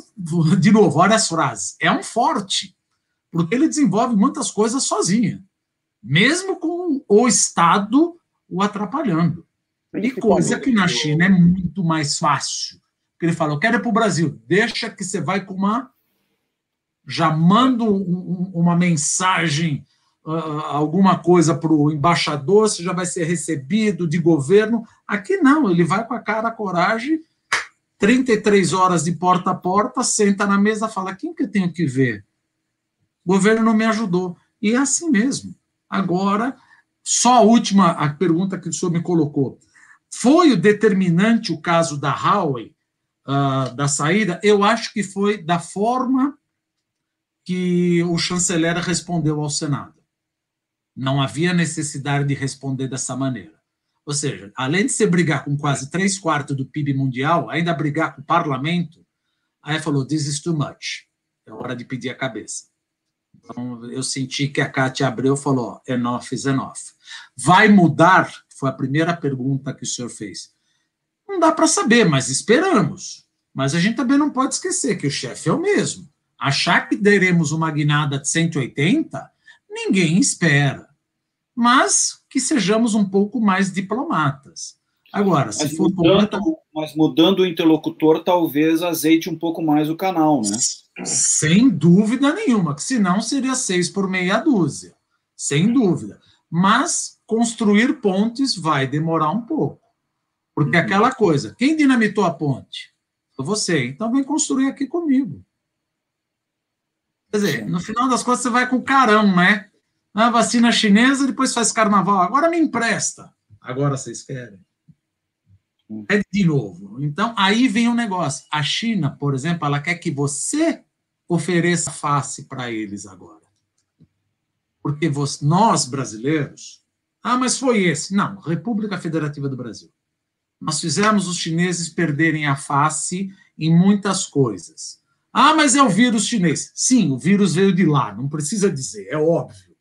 de novo, olha as frases, é um forte, porque ele desenvolve muitas coisas sozinho, mesmo com o Estado o atrapalhando. E coisa que na China é muito mais fácil. Porque ele fala, eu quero ir para o Brasil, deixa que você vai com uma já mando um, uma mensagem, uh, alguma coisa para o embaixador, você já vai ser recebido de governo. Aqui não, ele vai com a cara, a coragem, 33 horas de porta a porta, senta na mesa, fala: quem que eu tenho que ver? O governo não me ajudou. E é assim mesmo. Agora, só a última a pergunta que o senhor me colocou. Foi o determinante o caso da Huawei, uh, da saída? Eu acho que foi da forma que o chanceler respondeu ao Senado. Não havia necessidade de responder dessa maneira. Ou seja, além de você brigar com quase três quartos do PIB mundial, ainda brigar com o parlamento, aí falou: This is too much. É hora de pedir a cabeça. Então, eu senti que a Cátia Abreu falou: enough is enough. Vai mudar? Foi a primeira pergunta que o senhor fez. Não dá para saber, mas esperamos. Mas a gente também não pode esquecer que o chefe é o mesmo. Achar que teremos uma guinada de 180, ninguém espera. Mas que sejamos um pouco mais diplomatas. Agora, se mas for mudando, Mas mudando o interlocutor, talvez azeite um pouco mais o canal, né? Sem dúvida nenhuma, que senão seria seis por meia dúzia. Sem dúvida. Mas construir pontes vai demorar um pouco. Porque uhum. aquela coisa, quem dinamitou a ponte? Você. Então vem construir aqui comigo. Quer dizer, no final das contas, você vai com o carão, né? A vacina chinesa, depois faz carnaval. Agora me empresta. Agora vocês querem. É de novo. Então, aí vem o um negócio. A China, por exemplo, ela quer que você ofereça face para eles agora. Porque nós, brasileiros. Ah, mas foi esse. Não, República Federativa do Brasil. Nós fizemos os chineses perderem a face em muitas coisas. Ah, mas é o vírus chinês. Sim, o vírus veio de lá, não precisa dizer, é óbvio.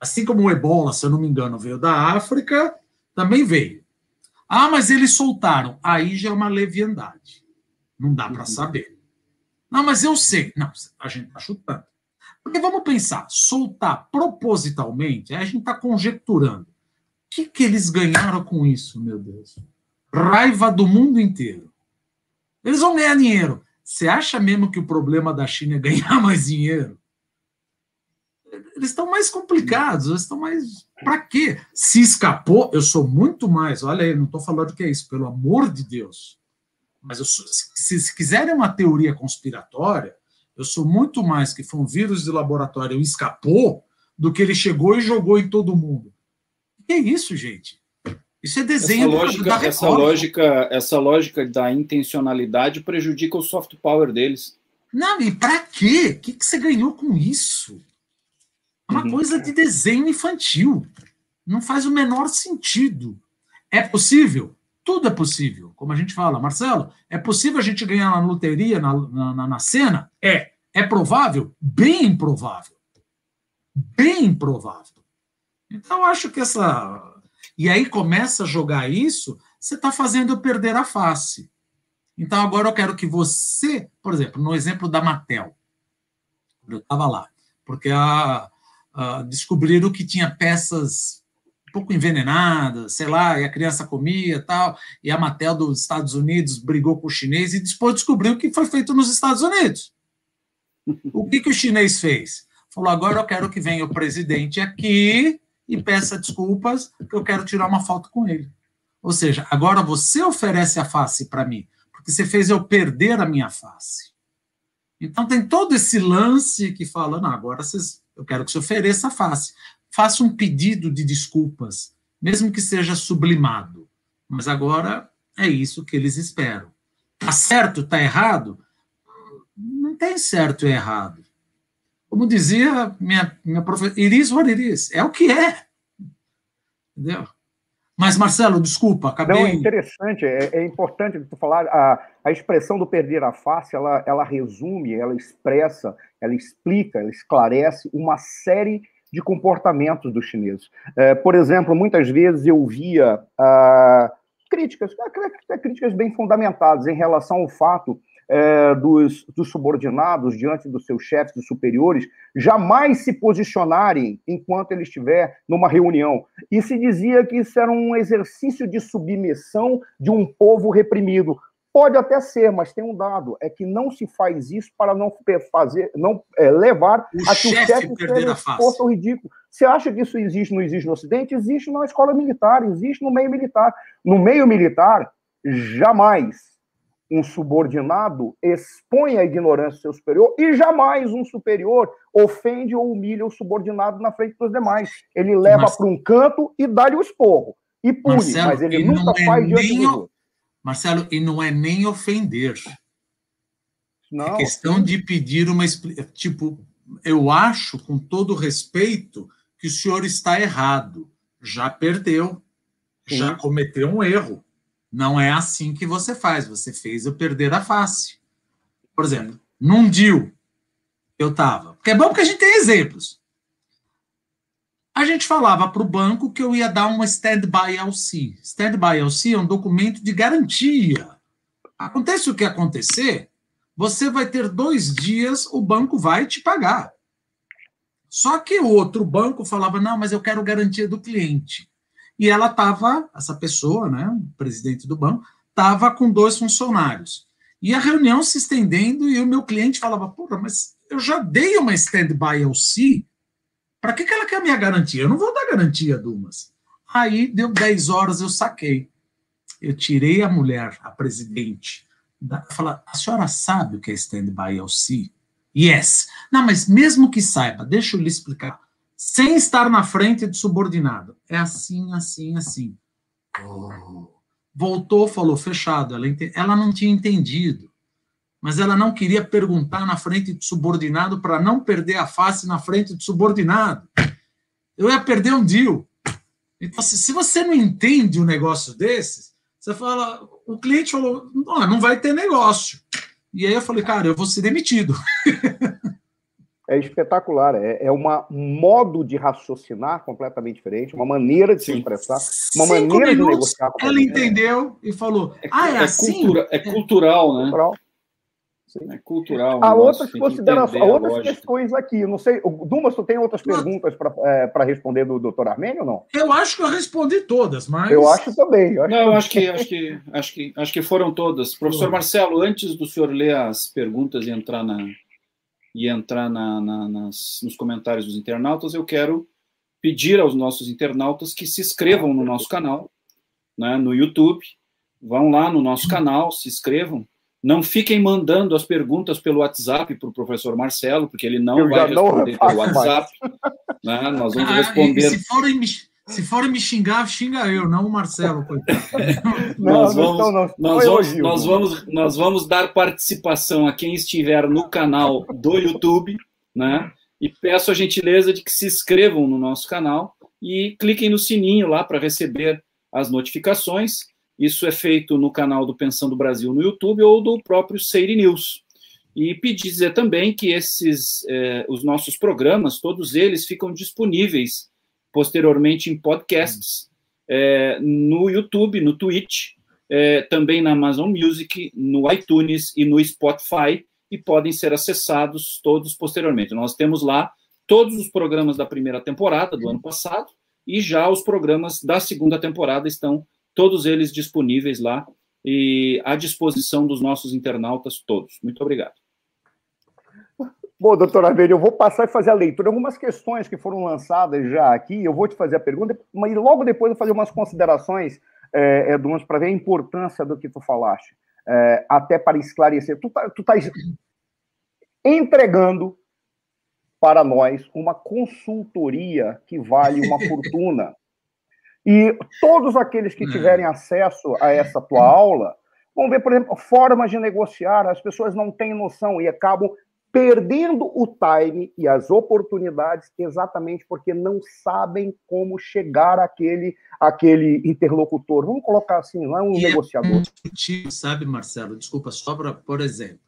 Assim como o ebola, se eu não me engano, veio da África, também veio. Ah, mas eles soltaram. Aí já é uma leviandade. Não dá para uhum. saber. Não, mas eu sei. Não, a gente está chutando. Porque vamos pensar, soltar propositalmente, a gente está conjecturando. O que, que eles ganharam com isso, meu Deus? Raiva do mundo inteiro. Eles vão ganhar dinheiro. Você acha mesmo que o problema da China é ganhar (laughs) mais dinheiro? Eles estão mais complicados, eles estão mais. Para quê? Se escapou, eu sou muito mais. Olha aí, não estou falando que é isso, pelo amor de Deus. Mas sou, se, se quiserem uma teoria conspiratória, eu sou muito mais que foi um vírus de laboratório e escapou do que ele chegou e jogou em todo mundo. Que é isso, gente? Isso é desenho essa lógica, da essa lógica, essa lógica da intencionalidade prejudica o soft power deles. Não, e para quê? O que, que você ganhou com isso? Uma uhum. coisa de desenho infantil. Não faz o menor sentido. É possível? Tudo é possível. Como a gente fala, Marcelo, é possível a gente ganhar na loteria, na, na, na cena? É. É provável? Bem improvável. Bem improvável. Então, acho que essa e aí começa a jogar isso, você está fazendo eu perder a face. Então agora eu quero que você, por exemplo, no exemplo da Mattel, eu estava lá, porque a, a, descobriram que tinha peças um pouco envenenadas, sei lá, e a criança comia tal, e a Mattel dos Estados Unidos brigou com o chinês e depois descobriu que foi feito nos Estados Unidos. O que, que o chinês fez? Falou: agora eu quero que venha o presidente aqui e peça desculpas, que eu quero tirar uma foto com ele. Ou seja, agora você oferece a face para mim, porque você fez eu perder a minha face. Então tem todo esse lance que fala: não, agora vocês, eu quero que você ofereça a face. Faça um pedido de desculpas, mesmo que seja sublimado. Mas agora é isso que eles esperam. Tá certo, tá errado? Não tem certo e errado. Como dizia minha, minha professora, iris what it is. É o que é. Entendeu? Mas, Marcelo, desculpa, acabei... Não, é interessante, é, é importante tu falar, a, a expressão do perder a face, ela, ela resume, ela expressa, ela explica, ela esclarece uma série de comportamentos dos chineses. É, por exemplo, muitas vezes eu via ah, críticas, críticas bem fundamentadas em relação ao fato é, dos, dos, subordinados diante dos seus chefes e superiores jamais se posicionarem enquanto ele estiver numa reunião. E se dizia que isso era um exercício de submissão de um povo reprimido. Pode até ser, mas tem um dado: é que não se faz isso para não fazer, não é, levar o a que o chefe seja exposto ao ridículo. Você acha que isso existe, não existe no Ocidente? Existe na escola militar, existe no meio militar. No meio militar, jamais um subordinado expõe a ignorância do seu superior e jamais um superior ofende ou humilha o subordinado na frente dos demais. Ele leva para um canto e dá-lhe o esporro. E pune, Marcelo, mas ele nunca é faz diante do Marcelo, e não é nem ofender. Não, é questão de pedir uma tipo, eu acho, com todo respeito, que o senhor está errado. Já perdeu, Sim. já cometeu um erro. Não é assim que você faz. Você fez eu perder a face. Por exemplo, num deal eu estava. Porque é bom que a gente tem exemplos. A gente falava para o banco que eu ia dar uma stand-by LC. Stand-by LC é um documento de garantia. Acontece o que acontecer, você vai ter dois dias, o banco vai te pagar. Só que o outro banco falava: não, mas eu quero garantia do cliente. E ela estava, essa pessoa, né, o presidente do banco, estava com dois funcionários. E a reunião se estendendo, e o meu cliente falava: Porra, mas eu já dei uma stand-by LC, para que, que ela quer a minha garantia? Eu não vou dar garantia, Dumas. Aí deu 10 horas, eu saquei. Eu tirei a mulher, a presidente, da, falar: A senhora sabe o que é stand-by LC? Yes. Não, mas mesmo que saiba, deixa eu lhe explicar sem estar na frente do subordinado. É assim, assim, assim. Oh. Voltou, falou, fechado. Ela, ela não tinha entendido. Mas ela não queria perguntar na frente do subordinado para não perder a face na frente do subordinado. Eu ia perder um deal. Então, se, se você não entende um negócio desses, você fala, o cliente falou, não, não vai ter negócio. E aí eu falei, cara, eu vou ser demitido. é espetacular. É, é uma, um modo de raciocinar completamente diferente, uma maneira de Sim. se expressar, uma Cinco maneira de negociar. Ela entendeu e falou: é, Ah, é, é assim? Cultura, é cultural, né? Cultural. Sim. É cultural. Há outras considerações, há outras questões aqui. Não sei, Dumas, tu tem outras perguntas para é, responder do doutor Armênio ou não? Eu acho que eu respondi todas, mas. Eu acho também. Eu acho não, eu acho que, acho, que, acho, que, acho que foram todas. Professor Marcelo, antes do senhor ler as perguntas e entrar na, e entrar na, na, nas, nos comentários dos internautas, eu quero pedir aos nossos internautas que se inscrevam no nosso canal, né, no YouTube. Vão lá no nosso canal, se inscrevam. Não fiquem mandando as perguntas pelo WhatsApp para o professor Marcelo, porque ele não eu vai responder não pelo WhatsApp. Né, nós vamos responder. Ah, se forem se forem me xingar, xinga eu, não o Marcelo, coitado. nós, vamos, nós, vamos, nós, vamos, nós vamos dar participação a quem estiver no canal do YouTube, né? E peço a gentileza de que se inscrevam no nosso canal e cliquem no sininho lá para receber as notificações. Isso é feito no canal do Pensando Brasil no YouTube ou do próprio Seire News. E pedir dizer também que esses, eh, os nossos programas, todos eles ficam disponíveis posteriormente em podcasts, é, no YouTube, no Twitch, é, também na Amazon Music, no iTunes e no Spotify, e podem ser acessados todos posteriormente. Nós temos lá todos os programas da primeira temporada do ano passado e já os programas da segunda temporada estão todos eles disponíveis lá e à disposição dos nossos internautas todos. Muito obrigado. Bom, doutor Abelha, eu vou passar e fazer a leitura. Algumas questões que foram lançadas já aqui, eu vou te fazer a pergunta, mas logo depois eu vou fazer umas considerações, é, é, para ver a importância do que tu falaste, é, até para esclarecer. Tu tá, tu tá entregando para nós uma consultoria que vale uma (laughs) fortuna. E todos aqueles que tiverem acesso a essa tua aula vão ver, por exemplo, formas de negociar. As pessoas não têm noção e acabam perdendo o time e as oportunidades exatamente porque não sabem como chegar àquele, àquele interlocutor. Vamos colocar assim, não é um e é negociador. É sabe, Marcelo? Desculpa, só para, por exemplo,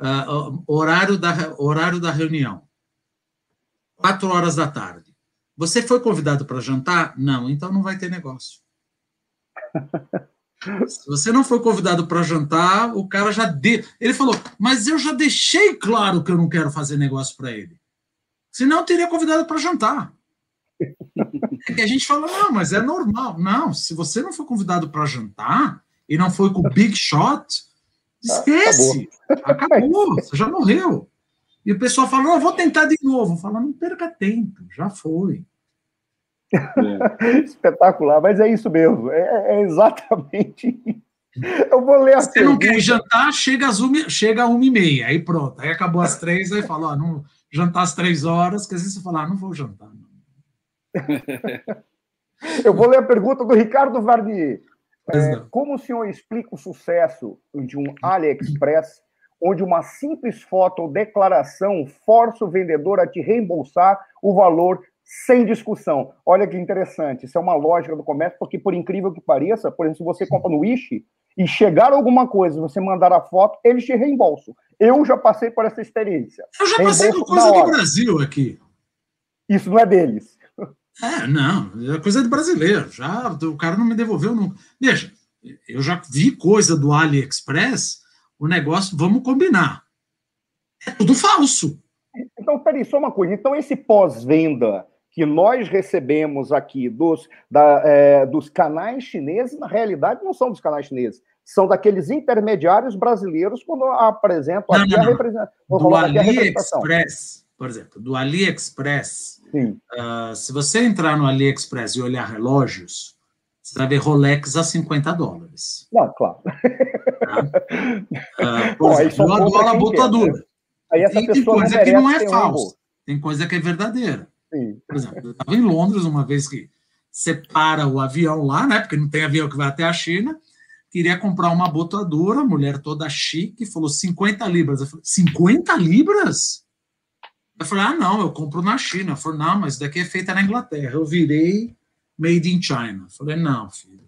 uh, horário, da, horário da reunião, quatro horas da tarde. Você foi convidado para jantar? Não, então não vai ter negócio. (laughs) Se você não foi convidado para jantar, o cara já de... ele falou, mas eu já deixei claro que eu não quero fazer negócio para ele. Senão eu teria convidado para jantar. É que a gente fala, não, mas é normal. Não, se você não foi convidado para jantar e não foi com o Big Shot, esquece. Acabou. Acabou, você já morreu. E o pessoal fala, não, vou tentar de novo. Fala, não perca tempo, já foi. É. (laughs) Espetacular, mas é isso mesmo, é, é exatamente isso. Eu vou ler a Você não quer jantar, chega às uma, chega uma e meia, aí pronto, aí acabou às três, aí fala, ó, não, jantar às três horas, que às vezes você fala, ah, não vou jantar. Não. (laughs) Eu vou ler a pergunta do Ricardo Varnier. É, como o senhor explica o sucesso de um AliExpress, onde uma simples foto ou declaração força o vendedor a te reembolsar o valor sem discussão. Olha que interessante, isso é uma lógica do comércio, porque por incrível que pareça, por exemplo, se você compra no Wish e chegar alguma coisa, você mandar a foto, eles te reembolsam. Eu já passei por essa experiência. Eu já passei por coisa do Brasil aqui. Isso não é deles. É, não, é coisa do brasileiro. Já o cara não me devolveu nunca. Veja, eu já vi coisa do AliExpress, o negócio, vamos combinar. É tudo falso. Então, peraí, só uma coisa. Então, esse pós-venda que nós recebemos aqui dos, da, é, dos canais chineses, na realidade, não são dos canais chineses, são daqueles intermediários brasileiros quando apresentam aqui, não, a, representação. do AliExpress, por exemplo, do AliExpress. Uh, se você entrar no AliExpress e olhar relógios, você vai ver Rolex a 50 dólares. Não, claro. (laughs) Uh, Bom, exemplo, eu adoro a botadura. Né? Aí essa tem, tem coisa que não é falsa, tem coisa que é verdadeira. Sim. Por exemplo, eu estava em Londres uma vez que separa o avião lá, né? Porque não tem avião que vai até a China. Queria comprar uma botoadora, mulher toda chique, falou 50 libras. Eu falei, 50 libras? Eu falei, ah, não, eu compro na China. Eu falei, não, mas daqui é feita na Inglaterra. Eu virei made in China. Eu falei, não, filho.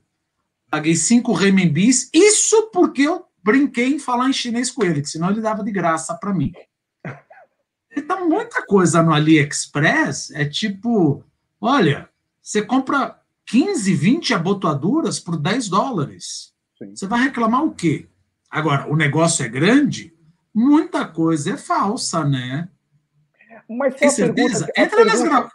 Paguei 5 renminbis, isso porque eu brinquei em falar em chinês com ele, que senão ele dava de graça para mim. Então, muita coisa no AliExpress é tipo: olha, você compra 15, 20 abotoaduras por 10 dólares. Sim. Você vai reclamar o quê? Agora, o negócio é grande, muita coisa é falsa, né? Mas Tem certeza? Entra, pergunta, nas gra...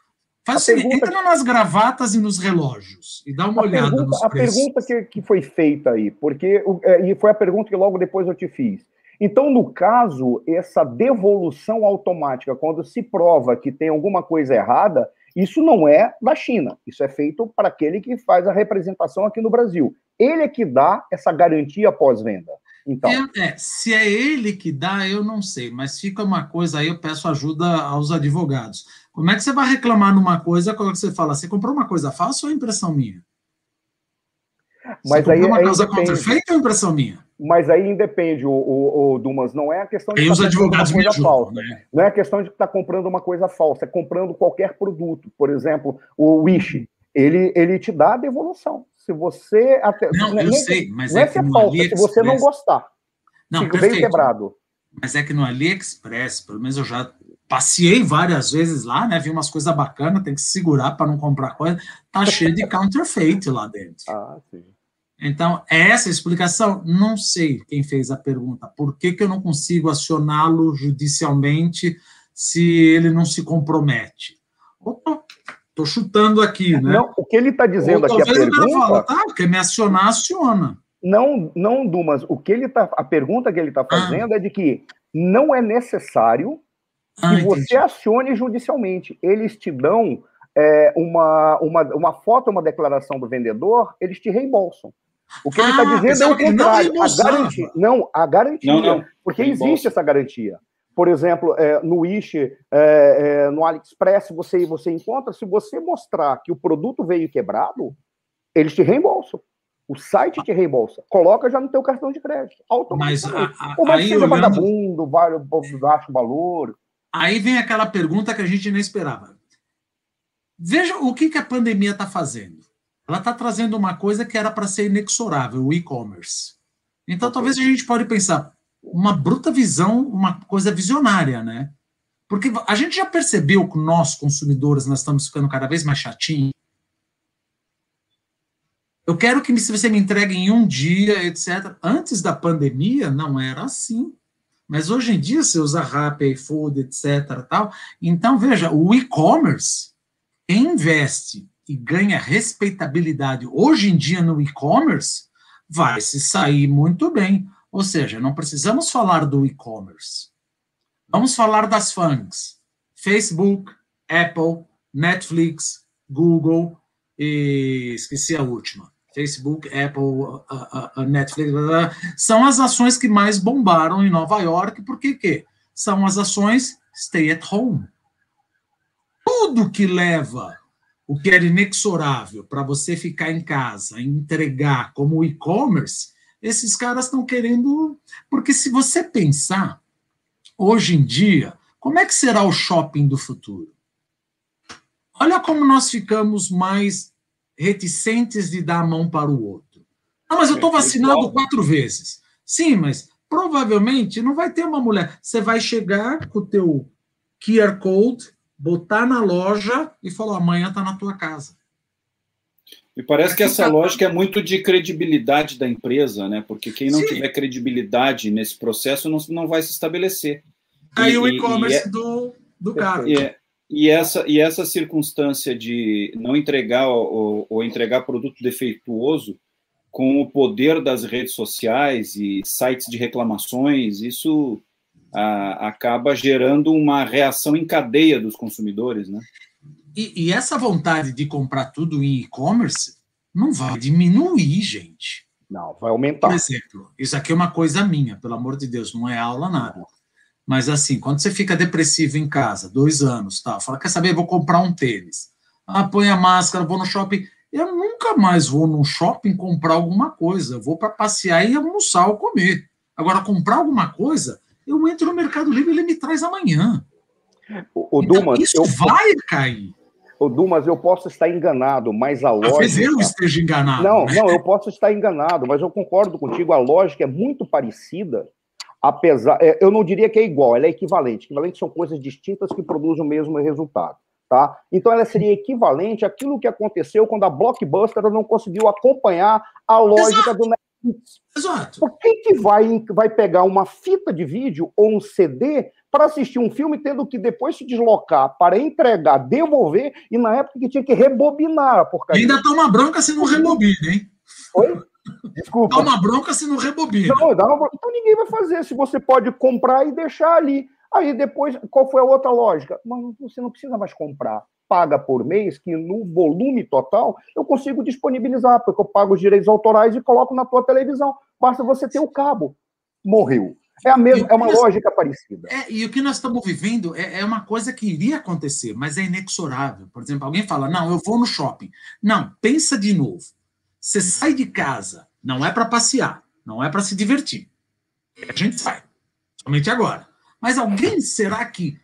Faz pergunta... entra nas gravatas e nos relógios e dá uma a olhada pergunta, nos A pergunta que, que foi feita aí, porque é, e foi a pergunta que logo depois eu te fiz. Então, no caso, essa devolução automática, quando se prova que tem alguma coisa errada, isso não é da China. Isso é feito para aquele que faz a representação aqui no Brasil. Ele é que dá essa garantia pós-venda. Então. É, é, se é ele que dá, eu não sei, mas fica uma coisa aí, eu peço ajuda aos advogados. Como é que você vai reclamar numa coisa quando você fala, você comprou uma coisa falsa ou é impressão minha? Mas você aí, uma coisa contrafeita ou é impressão minha? mas aí independe, o, o, o, Dumas, não é a questão de estar tá comprando uma coisa ajudam, falsa. Né? Não é a questão de estar tá comprando uma coisa falsa, é comprando qualquer produto. Por exemplo, o Wish, ele, ele te dá a devolução. Se você. Até, não, nem, eu sei, mas não é, é que é falsa, se você não gostar. Não, fica perfeito. bem quebrado. Mas é que no AliExpress, pelo menos eu já passei várias vezes lá, né? Vi umas coisas bacanas, tem que se segurar para não comprar coisa. Tá (laughs) cheio de counterfeit lá dentro. Ah, sim. Então, essa explicação, não sei quem fez a pergunta. Por que, que eu não consigo acioná-lo judicialmente se ele não se compromete. Estou chutando aqui, né? Não, o que ele está dizendo Ou, aqui, a pergunta... Fala, tá, quer me acionar, aciona. Não, não, Dumas, o que ele tá, a pergunta que ele está fazendo ah. é de que não é necessário ah, que você acione judicialmente. Eles te dão é, uma, uma, uma foto, uma declaração do vendedor, eles te reembolsam. O que tá ah, ele está dizendo é o contrário. Não a garantia, não, a garantia. Não, não. Porque existe essa garantia. Por exemplo, é, no Wish, é, é, no AliExpress, você, você encontra, se você mostrar que o produto veio quebrado, eles te reembolsam. O site te reembolsa. Coloca já no teu cartão de crédito. Mas a, a, Ou vai ser olhando... vagabundo, vai, baixa o valor. Aí vem aquela pergunta que a gente não esperava. Veja o que, que a pandemia está fazendo. Ela está trazendo uma coisa que era para ser inexorável, o e-commerce. Então, talvez a gente pode pensar, uma bruta visão, uma coisa visionária, né? Porque a gente já percebeu que nós, consumidores, nós estamos ficando cada vez mais chatinhos. Eu quero que você me entregue em um dia, etc. Antes da pandemia, não era assim. Mas hoje em dia, você usa Rappi, iFood, etc. Tal. Então, veja, o e-commerce investe e ganha respeitabilidade hoje em dia no e-commerce, vai se sair muito bem. Ou seja, não precisamos falar do e-commerce. Vamos falar das FANGs. Facebook, Apple, Netflix, Google e esqueci a última. Facebook, Apple, uh, uh, uh, Netflix, são as ações que mais bombaram em Nova York, porque quê? São as ações stay at home. Tudo que leva o que era inexorável para você ficar em casa entregar como e-commerce, esses caras estão querendo. Porque se você pensar, hoje em dia, como é que será o shopping do futuro? Olha como nós ficamos mais reticentes de dar a mão para o outro. Ah, mas eu estou vacinado quatro vezes. Sim, mas provavelmente não vai ter uma mulher. Você vai chegar com o teu QR Code, botar na loja e falar, amanhã está na tua casa. Me parece que essa lógica é muito de credibilidade da empresa, né? Porque quem não Sim. tiver credibilidade nesse processo não, não vai se estabelecer. Aí e, o e-commerce é, do, do cara. E, e, essa, e essa circunstância de não entregar ou, ou entregar produto defeituoso com o poder das redes sociais e sites de reclamações, isso a, acaba gerando uma reação em cadeia dos consumidores, né? E, e essa vontade de comprar tudo em e-commerce não vai diminuir, gente. Não, vai aumentar. Por exemplo, isso aqui é uma coisa minha, pelo amor de Deus, não é aula nada. Mas assim, quando você fica depressivo em casa, dois anos, tal, fala, quer saber, vou comprar um tênis. Ah, põe a máscara, vou no shopping. Eu nunca mais vou no shopping comprar alguma coisa. Eu vou para passear e almoçar ou comer. Agora, comprar alguma coisa, eu entro no Mercado Livre e ele me traz amanhã. O, o então, Dumas, isso eu... vai cair. O Dumas, eu posso estar enganado, mas a lógica. Talvez eu esteja enganado. Não, né? não, eu posso estar enganado, mas eu concordo contigo. A lógica é muito parecida, apesar. É, eu não diria que é igual, ela é equivalente. Equivalente são coisas distintas que produzem o mesmo resultado. Tá? Então ela seria equivalente àquilo que aconteceu quando a Blockbuster não conseguiu acompanhar a lógica Exato. do Netflix. Exato. Por que, que vai, vai pegar uma fita de vídeo ou um CD para assistir um filme, tendo que depois se deslocar para entregar, devolver, e na época que tinha que rebobinar a porcaria. E ainda toma bronca se não rebobina, hein? Oi? Desculpa. Dá uma bronca se não rebobina. Não, dá uma... Então ninguém vai fazer. Se você pode comprar e deixar ali. Aí depois, qual foi a outra lógica? Mas você não precisa mais comprar. Paga por mês, que no volume total eu consigo disponibilizar, porque eu pago os direitos autorais e coloco na tua televisão. Basta você ter o cabo. Morreu. É a mesma, é uma nós, lógica parecida. É, e o que nós estamos vivendo é, é, uma coisa que iria acontecer, mas é inexorável. Por exemplo, alguém fala: não, eu vou no shopping. Não, pensa de novo. Você sai de casa, não é para passear, não é para se divertir. A gente sai, somente agora. Mas alguém será que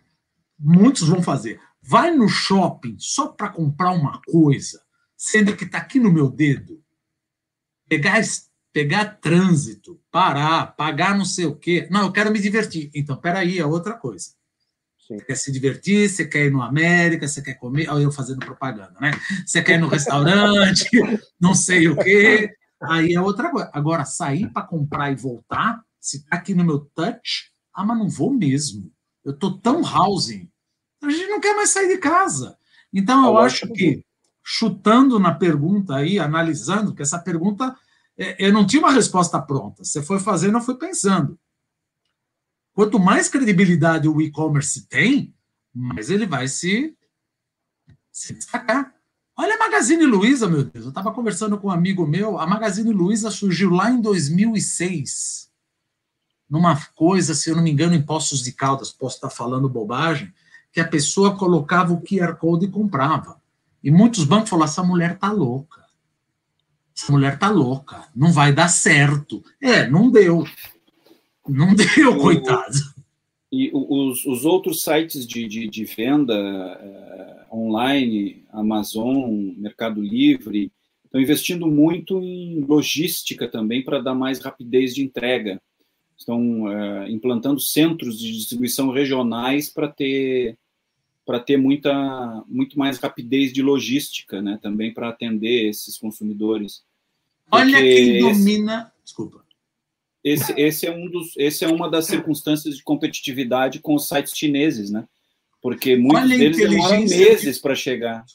muitos vão fazer? Vai no shopping só para comprar uma coisa, sendo que está aqui no meu dedo, pegar pegar trânsito, parar, pagar não sei o quê. Não, eu quero me divertir. Então, peraí, é outra coisa. Sim. Você quer se divertir, você quer ir no América, você quer comer. Olha eu fazendo propaganda, né? Você quer ir no restaurante, (laughs) não sei o quê. Aí é outra coisa. Agora, sair para comprar e voltar, se tá aqui no meu touch, ah, mas não vou mesmo. Eu estou tão housing. A gente não quer mais sair de casa. Então, eu acho que, chutando na pergunta aí, analisando, que essa pergunta, é, eu não tinha uma resposta pronta. Você foi fazendo, eu fui pensando. Quanto mais credibilidade o e-commerce tem, mais ele vai se, se destacar. Olha a Magazine Luiza, meu Deus. Eu estava conversando com um amigo meu. A Magazine Luiza surgiu lá em 2006, numa coisa, se eu não me engano, em Poços de Caldas, posso estar falando bobagem, que a pessoa colocava o QR Code e comprava. E muitos bancos falaram: essa mulher tá louca. Essa mulher tá louca. Não vai dar certo. É, não deu. Não deu, coitado. E os, os outros sites de, de, de venda eh, online, Amazon, Mercado Livre, estão investindo muito em logística também para dar mais rapidez de entrega. Estão eh, implantando centros de distribuição regionais para ter para ter muita muito mais rapidez de logística, né? Também para atender esses consumidores. Olha quem domina. Desculpa. Esse, esse, é um dos, esse é uma das circunstâncias de competitividade com os sites chineses, né? Porque muitos Olha deles demoram meses para chegar.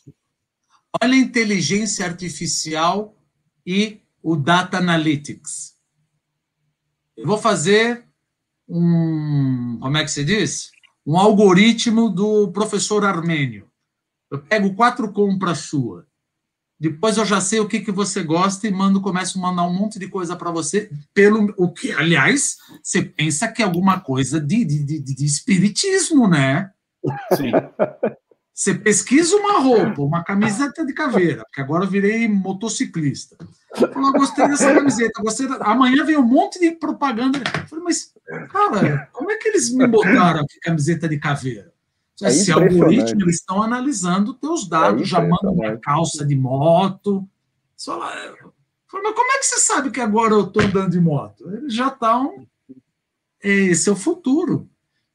Olha a inteligência artificial e o data analytics. Eu vou fazer um, como é que se diz? Um algoritmo do professor Armênio. Eu pego quatro compras suas depois eu já sei o que, que você gosta e mando, começo a mandar um monte de coisa para você, pelo o que, aliás, você pensa que é alguma coisa de, de, de, de espiritismo, né? Sim. Você pesquisa uma roupa, uma camiseta de caveira, porque agora eu virei motociclista. Eu falei, gostei dessa camiseta, gostei da... amanhã vem um monte de propaganda. Eu falei, mas, cara, como é que eles me botaram aqui camiseta de caveira? É Esse algoritmo, eles estão analisando teus dados, é já mandam uma calça de moto. Mas como é que você sabe que agora eu estou andando de moto? Eles já estão. Esse é o futuro.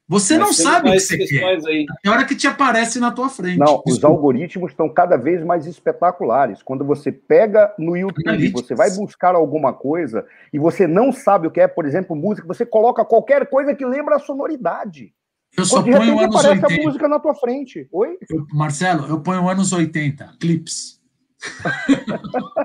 Você Mas não sabe o que você quer. Aí. É hora que te aparece na tua frente. Não, os algoritmos estão cada vez mais espetaculares. Quando você pega no YouTube, você vai buscar alguma coisa e você não sabe o que é, por exemplo, música, você coloca qualquer coisa que lembra a sonoridade. Eu só Quando ponho anos 80. a música na tua frente. Oi? Eu, Marcelo, eu ponho anos 80, clips.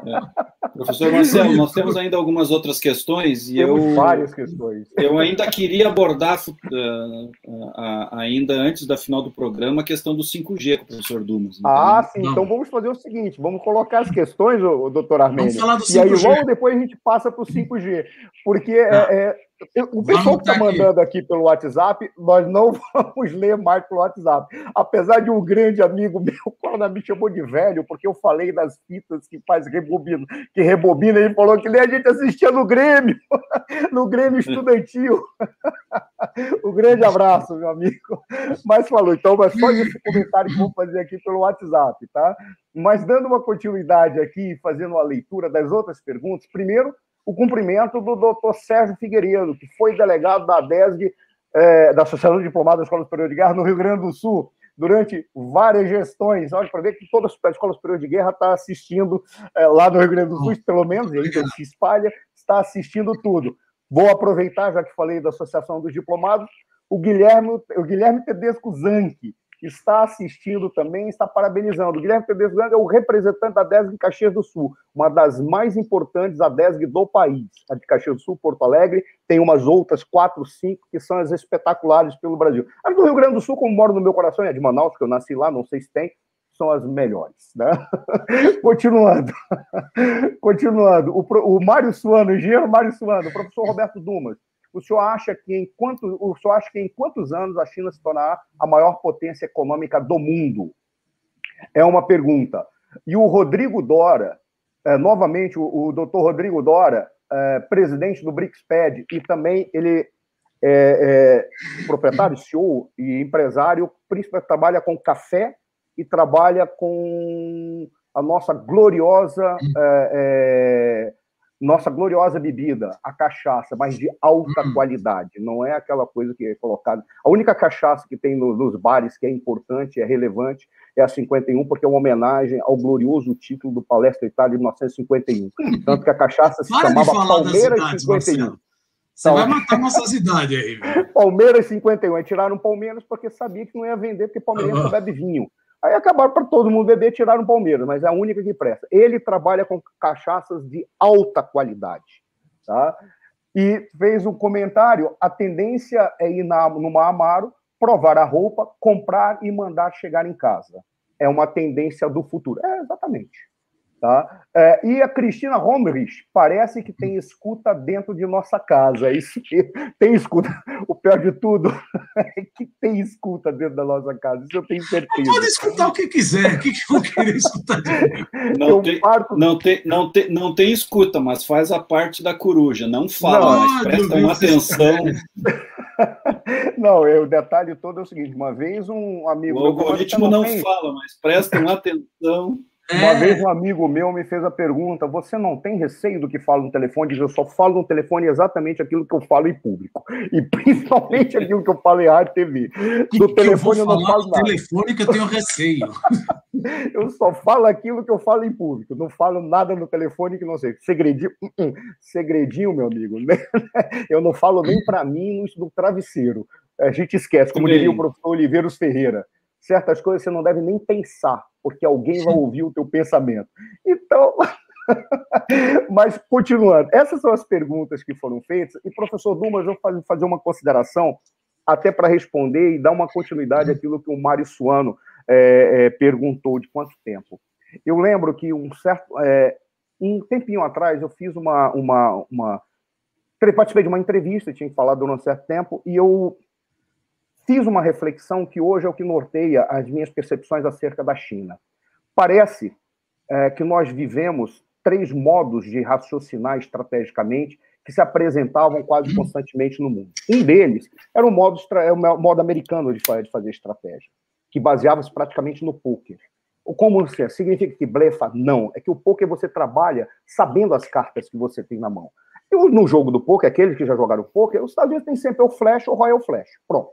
É. Professor Marcelo, nós temos ainda algumas outras questões e temos eu várias questões. Eu ainda queria abordar uh, uh, ainda antes da final do programa a questão do 5G com o professor Dumas. Ah, sim. Não. Então vamos fazer o seguinte, vamos colocar as questões, o, doutor Armênio. Vamos falar do 5G. E aí logo depois a gente passa para o 5G, porque é, é o pessoal que está mandando aqui pelo WhatsApp, nós não (laughs) vamos ler mais pelo WhatsApp. Apesar de um grande amigo meu, (laughs) quando me chamou de velho, porque eu falei das fitas que faz rebobina, que rebobina, ele falou que nem a gente assistia no Grêmio, (laughs) no Grêmio Estudantil. um grande abraço, meu amigo. Mas falou, então, mas só esse comentário que vou fazer aqui pelo WhatsApp, tá? Mas dando uma continuidade aqui, fazendo uma leitura das outras perguntas, primeiro, o cumprimento do doutor Sérgio Figueiredo, que foi delegado da DESG, é, da Associação de Diplomados da Escola Superior de Guerra, no Rio Grande do Sul, durante várias gestões. Olha, para ver que toda a Escola Superior de Guerra está assistindo é, lá no Rio Grande do Sul, pelo menos, e ainda se espalha, está assistindo tudo. Vou aproveitar, já que falei da Associação dos Diplomados, o Guilherme, o Guilherme Tedesco Zanchi, está assistindo também, está parabenizando. O Guilherme Tedesco é o representante da DESG Caxias do Sul, uma das mais importantes ADESG do país. A de Caxias do Sul, Porto Alegre, tem umas outras quatro, cinco, que são as espetaculares pelo Brasil. As do Rio Grande do Sul, como moro no meu coração, é de Manaus, que eu nasci lá, não sei se tem, são as melhores. Né? (laughs) Continuando. (laughs) Continuando. O, o Mário Suano, o engenheiro Mário Suano, o professor Roberto Dumas, o senhor acha que em quantos, o senhor acha que em quantos anos a China se tornará a maior potência econômica do mundo? É uma pergunta. E o Rodrigo Dora, é, novamente, o, o doutor Rodrigo Dora, é, presidente do BRICSPED, e também ele é, é proprietário, CEO e empresário, principalmente trabalha com café e trabalha com a nossa gloriosa é, é nossa gloriosa bebida, a cachaça, mas de alta hum. qualidade, não é aquela coisa que é colocada. A única cachaça que tem no, nos bares que é importante, é relevante, é a 51, porque é uma homenagem ao glorioso título do Palestra Itália de 1951. Tanto que a cachaça se Para chamava Palmeiras cidades, 51. Marcelo. Você então, vai matar nossas idades aí. Palmeiras 51. Tiraram Palmeiras porque sabia que não ia vender, porque Palmeiras só bebe vinho. Aí acabaram para todo mundo beber, tiraram Palmeiras, mas é a única que presta. Ele trabalha com cachaças de alta qualidade. Tá? E fez um comentário: a tendência é ir na, numa Amaro, provar a roupa, comprar e mandar chegar em casa. É uma tendência do futuro. É, exatamente. Tá? É, e a Cristina Romrich parece que tem escuta dentro de nossa casa. É isso que (laughs) tem escuta. O pior de tudo (laughs) é que tem escuta dentro da nossa casa. Isso eu tenho certeza. Pode escutar o que quiser. O que, que eu querer escutar de (laughs) não tem, parto... não, tem, não, tem, não tem escuta, mas faz a parte da coruja. Não fala, não, mas presta uma atenção. Não, é, o detalhe todo é o seguinte: uma vez um amigo. O algoritmo não, não fala, mas prestem atenção. Uma é. vez um amigo meu me fez a pergunta: você não tem receio do que fala no telefone? Diz, eu só falo no telefone exatamente aquilo que eu falo em público. (laughs) E principalmente aquilo que eu falo em rádio TV. No que telefone eu, eu não falo nada. telefone que eu tenho receio. (laughs) eu só falo aquilo que eu falo em público. Não falo nada no telefone que não sei. Segredinho, uh -uh. segredinho, meu amigo. (laughs) Eu não falo nem para mim no travesseiro. A gente esquece, como diria o professor Oliveiros Ferreira certas coisas você não deve nem pensar, porque alguém vai ouvir o teu pensamento. Então, (laughs) mas continuando, essas são as perguntas que foram feitas, e professor Dumas, eu vou fazer uma consideração até para responder e dar uma continuidade àquilo que o Mário Suano é, é, perguntou de quanto tempo. Eu lembro que um certo, é, um tempinho atrás eu fiz uma, uma, uma participei de uma entrevista, tinha que falar durante um certo tempo, e eu fiz uma reflexão que hoje é o que norteia as minhas percepções acerca da China. Parece é, que nós vivemos três modos de raciocinar estrategicamente que se apresentavam quase uhum. constantemente no mundo. Um deles era o modo, é o modo americano de fazer estratégia, que baseava-se praticamente no poker. Como é? significa que blefa? Não. É que o poker você trabalha sabendo as cartas que você tem na mão. E no jogo do poker, aqueles que já jogaram poker, os Estados Unidos têm sempre o flash ou royal flash. Pronto.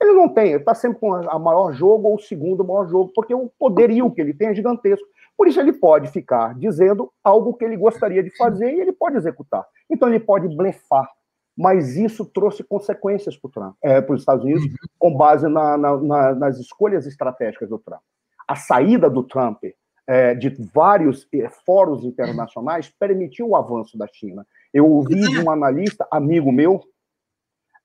Ele não tem, ele está sempre com a maior jogo ou o segundo maior jogo, porque o poderio que ele tem é gigantesco. Por isso ele pode ficar dizendo algo que ele gostaria de fazer e ele pode executar. Então ele pode blefar. Mas isso trouxe consequências para é, os Estados Unidos, uhum. com base na, na, na, nas escolhas estratégicas do Trump. A saída do Trump é, de vários é, fóruns internacionais permitiu o avanço da China. Eu ouvi de um analista, amigo meu,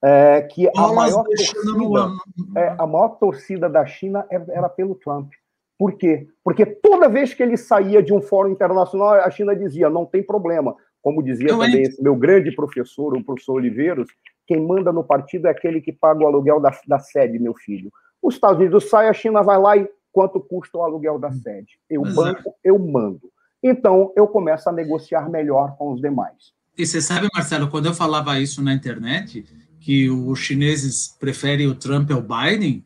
é, que a maior, torcida, é, a maior torcida da China era pelo Trump. Por quê? Porque toda vez que ele saía de um fórum internacional, a China dizia: não tem problema. Como dizia Eu também esse meu grande professor, o professor Oliveiros, quem manda no partido é aquele que paga o aluguel da, da sede, meu filho. Os Estados Unidos saem, a China vai lá e quanto custa o aluguel da sede? Eu Exato. banco, eu mando. Então, eu começo a negociar melhor com os demais. E você sabe, Marcelo, quando eu falava isso na internet, que os chineses preferem o Trump ao Biden,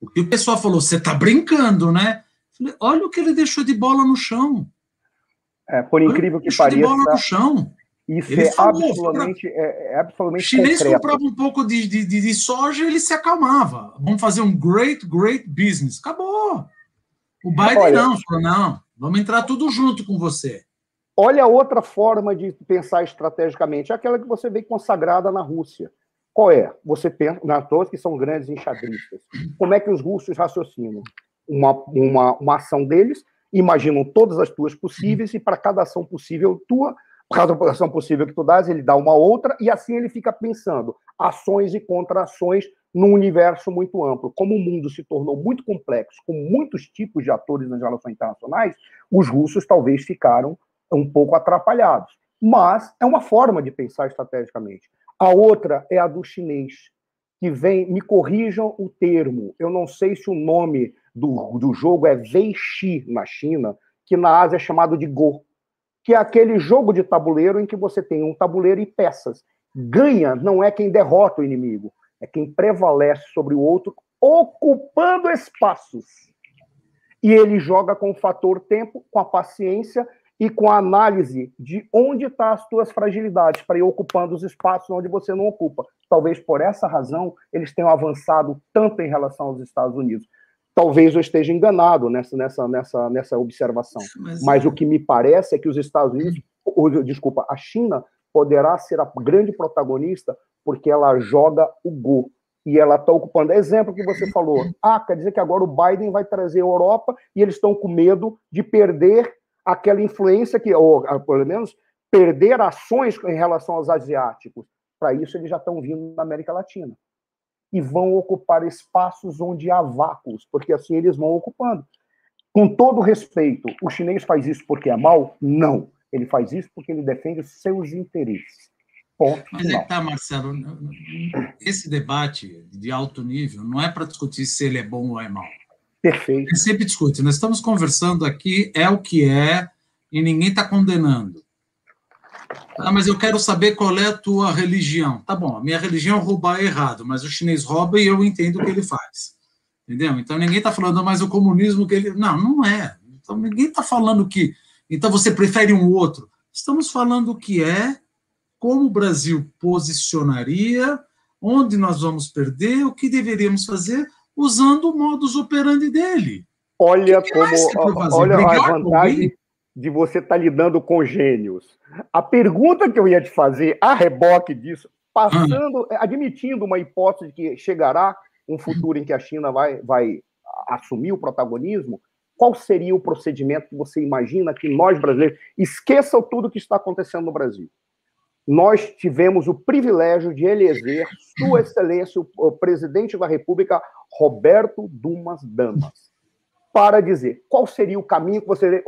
o que o pessoal falou, você está brincando, né? Falei, olha o que ele deixou de bola no chão. É, por incrível que pareça. de bola no chão. Isso ele é, falou, absolutamente, é, é absolutamente. O chinês comprava um pouco de, de, de, soja e ele se acalmava. Vamos fazer um great, great business. Acabou. O Biden olha, não, falou, não, vamos entrar tudo junto com você. Olha outra forma de pensar estrategicamente, é aquela que você vê consagrada na Rússia. Qual é? Você pensa, na todos que são grandes enxadristas. Como é que os russos raciocinam? Uma, uma, uma ação deles, imaginam todas as tuas possíveis, e para cada ação possível tua, cada ação possível que tu dás, ele dá uma outra, e assim ele fica pensando ações e contra-ações num universo muito amplo. Como o mundo se tornou muito complexo, com muitos tipos de atores nas relações internacionais, os russos talvez ficaram um pouco atrapalhados. Mas é uma forma de pensar estrategicamente. A outra é a do chinês, que vem, me corrijam o termo, eu não sei se o nome do, do jogo é Weiqi na China, que na Ásia é chamado de Go, que é aquele jogo de tabuleiro em que você tem um tabuleiro e peças. Ganha não é quem derrota o inimigo, é quem prevalece sobre o outro, ocupando espaços. E ele joga com o fator tempo, com a paciência e com a análise de onde estão tá as tuas fragilidades para ir ocupando os espaços onde você não ocupa. Talvez por essa razão eles tenham avançado tanto em relação aos Estados Unidos. Talvez eu esteja enganado nessa, nessa, nessa, nessa observação. Mas, Mas o que me parece é que os Estados Unidos, ou, desculpa, a China poderá ser a grande protagonista porque ela joga o Go. E ela está ocupando. Exemplo que você falou. Ah, quer dizer que agora o Biden vai trazer a Europa e eles estão com medo de perder aquela influência que, ou pelo menos, perder ações em relação aos asiáticos. Para isso, eles já estão vindo da América Latina. E vão ocupar espaços onde há vácuos, porque assim eles vão ocupando. Com todo respeito, o chinês faz isso porque é mal? Não. Ele faz isso porque ele defende os seus interesses. Ponto Mas é que tá, Marcelo, esse debate de alto nível não é para discutir se ele é bom ou é mau. Perfeito. Sempre discute. Nós estamos conversando aqui, é o que é, e ninguém está condenando. Ah, mas eu quero saber qual é a tua religião. Tá bom, a minha religião é roubar errado, mas o chinês rouba e eu entendo o que ele faz. Entendeu? Então ninguém está falando, mas o comunismo que ele. Não, não é. Então ninguém está falando que. Então você prefere um outro. Estamos falando o que é, como o Brasil posicionaria, onde nós vamos perder, o que deveríamos fazer, usando o modus operandi dele. Olha como. Olha a vantagem de você estar tá lidando com gênios. A pergunta que eu ia te fazer, a reboque disso, passando, ah. admitindo uma hipótese de que chegará um futuro em que a China vai, vai assumir o protagonismo, qual seria o procedimento que você imagina que nós brasileiros esqueçam tudo que está acontecendo no Brasil? Nós tivemos o privilégio de eleger Sua Excelência, o presidente da República, Roberto Dumas Damas, para dizer qual seria o caminho que você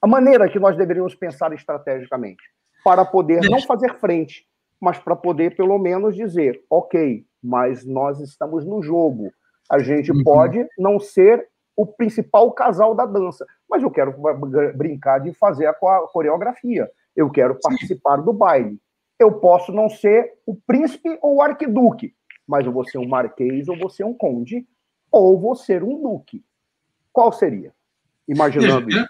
a maneira que nós deveríamos pensar estrategicamente, para poder não fazer frente, mas para poder pelo menos dizer, ok, mas nós estamos no jogo. A gente uhum. pode não ser o principal casal da dança, mas eu quero brincar de fazer a coreografia. Eu quero participar do baile. Eu posso não ser o príncipe ou o arquiduque, mas eu vou ser um marquês ou vou ser um conde ou vou ser um duque. Qual seria? Imaginando isso.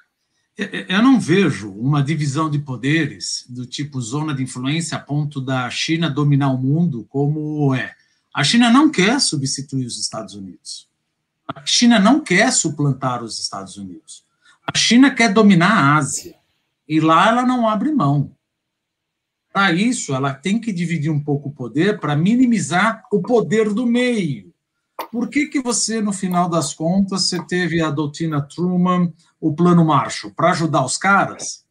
Eu não vejo uma divisão de poderes do tipo zona de influência a ponto da China dominar o mundo como é. A China não quer substituir os Estados Unidos. A China não quer suplantar os Estados Unidos. A China quer dominar a Ásia. E lá ela não abre mão. Para isso, ela tem que dividir um pouco o poder para minimizar o poder do meio. Por que, que você, no final das contas, você teve a doutrina Truman, o plano Marshall? Para ajudar os caras?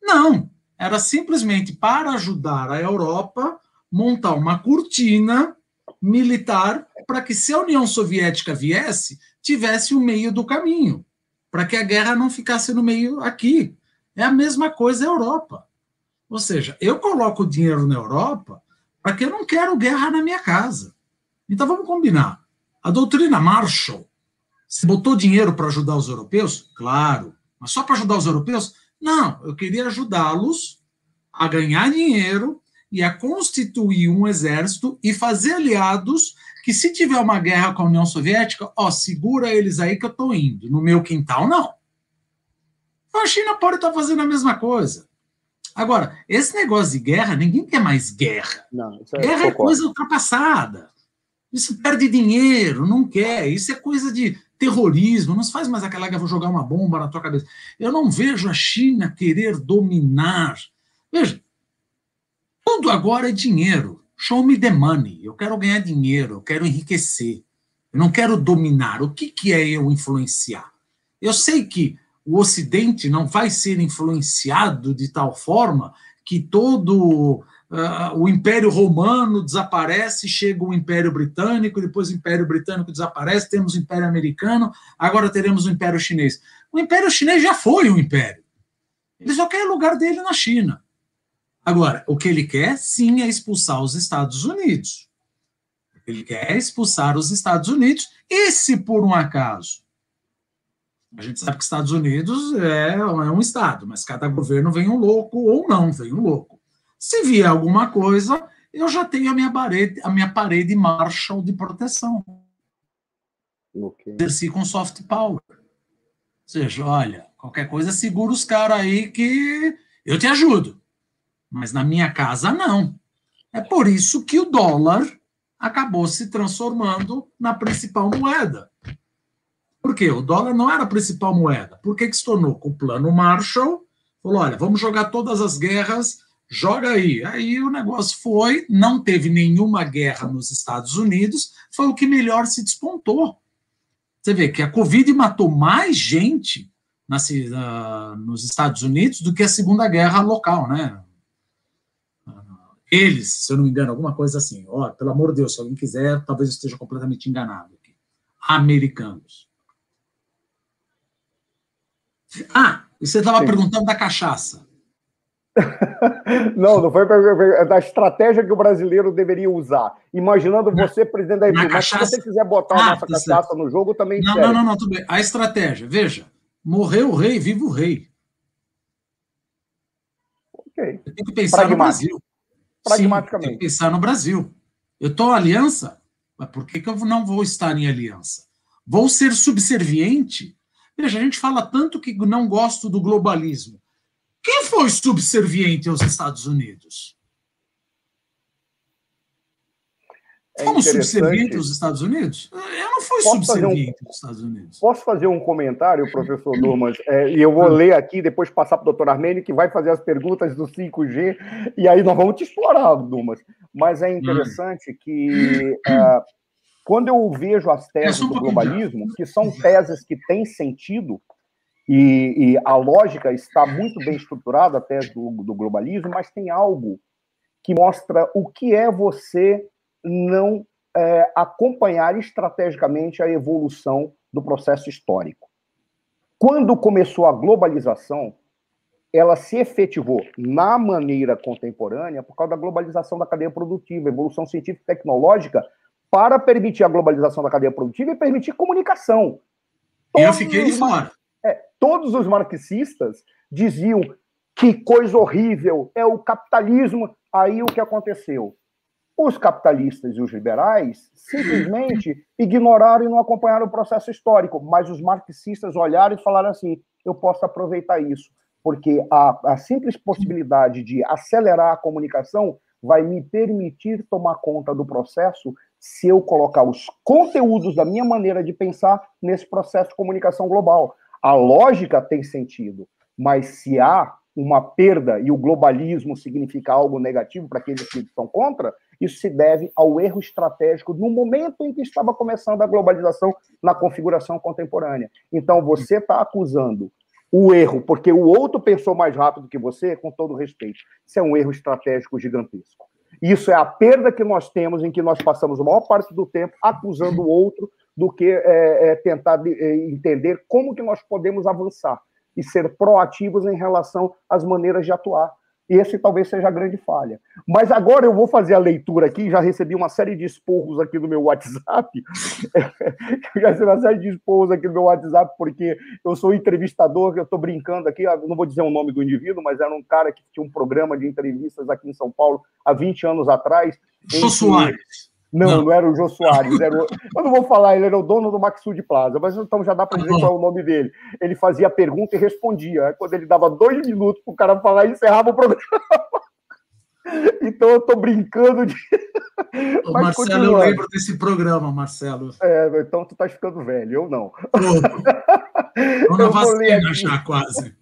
Não. Era simplesmente para ajudar a Europa montar uma cortina militar para que, se a União Soviética viesse, tivesse o meio do caminho, para que a guerra não ficasse no meio aqui. É a mesma coisa a Europa. Ou seja, eu coloco dinheiro na Europa para que eu não quero guerra na minha casa. Então vamos combinar. A doutrina Marshall, se botou dinheiro para ajudar os europeus? Claro. Mas só para ajudar os europeus? Não, eu queria ajudá-los a ganhar dinheiro e a constituir um exército e fazer aliados que, se tiver uma guerra com a União Soviética, ó, segura eles aí que eu estou indo. No meu quintal, não. Então a China pode estar tá fazendo a mesma coisa. Agora, esse negócio de guerra, ninguém quer mais guerra. Não, é guerra é coisa ultrapassada. Isso perde dinheiro, não quer. Isso é coisa de terrorismo. Não se faz mais aquela que vou jogar uma bomba na tua cabeça. Eu não vejo a China querer dominar. Veja, tudo agora é dinheiro. Show me the money. Eu quero ganhar dinheiro, eu quero enriquecer. Eu não quero dominar. O que, que é eu influenciar? Eu sei que o Ocidente não vai ser influenciado de tal forma que todo Uh, o Império Romano desaparece, chega o Império Britânico, depois o Império Britânico desaparece, temos o Império Americano, agora teremos o Império Chinês. O Império Chinês já foi um império. Ele só quer o lugar dele na China. Agora, o que ele quer, sim, é expulsar os Estados Unidos. Ele quer expulsar os Estados Unidos, e se por um acaso a gente sabe que os Estados Unidos é, é um Estado, mas cada governo vem um louco ou não vem um louco. Se vier alguma coisa, eu já tenho a minha parede, a minha parede Marshall de proteção. Okay. Exerci com soft power. Ou seja, olha, qualquer coisa segura os caras aí que eu te ajudo. Mas na minha casa, não. É por isso que o dólar acabou se transformando na principal moeda. Por quê? O dólar não era a principal moeda. Por que, que se tornou? Com o plano Marshall, falou: olha, vamos jogar todas as guerras joga aí. Aí o negócio foi, não teve nenhuma guerra nos Estados Unidos, foi o que melhor se despontou. Você vê que a Covid matou mais gente na, nos Estados Unidos do que a Segunda Guerra local, né? Eles, se eu não me engano, alguma coisa assim. Ó, pelo amor de Deus, se alguém quiser, talvez eu esteja completamente enganado aqui. Americanos. Ah, e você estava perguntando da cachaça. (laughs) não, não foi da estratégia que o brasileiro deveria usar. Imaginando você, presidente da República, cachaça... se você quiser botar ah, a nossa tá cachaça certo. no jogo, também não, não, não, não, tudo bem. A estratégia, veja, morreu o rei, viva o rei. Ok. Tem que pensar no Brasil. Pragmaticamente. Sim, tem que pensar no Brasil. Eu estou aliança, mas por que, que eu não vou estar em aliança? Vou ser subserviente? Veja, a gente fala tanto que não gosto do globalismo. Quem foi subserviente aos Estados Unidos? É Fomos subservientes aos Estados Unidos? Eu não fui posso subserviente um, aos Estados Unidos. Posso fazer um comentário, professor Durmas? É, e eu vou ler aqui, depois passar para o doutor Armênio, que vai fazer as perguntas do 5G, e aí nós vamos te explorar, Durmas. Mas é interessante que uh, quando eu vejo as teses do globalismo, que são teses que têm sentido, e, e, a lógica está muito bem estruturada, até do, do globalismo, mas tem algo que mostra o que é você não é, acompanhar estrategicamente a evolução do processo histórico. Quando começou a globalização, ela se efetivou na maneira contemporânea por causa da globalização da cadeia produtiva, evolução científica e tecnológica, para permitir a globalização da cadeia produtiva e permitir comunicação. Eu fiquei de fora é, todos os marxistas diziam que coisa horrível, é o capitalismo. Aí o que aconteceu? Os capitalistas e os liberais simplesmente (laughs) ignoraram e não acompanharam o processo histórico, mas os marxistas olharam e falaram assim: eu posso aproveitar isso, porque a, a simples possibilidade de acelerar a comunicação vai me permitir tomar conta do processo se eu colocar os conteúdos da minha maneira de pensar nesse processo de comunicação global a lógica tem sentido, mas se há uma perda e o globalismo significa algo negativo para aqueles que estão contra, isso se deve ao erro estratégico no momento em que estava começando a globalização na configuração contemporânea. Então, você está acusando o erro porque o outro pensou mais rápido que você, com todo respeito. Isso é um erro estratégico gigantesco. Isso é a perda que nós temos em que nós passamos a maior parte do tempo acusando o outro do que é, é, tentar é, entender como que nós podemos avançar e ser proativos em relação às maneiras de atuar. Esse talvez seja a grande falha. Mas agora eu vou fazer a leitura aqui, já recebi uma série de esporros aqui no meu WhatsApp. (laughs) já recebi uma série de esporros aqui no meu WhatsApp, porque eu sou entrevistador, eu estou brincando aqui, não vou dizer o nome do indivíduo, mas era um cara que tinha um programa de entrevistas aqui em São Paulo há 20 anos atrás. Jô Soares. Não, não, não, era o Jô Soares. Era o... Eu não vou falar, ele era o dono do Maxud Plaza, mas então já dá para dizer qual é o nome dele. Ele fazia pergunta e respondia. Quando ele dava dois minutos para o cara falar, encerrava o programa. (laughs) Então eu estou brincando de. Ô, Marcelo, eu lembro desse programa, Marcelo. É, então tu tá ficando velho, eu não. (laughs) Estou na vacina já, quase.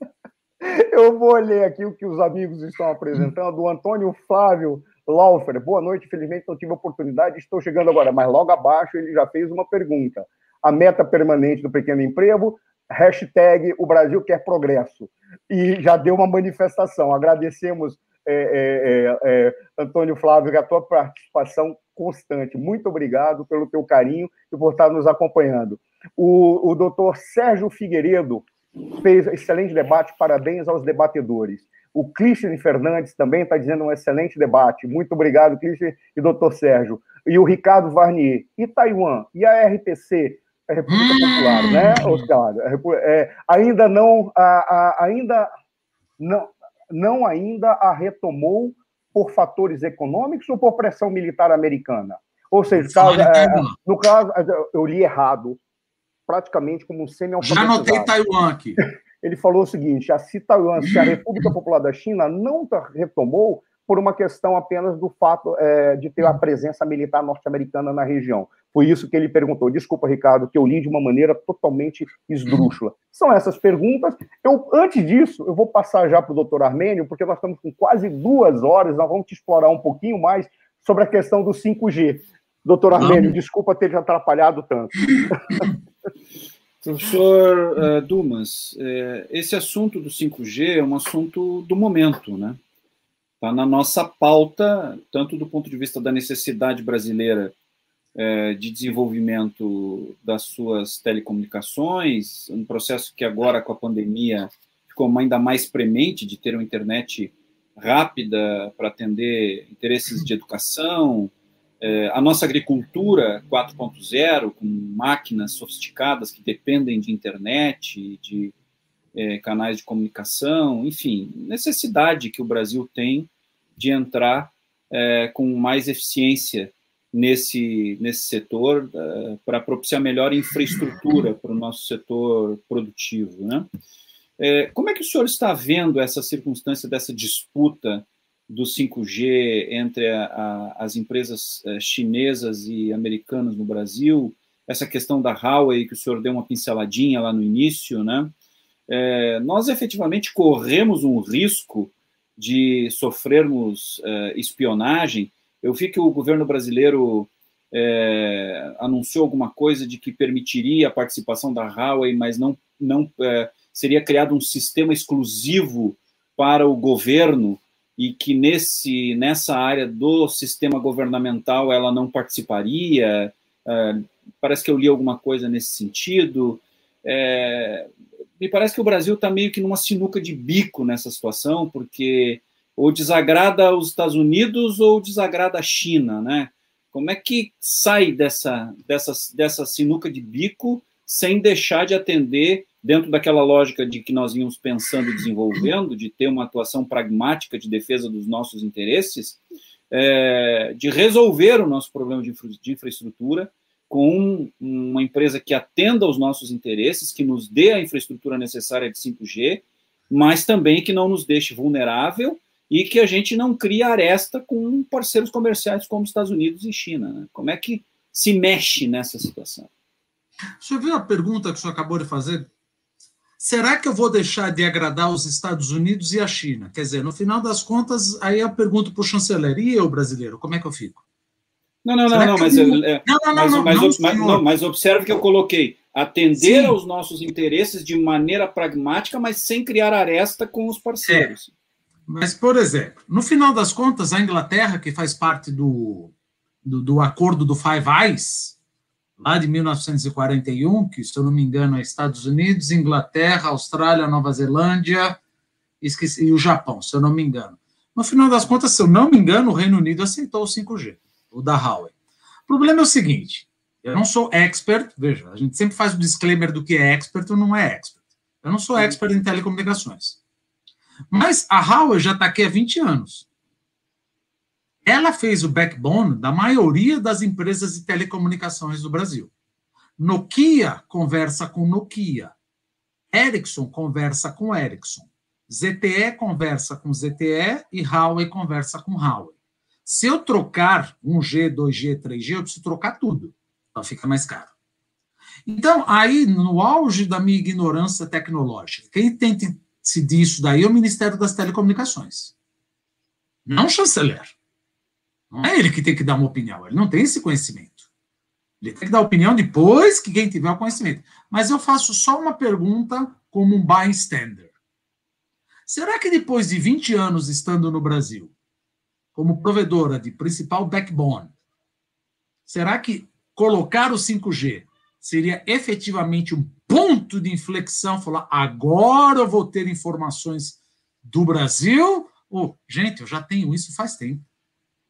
(laughs) Eu vou ler aqui o que os amigos estão apresentando. O Antônio Flávio Laufer, boa noite. Felizmente não tive oportunidade, estou chegando agora, mas logo abaixo ele já fez uma pergunta. A meta permanente do pequeno emprego, hashtag o Brasil quer progresso. E já deu uma manifestação. Agradecemos, é, é, é, é Antônio Flávio, a tua participação constante. Muito obrigado pelo teu carinho e por estar nos acompanhando. O, o doutor Sérgio Figueiredo fez excelente debate, parabéns aos debatedores. O Clício Fernandes também está dizendo um excelente debate. Muito obrigado, Clício e doutor Sérgio. E o Ricardo Varnier. E Taiwan? E a RPC? A República Popular, né. Oscar? É, ainda não, a, a, ainda não, não ainda a retomou por fatores econômicos ou por pressão militar americana? Ou seja, caso, é, no caso, eu li errado, praticamente como um semi Já anotei Taiwan aqui ele falou o seguinte: a, se Taiwan, se a República Popular da China não retomou por uma questão apenas do fato é, de ter a presença militar norte-americana na região. Foi isso que ele perguntou. Desculpa, Ricardo, que eu li de uma maneira totalmente esdrúxula. São essas perguntas. Eu, antes disso, eu vou passar já para o doutor Armênio, porque nós estamos com quase duas horas, nós vamos te explorar um pouquinho mais sobre a questão do 5G. Doutor Armênio, desculpa ter te atrapalhado tanto. (laughs) Professor uh, Dumas, uh, esse assunto do 5G é um assunto do momento, né? Está na nossa pauta, tanto do ponto de vista da necessidade brasileira uh, de desenvolvimento das suas telecomunicações, um processo que agora com a pandemia ficou ainda mais premente de ter uma internet rápida para atender interesses de educação, a nossa agricultura 4.0, com máquinas sofisticadas que dependem de internet, de é, canais de comunicação, enfim, necessidade que o Brasil tem de entrar é, com mais eficiência nesse, nesse setor é, para propiciar melhor infraestrutura para o nosso setor produtivo. Né? É, como é que o senhor está vendo essa circunstância dessa disputa do 5G entre a, a, as empresas eh, chinesas e americanas no Brasil, essa questão da Huawei, que o senhor deu uma pinceladinha lá no início, né? É, nós efetivamente corremos um risco de sofrermos é, espionagem. Eu vi que o governo brasileiro é, anunciou alguma coisa de que permitiria a participação da Huawei, mas não, não seria criado um sistema exclusivo para o governo e que nesse nessa área do sistema governamental ela não participaria. É, parece que eu li alguma coisa nesse sentido. É, me parece que o Brasil está meio que numa sinuca de bico nessa situação, porque ou desagrada os Estados Unidos ou desagrada a China, né? Como é que sai dessa, dessa, dessa sinuca de bico sem deixar de atender dentro daquela lógica de que nós íamos pensando e desenvolvendo, de ter uma atuação pragmática de defesa dos nossos interesses, é, de resolver o nosso problema de, infra, de infraestrutura com um, uma empresa que atenda aos nossos interesses, que nos dê a infraestrutura necessária de 5G, mas também que não nos deixe vulnerável e que a gente não crie aresta com parceiros comerciais como Estados Unidos e China. Né? Como é que se mexe nessa situação? Senhor viu a pergunta que o senhor acabou de fazer será que eu vou deixar de agradar os Estados Unidos e a China? Quer dizer, no final das contas, aí eu pergunto para o chanceler, e eu, brasileiro, como é que eu fico? Não, não, não, não, mas, eu, é, não, não, mas, não, mas, mas, não, mas observe que eu coloquei atender Sim. aos nossos interesses de maneira pragmática, mas sem criar aresta com os parceiros. É. Mas, por exemplo, no final das contas, a Inglaterra, que faz parte do, do, do acordo do Five Eyes, lá de 1941, que, se eu não me engano, é Estados Unidos, Inglaterra, Austrália, Nova Zelândia esqueci, e o Japão, se eu não me engano. No final das contas, se eu não me engano, o Reino Unido aceitou o 5G, o da Huawei. O problema é o seguinte, eu não sou expert, veja, a gente sempre faz o disclaimer do que é expert ou não é expert. Eu não sou expert em telecomunicações. Mas a Huawei já está aqui há 20 anos. Ela fez o backbone da maioria das empresas de telecomunicações do Brasil. Nokia conversa com Nokia. Ericsson conversa com Ericsson. ZTE conversa com ZTE e Huawei conversa com Huawei. Se eu trocar 1G, 2G, 3G, eu preciso trocar tudo. Então fica mais caro. Então, aí, no auge da minha ignorância tecnológica, quem que decidir isso daí é o Ministério das Telecomunicações. Não o chanceler. Não é ele que tem que dar uma opinião, ele não tem esse conhecimento. Ele tem que dar opinião depois que quem tiver o conhecimento. Mas eu faço só uma pergunta como um bystander. Será que depois de 20 anos estando no Brasil, como provedora de principal backbone, será que colocar o 5G seria efetivamente um ponto de inflexão? Falar, agora eu vou ter informações do Brasil? Ou, gente, eu já tenho isso faz tempo.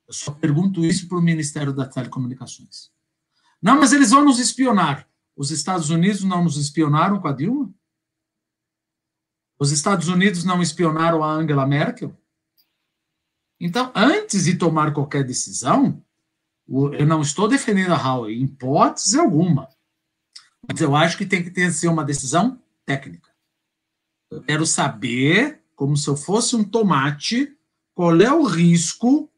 Eu só pergunto isso para o Ministério das Telecomunicações. Não, mas eles vão nos espionar. Os Estados Unidos não nos espionaram com a Dilma? Os Estados Unidos não espionaram a Angela Merkel? Então, antes de tomar qualquer decisão, eu não estou defendendo a Huawei, em hipótese alguma. Mas eu acho que tem que ter, ser uma decisão técnica. Eu quero saber, como se eu fosse um tomate, qual é o risco,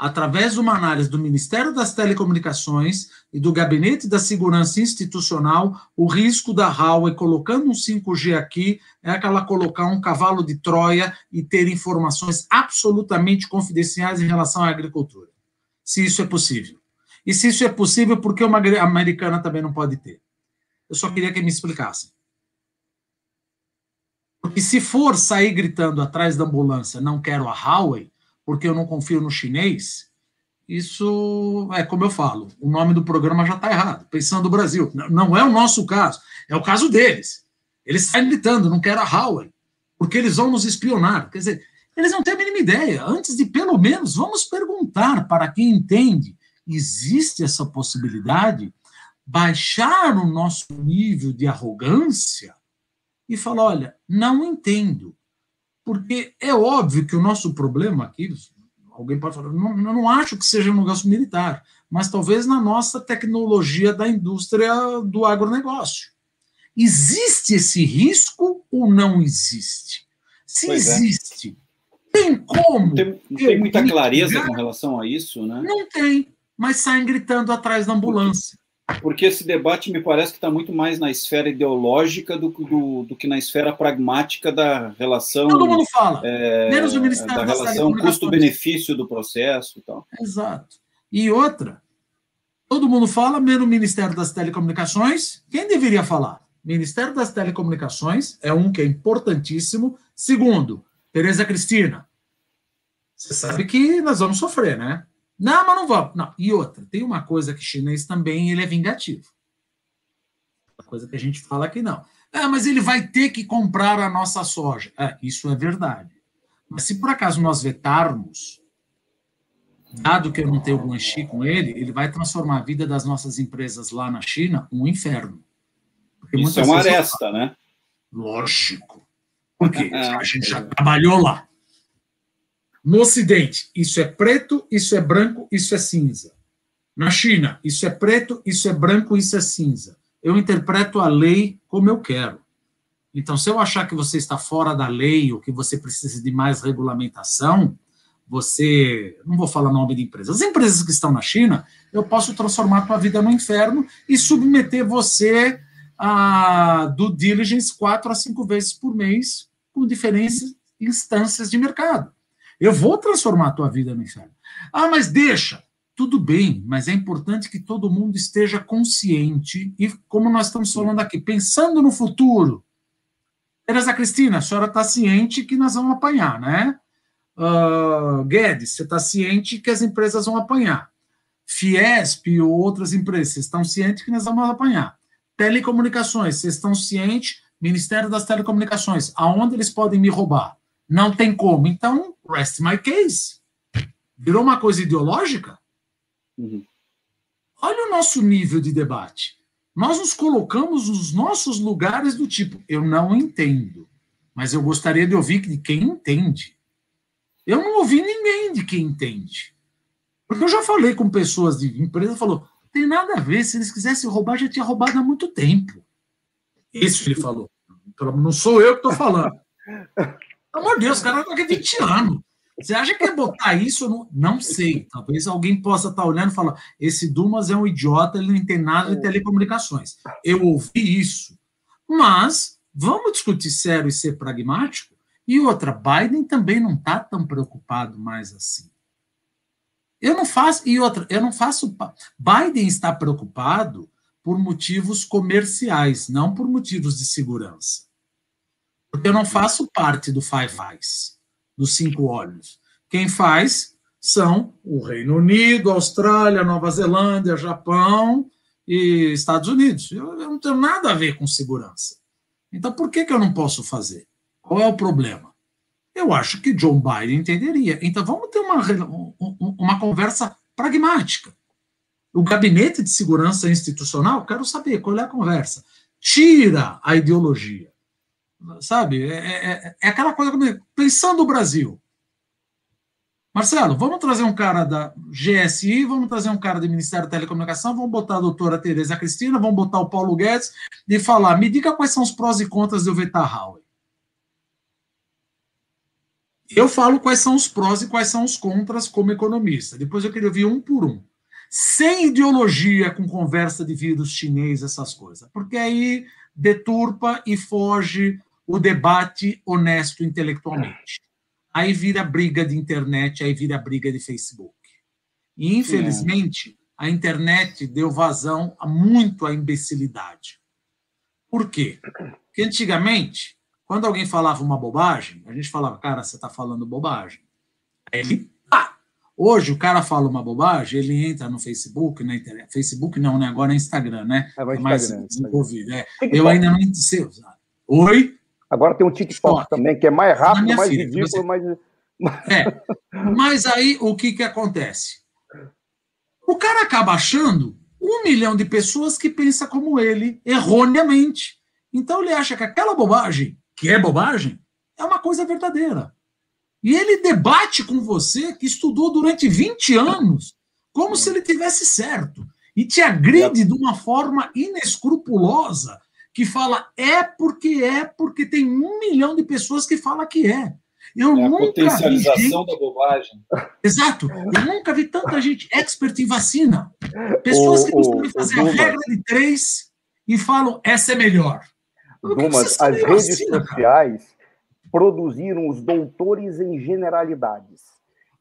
através de uma análise do Ministério das Telecomunicações e do Gabinete da Segurança Institucional, o risco da Huawei colocando um 5G aqui é aquela colocar um cavalo de Troia e ter informações absolutamente confidenciais em relação à agricultura. Se isso é possível. E se isso é possível, por que uma americana também não pode ter? Eu só queria que me explicassem. Porque se for sair gritando atrás da ambulância, não quero a Huawei, porque eu não confio no chinês, isso é como eu falo, o nome do programa já está errado. Pensando no Brasil. Não é o nosso caso, é o caso deles. Eles saem gritando, não quero a Huawei, porque eles vão nos espionar. Quer dizer, eles não têm a mínima ideia. Antes de, pelo menos, vamos perguntar para quem entende, existe essa possibilidade? Baixar o nosso nível de arrogância e falar: olha, não entendo. Porque é óbvio que o nosso problema aqui, alguém pode falar, não, não acho que seja um negócio militar, mas talvez na nossa tecnologia da indústria do agronegócio. Existe esse risco ou não existe? Se pois é. existe, é. tem como. Tem, não tem muita clareza com relação a isso, né? Não tem, mas saem gritando atrás da ambulância porque esse debate me parece que está muito mais na esfera ideológica do, do, do, que na esfera pragmática da relação. Todo mundo fala, é, menos o Ministério da, da relação custo-benefício do processo e tal. Exato. E outra, todo mundo fala, menos o Ministério das Telecomunicações. Quem deveria falar? Ministério das Telecomunicações é um que é importantíssimo. Segundo, Tereza Cristina. Você sabe que nós vamos sofrer, né? Não, mas não vamos. Não. E outra, tem uma coisa que chinês também ele é vingativo. Uma coisa que a gente fala que não. Ah, mas ele vai ter que comprar a nossa soja. É, isso é verdade. Mas se por acaso nós vetarmos, dado que eu não tenho guanxi com ele, ele vai transformar a vida das nossas empresas lá na China um inferno. Porque isso é uma aresta, né? Lógico. Porque (laughs) é, a gente já trabalhou lá. No Ocidente, isso é preto, isso é branco, isso é cinza. Na China, isso é preto, isso é branco, isso é cinza. Eu interpreto a lei como eu quero. Então, se eu achar que você está fora da lei ou que você precisa de mais regulamentação, você. Não vou falar nome de empresas. As empresas que estão na China, eu posso transformar tua vida no inferno e submeter você a do diligence quatro a cinco vezes por mês, com diferentes instâncias de mercado. Eu vou transformar a tua vida no inferno. Ah, mas deixa. Tudo bem, mas é importante que todo mundo esteja consciente e, como nós estamos falando aqui, pensando no futuro. Teresa Cristina, a senhora está ciente que nós vamos apanhar, né? Uh, Guedes, você está ciente que as empresas vão apanhar. Fiesp ou outras empresas, vocês estão cientes que nós vamos apanhar. Telecomunicações, vocês estão cientes, Ministério das Telecomunicações, aonde eles podem me roubar? Não tem como. Então, rest my case. Virou uma coisa ideológica? Uhum. Olha o nosso nível de debate. Nós nos colocamos nos nossos lugares do tipo, eu não entendo, mas eu gostaria de ouvir de quem entende. Eu não ouvi ninguém de quem entende. Porque eu já falei com pessoas de empresa, falou, tem nada a ver, se eles quisessem roubar, já tinha roubado há muito tempo. Isso ele falou. Não sou eu que estou falando. (laughs) Pelo amor de Deus, o cara está aqui 20 anos. Você acha que é botar isso? Não, não sei. Talvez alguém possa estar tá olhando e falar: esse Dumas é um idiota, ele não entende nada de é. telecomunicações. Eu ouvi isso. Mas vamos discutir sério e ser pragmático. E outra, Biden também não está tão preocupado mais assim. Eu não faço. E outra, eu não faço. Biden está preocupado por motivos comerciais, não por motivos de segurança. Porque eu não faço parte do Five Eyes, dos cinco olhos. Quem faz são o Reino Unido, Austrália, Nova Zelândia, Japão e Estados Unidos. Eu, eu, não tenho nada a ver com segurança. Então, por que, que eu não posso fazer? Qual é o problema? Eu acho que John Biden entenderia. Então, vamos ter uma, uma conversa pragmática. O gabinete de segurança institucional, quero saber qual é a conversa. Tira a ideologia sabe? É, é, é, é aquela coisa pensando no Brasil. Marcelo, vamos trazer um cara da GSI, vamos trazer um cara do Ministério da Telecomunicação, vamos botar a doutora Tereza Cristina, vamos botar o Paulo Guedes e falar, me diga quais são os prós e contras de eu vetar Huawei. eu falo quais são os prós e quais são os contras como economista. Depois eu queria ouvir um por um. Sem ideologia, com conversa de vírus chinês, essas coisas. Porque aí deturpa e foge o debate honesto intelectualmente. Aí vira briga de internet, aí vira briga de Facebook. E, infelizmente, a internet deu vazão a muito à imbecilidade. Por quê? Porque antigamente quando alguém falava uma bobagem, a gente falava, cara, você está falando bobagem. Aí ele, ah! Hoje o cara fala uma bobagem, ele entra no Facebook, na internet. Facebook não, né? Agora é Instagram, né? É, mais desenvolvido. É. Eu ainda não sei usar. Oi? Agora tem um TikTok, também, que é mais rápido, mais filha, ridículo, você... mais. É. Mas aí o que, que acontece? O cara acaba achando um milhão de pessoas que pensa como ele, erroneamente. Então ele acha que aquela bobagem que é bobagem, é uma coisa verdadeira. E ele debate com você que estudou durante 20 anos, como se ele tivesse certo. E te agride de uma forma inescrupulosa, que fala é porque é, porque tem um milhão de pessoas que fala que é. Eu é nunca a potencialização vi gente... da bobagem. Exato. Eu nunca vi tanta gente expert em vacina. Pessoas que costumam fazer a regra de três e falam essa é melhor. Dumas, as redes sociais cara? produziram os doutores em generalidades.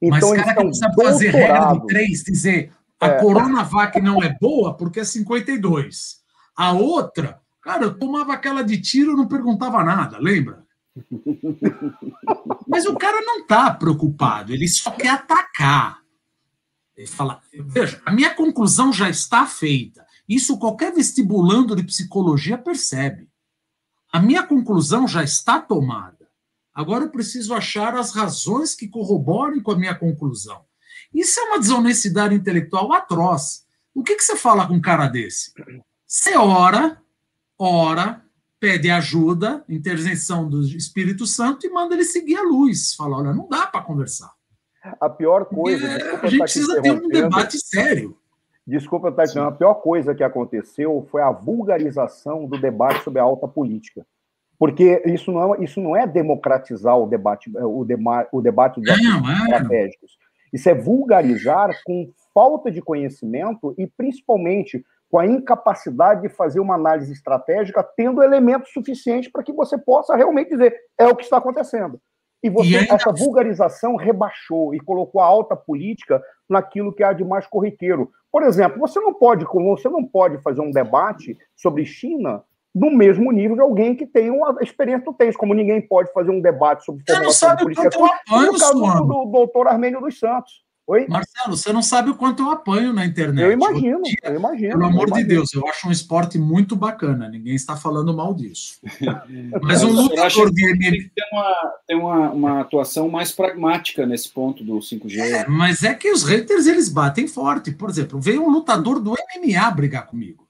Então, Mas cara que não sabe fazer regra de três, dizer a é. Coronavac não é boa porque é 52. A outra, cara, eu tomava aquela de tiro e não perguntava nada, lembra? (laughs) Mas o cara não está preocupado, ele só quer atacar. Ele fala, veja, a minha conclusão já está feita. Isso qualquer vestibulando de psicologia percebe. A minha conclusão já está tomada. Agora eu preciso achar as razões que corroborem com a minha conclusão. Isso é uma desonestidade intelectual atroz. O que, que você fala com um cara desse? Você ora, ora, pede ajuda, intervenção do Espírito Santo e manda ele seguir a luz. Fala, olha, não dá para conversar. A pior coisa. a gente precisa ter um debate sério. Desculpa, Tatiana, a pior coisa que aconteceu foi a vulgarização do debate sobre a alta política. Porque isso não é, isso não é democratizar o debate, o, dema, o debate dos assuntos estratégicos. Isso é vulgarizar com falta de conhecimento e, principalmente, com a incapacidade de fazer uma análise estratégica, tendo elementos suficientes para que você possa realmente dizer é o que está acontecendo. E você, e ainda... essa vulgarização rebaixou e colocou a alta política naquilo que há de mais corriqueiro. Por exemplo, você não pode, você não pode fazer um debate sobre China no mesmo nível de alguém que tem uma experiência do tens, como ninguém pode fazer um debate sobre formulação de política pública, no caso do, do doutor Armênio dos Santos. Oi? Marcelo, você não sabe o quanto eu apanho na internet. Eu imagino, dia, eu imagino. Pelo amor imagino. de Deus, eu acho um esporte muito bacana. Ninguém está falando mal disso. (laughs) Mas um lutador de MMA. Tem que ter, uma, ter uma, uma, atuação mais pragmática nesse ponto do 5G. É, mas é que os haters eles batem forte. Por exemplo, veio um lutador do MMA brigar comigo.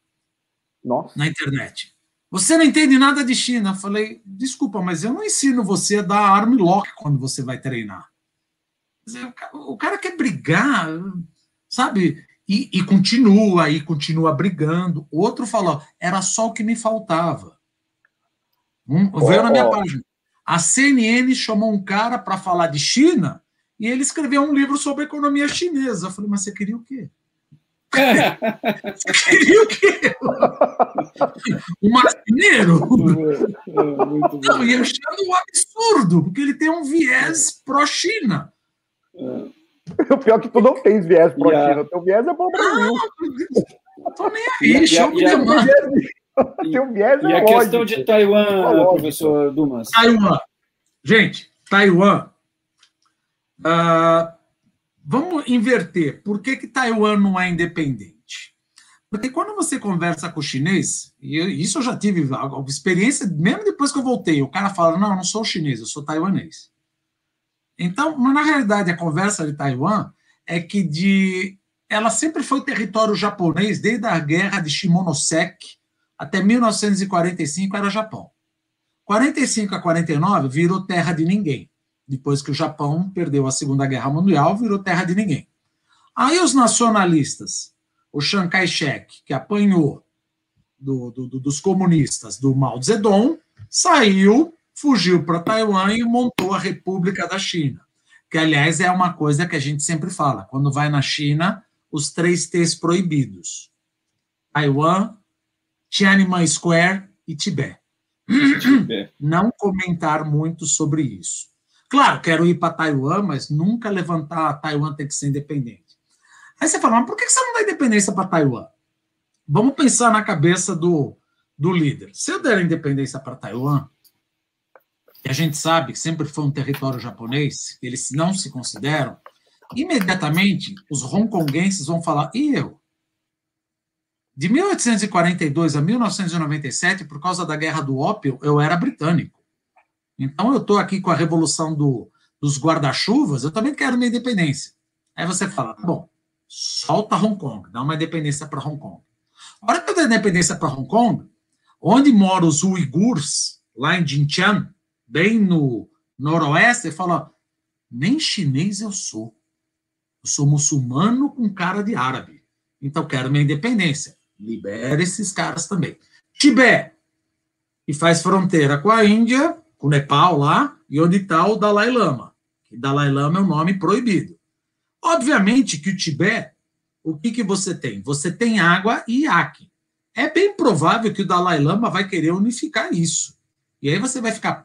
Nossa. Na internet. Você não entende nada de China. Eu falei, desculpa, mas eu não ensino você a dar arm lock quando você vai treinar. O cara quer brigar, sabe? E, e continua, e continua brigando. Outro falou, era só o que me faltava. Um, oh, veio na minha oh. página. A CNN chamou um cara para falar de China e ele escreveu um livro sobre economia chinesa. Eu falei, mas você queria o quê? (laughs) você queria o quê? um marceneiro? Não, e achando um absurdo, porque ele tem um viés pró-China. (laughs) O pior é que tu não tens viés pro yeah. China, teu viés é pro Brasil. Não, tô nem aí, show me demanda. Teu viés é E a questão de Taiwan, professor Dumas? Taiwan. Gente, Taiwan. Uh, vamos inverter. Por que, que Taiwan não é independente? Porque quando você conversa com o chinês, e isso eu já tive experiência, mesmo depois que eu voltei, o cara fala: não, eu não sou chinês, eu sou taiwanês. Então, na realidade, a conversa de Taiwan é que de ela sempre foi território japonês desde a guerra de Shimonoseki até 1945 era Japão. 45 a 49 virou terra de ninguém. Depois que o Japão perdeu a Segunda Guerra Mundial, virou terra de ninguém. Aí os nacionalistas, o Chiang Kai-shek, que apanhou do, do, dos comunistas do Mao Zedong, saiu fugiu para Taiwan e montou a República da China. Que, aliás, é uma coisa que a gente sempre fala. Quando vai na China, os três T's proibidos: Taiwan, Tiananmen Square e Tibete. (clears throat) Não comentar muito sobre isso. Claro, quero ir para Taiwan, mas nunca levantar Taiwan tem que ser independente. Aí você fala, mas por que você não dá independência para Taiwan? Vamos pensar na cabeça do, do líder. Se eu der independência para Taiwan, e a gente sabe que sempre foi um território japonês, eles não se consideram, imediatamente os hongkonguenses vão falar, e eu? De 1842 a 1997, por causa da Guerra do Ópio, eu era britânico. Então eu estou aqui com a revolução do, dos guarda-chuvas, eu também quero minha independência. Aí você fala, bom, solta Hong Kong, dá uma independência para Hong Kong. A hora que eu dei independência para Hong Kong, onde moram os uigurs, lá em Jinjiang, bem no noroeste, ele fala: nem chinês eu sou. Eu sou muçulmano com cara de árabe. Então quero minha independência. Libera esses caras também. Tibete, que faz fronteira com a Índia, com o Nepal lá, e onde está o Dalai Lama. Que Dalai Lama é um nome proibido. Obviamente que o Tibete o que, que você tem? Você tem água e iaque. É bem provável que o Dalai Lama vai querer unificar isso. E aí você vai ficar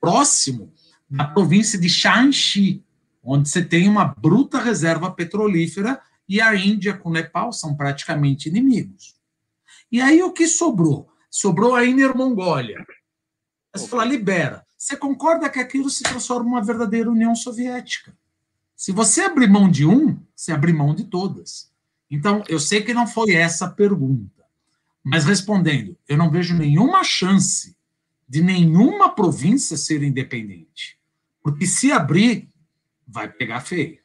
próximo da província de Shanxi, onde você tem uma bruta reserva petrolífera e a Índia com o Nepal são praticamente inimigos. E aí o que sobrou? Sobrou a Inner Mongólia. Você fala, libera. Você concorda que aquilo se transforma numa verdadeira União Soviética? Se você abrir mão de um, você abre mão de todas. Então, eu sei que não foi essa a pergunta, mas respondendo, eu não vejo nenhuma chance de nenhuma província ser independente. Porque se abrir, vai pegar feio.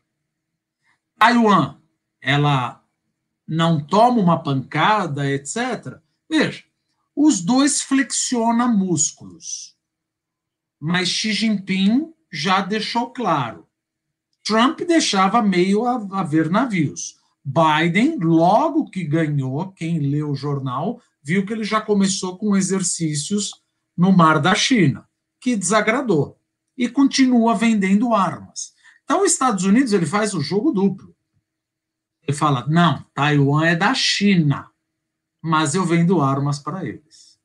Taiwan, ela não toma uma pancada, etc. Veja, os dois flexionam músculos. Mas Xi Jinping já deixou claro Trump deixava meio a, a ver navios. Biden, logo que ganhou, quem leu o jornal, viu que ele já começou com exercícios no Mar da China, que desagradou, e continua vendendo armas. Então, os Estados Unidos ele faz o jogo duplo. Ele fala: não, Taiwan é da China, mas eu vendo armas para eles.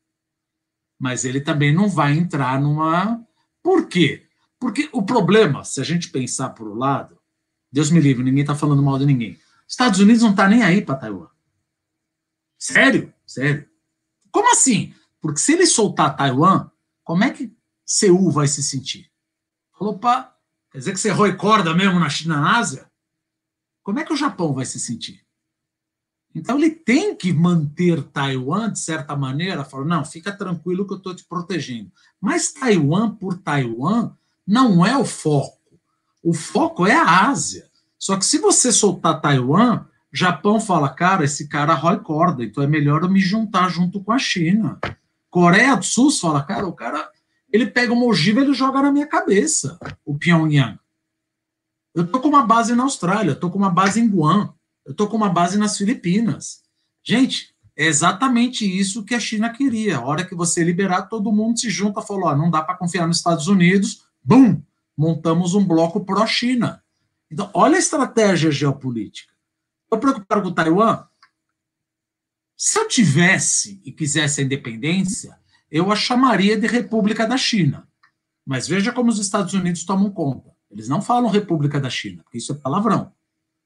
Mas ele também não vai entrar numa. Por quê? Porque o problema, se a gente pensar por um lado, Deus me livre, ninguém está falando mal de ninguém. Estados Unidos não está nem aí para Taiwan. Sério? Sério. Como assim? Porque se ele soltar Taiwan, como é que Seul vai se sentir? Falou, opa, quer dizer que você roi corda mesmo na China, na Ásia? Como é que o Japão vai se sentir? Então ele tem que manter Taiwan, de certa maneira, falou, não, fica tranquilo que eu estou te protegendo. Mas Taiwan por Taiwan não é o foco. O foco é a Ásia. Só que se você soltar Taiwan, Japão fala, cara, esse cara rói corda, então é melhor eu me juntar junto com a China. Coreia do Sul fala, cara, o cara, ele pega uma ogiva e ele joga na minha cabeça, o Pyongyang. Eu tô com uma base na Austrália, eu tô com uma base em Guam, eu tô com uma base nas Filipinas. Gente, é exatamente isso que a China queria. A hora que você liberar, todo mundo se junta falou: não dá para confiar nos Estados Unidos, Bum! Montamos um bloco pró-China. Então, olha a estratégia geopolítica. Estou preocupado com Taiwan? Se eu tivesse e quisesse a independência, eu a chamaria de República da China. Mas veja como os Estados Unidos tomam conta. Eles não falam República da China, porque isso é palavrão.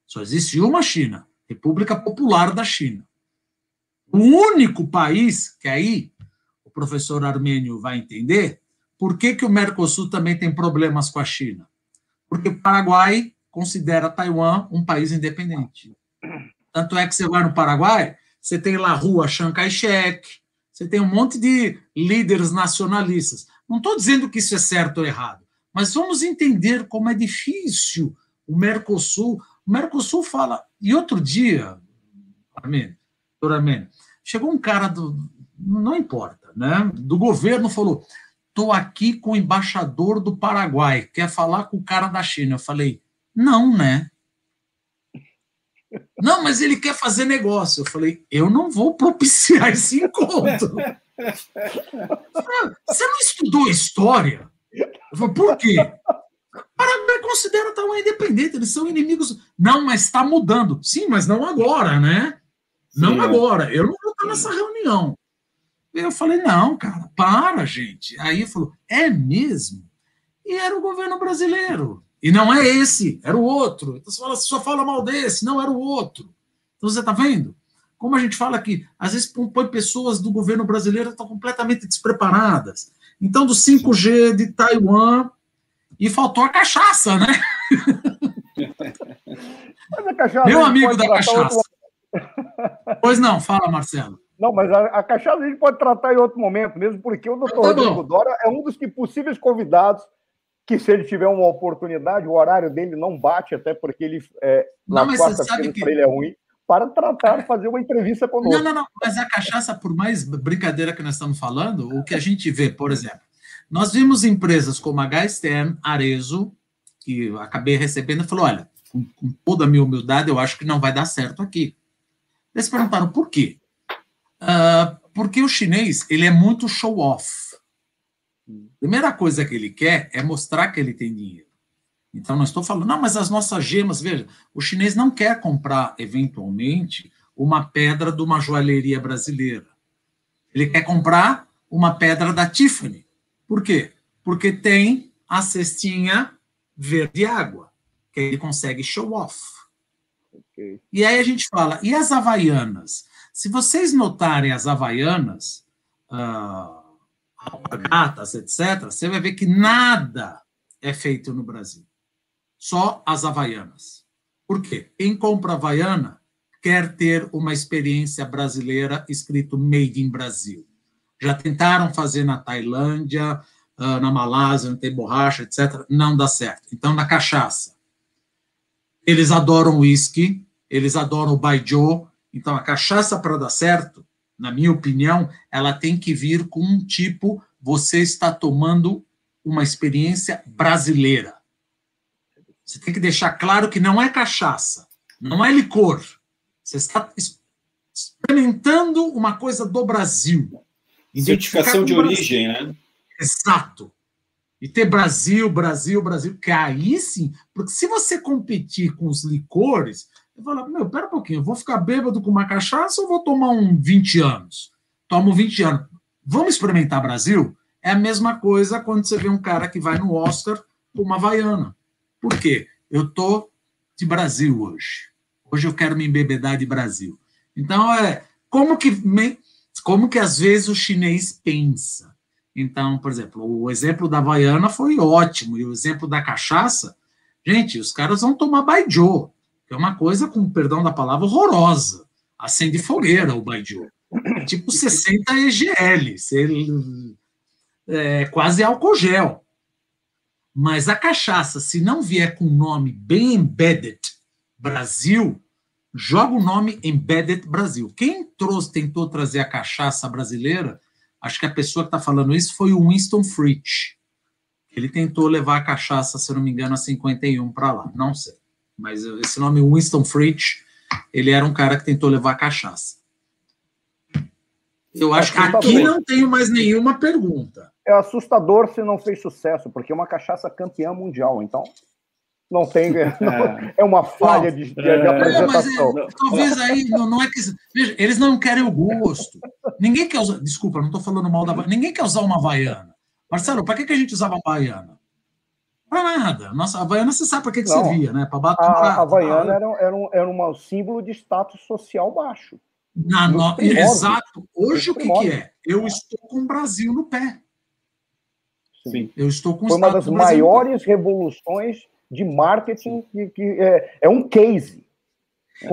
Só existe uma China, República Popular da China. O único país que aí o professor Armênio vai entender por que, que o Mercosul também tem problemas com a China? Porque o Paraguai considera Taiwan um país independente. Tanto é que você vai no Paraguai, você tem lá a rua Chiang Kai-shek, você tem um monte de líderes nacionalistas. Não estou dizendo que isso é certo ou errado, mas vamos entender como é difícil o Mercosul. O Mercosul fala. E outro dia, Amém, chegou um cara do. Não importa, né? Do governo falou: Estou aqui com o embaixador do Paraguai, quer falar com o cara da China. Eu falei, não, né? Não, mas ele quer fazer negócio. Eu falei, eu não vou propiciar esse encontro. Você não estudou história? Eu falei, por quê? Paraguai considera Taiwan independente, eles são inimigos. Não, mas está mudando. Sim, mas não agora, né? Não Sim, é. agora. Eu não vou estar nessa reunião. Eu falei, não, cara, para, gente. Aí ele falou, é mesmo? E era o governo brasileiro. E não é esse, era o outro. Então você fala, só fala mal desse, não era o outro. Então você está vendo? Como a gente fala aqui, às vezes põe pessoas do governo brasileiro que estão completamente despreparadas. Então, do 5G de Taiwan, e faltou a cachaça, né? (laughs) A cachaça Meu amigo da cachaça. Outro... Pois não, fala, Marcelo. Não, mas a, a, cachaça a gente pode tratar em outro momento mesmo, porque o doutor tá Rodrigo Dora é um dos possíveis convidados que se ele tiver uma oportunidade, o horário dele não bate, até porque ele é, não, na quarta-feira que... ele é ruim, para tratar, fazer uma entrevista conosco. Não, não, não, mas a cachaça, por mais brincadeira que nós estamos falando, o que a gente vê, por exemplo, nós vimos empresas como a HSTM, Arezo, que eu acabei recebendo, e falou: olha, com, com, toda a minha humildade, eu acho que não vai dar certo aqui. Eles perguntaram por quê? Uh, porque o chinês ele é muito show off. Primeira coisa que ele quer é mostrar que ele tem dinheiro. Então, não estou falando, não, mas as nossas gemas, veja, o chinês não quer comprar, eventualmente, uma pedra de uma joalheria brasileira. Ele quer comprar uma pedra da Tiffany. Por quê? Porque tem a cestinha verde água, que ele consegue show off. Okay. E aí a gente fala, e as havaianas? Se vocês notarem as havaianas, uh, alpargatas, etc., você vai ver que nada é feito no Brasil. Só as havaianas. Por quê? Quem compra havaiana quer ter uma experiência brasileira escrito Made in Brasil. Já tentaram fazer na Tailândia, ah, na Malásia, não tem borracha, etc. Não dá certo. Então, na cachaça. Eles adoram whisky, eles adoram o baijiu. Então, a cachaça, para dar certo, na minha opinião, ela tem que vir com um tipo: você está tomando uma experiência brasileira. Você tem que deixar claro que não é cachaça, não é licor. Você está experimentando uma coisa do Brasil. Identificação de origem, né? Exato. E ter Brasil, Brasil, Brasil, que aí sim, porque se você competir com os licores, eu falo, meu, pera um pouquinho, eu vou ficar bêbado com uma cachaça ou vou tomar um 20 anos? Tomo 20 anos. Vamos experimentar Brasil? É a mesma coisa quando você vê um cara que vai no Oscar com uma Havaiana. Por quê? Eu tô de Brasil hoje. Hoje eu quero me embebedar de Brasil. Então, é como que como que às vezes o chinês pensa. Então, por exemplo, o exemplo da Havaiana foi ótimo, e o exemplo da cachaça, gente, os caras vão tomar baijiu, é uma coisa, com perdão da palavra, horrorosa. Acende fogueira o baijiu. É tipo 60 EGL, é quase álcool gel. Mas a cachaça, se não vier com o nome bem embedded Brasil, joga o nome Embedded Brasil. Quem trouxe, tentou trazer a cachaça brasileira, acho que a pessoa que está falando isso foi o Winston Fritz. Ele tentou levar a cachaça, se não me engano, a 51 para lá. Não sei. Mas esse nome Winston Fritz, ele era um cara que tentou levar a cachaça. Eu acho que aqui não tenho mais nenhuma pergunta. É assustador se não fez sucesso, porque é uma cachaça campeã mundial. Então, não tem. É, (laughs) é uma falha de, de, de é. apresentação. É, talvez aí não, não, é que. Veja, eles não querem o gosto. Ninguém quer usar. Desculpa, não estou falando mal da. Ninguém quer usar uma Havaiana. Marcelo, para que, que a gente usava uma Havaiana? Para nada. Nossa, a Havaiana você sabe para que, que não, servia, né? Para bater. A, a Havaiana era, era, um, era um símbolo de status social baixo. Na, no, exato. Hoje o que, que é? Eu estou com o Brasil no pé. Sim. Eu estou com Foi uma das maiores revoluções de marketing que, que é, é, um case.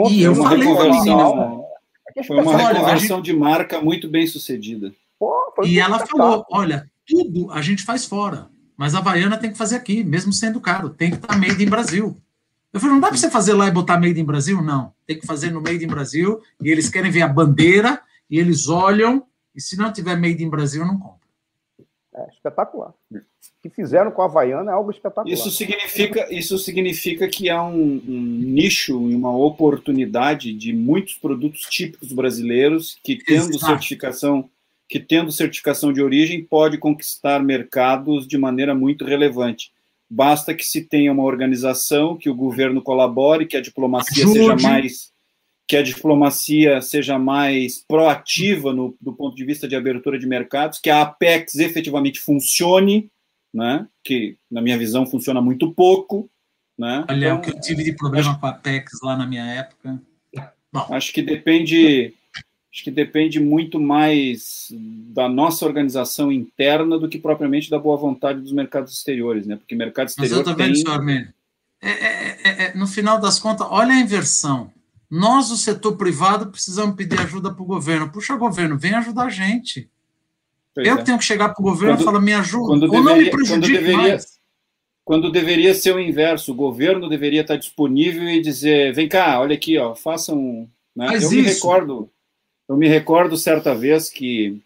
E eu falei conversão, é Foi uma reconversão de marca muito bem sucedida. Pô, e ela falou: olha, tudo a gente faz fora, mas a Havaiana tem que fazer aqui, mesmo sendo caro, tem que estar made in Brasil. Eu falei, não dá para você fazer lá e botar made in Brasil? Não, tem que fazer no made in Brasil, e eles querem ver a bandeira, e eles olham, e se não tiver made in Brasil, não compra. É espetacular que fizeram com a Havaiana é algo espetacular. Isso significa, isso significa que há um, um nicho e uma oportunidade de muitos produtos típicos brasileiros que, tendo Exato. certificação que, tendo certificação de origem, pode conquistar mercados de maneira muito relevante. Basta que se tenha uma organização, que o governo colabore, que a diplomacia Ajude. seja mais que a diplomacia seja mais proativa no, do ponto de vista de abertura de mercados, que a Apex efetivamente funcione, né? que, na minha visão, funciona muito pouco. Né? Olha, então, o que eu tive de problema acho, com a Apex lá na minha época. Bom. Acho que depende acho que depende muito mais da nossa organização interna do que propriamente da boa vontade dos mercados exteriores, né? Porque mercado exterior Exatamente, tem... senhor Armênio. É, é, é, é, no final das contas, olha a inversão. Nós, o setor privado, precisamos pedir ajuda para o governo. Puxa, governo, vem ajudar a gente. Pois eu é. tenho que chegar para o governo quando, e falar, me ajuda, ou deveria, não me prejudique quando deveria, mais. Quando deveria ser o inverso, o governo deveria estar disponível e dizer, vem cá, olha aqui, ó, façam... Né? eu isso. me recordo eu me recordo certa vez que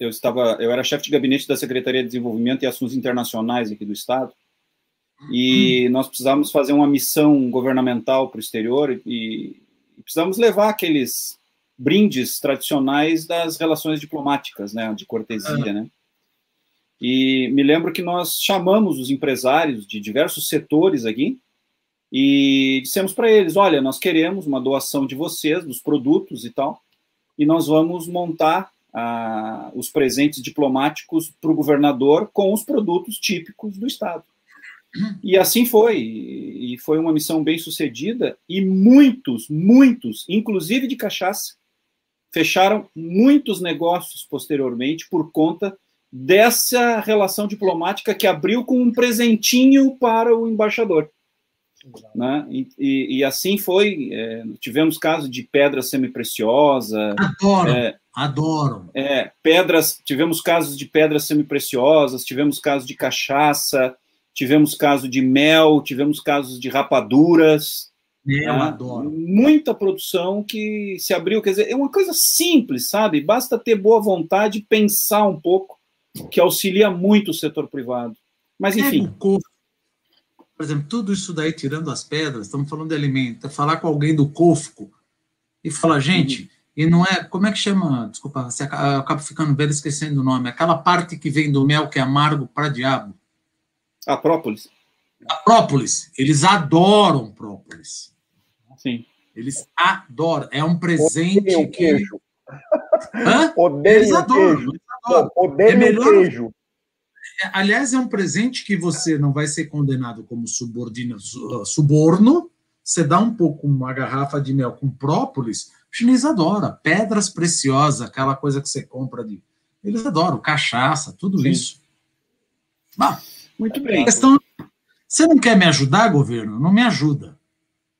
eu estava, eu era chefe de gabinete da Secretaria de Desenvolvimento e Assuntos Internacionais aqui do Estado, e hum. nós precisávamos fazer uma missão governamental para o exterior e, e precisávamos levar aqueles brindes tradicionais das relações diplomáticas, né, de cortesia, né? E me lembro que nós chamamos os empresários de diversos setores aqui e dissemos para eles: olha, nós queremos uma doação de vocês, dos produtos e tal, e nós vamos montar ah, os presentes diplomáticos para o governador com os produtos típicos do Estado. E assim foi, e foi uma missão bem sucedida, e muitos, muitos, inclusive de cachaça, fecharam muitos negócios posteriormente por conta dessa relação diplomática que abriu com um presentinho para o embaixador. Né? E, e, e, assim foi. É, tivemos casos de pedra semipreciosa. Adoro, é, adoro. É, pedras, tivemos casos de pedras semipreciosas, tivemos casos de cachaça, tivemos casos de mel, tivemos casos de rapaduras. Eu né? adoro. Muita produção que se abriu, quer dizer, é uma coisa simples, sabe? Basta ter boa vontade e pensar um pouco, que auxilia muito o setor privado. Mas, enfim. É por exemplo, tudo isso daí, tirando as pedras, estamos falando de alimento, é falar com alguém do COFCO e falar, gente, e não é, como é que chama, desculpa, acaba, acabo ficando velho esquecendo o nome, aquela parte que vem do mel que é amargo para diabo. A própolis. A própolis, eles adoram própolis. Sim. Eles adoram, é um presente Odeio que... Queijo. Hã? Odeio eles adoram, queijo. Eles adoram. Odeio é melhor... queijo aliás, é um presente que você não vai ser condenado como subordina, uh, suborno. Você dá um pouco uma garrafa de mel com própolis, o chinês adora. Pedras preciosas, aquela coisa que você compra de. Eles adoram, cachaça, tudo Sim. isso. Bah, Muito bem. Questão, você não quer me ajudar, governo? Não me ajuda.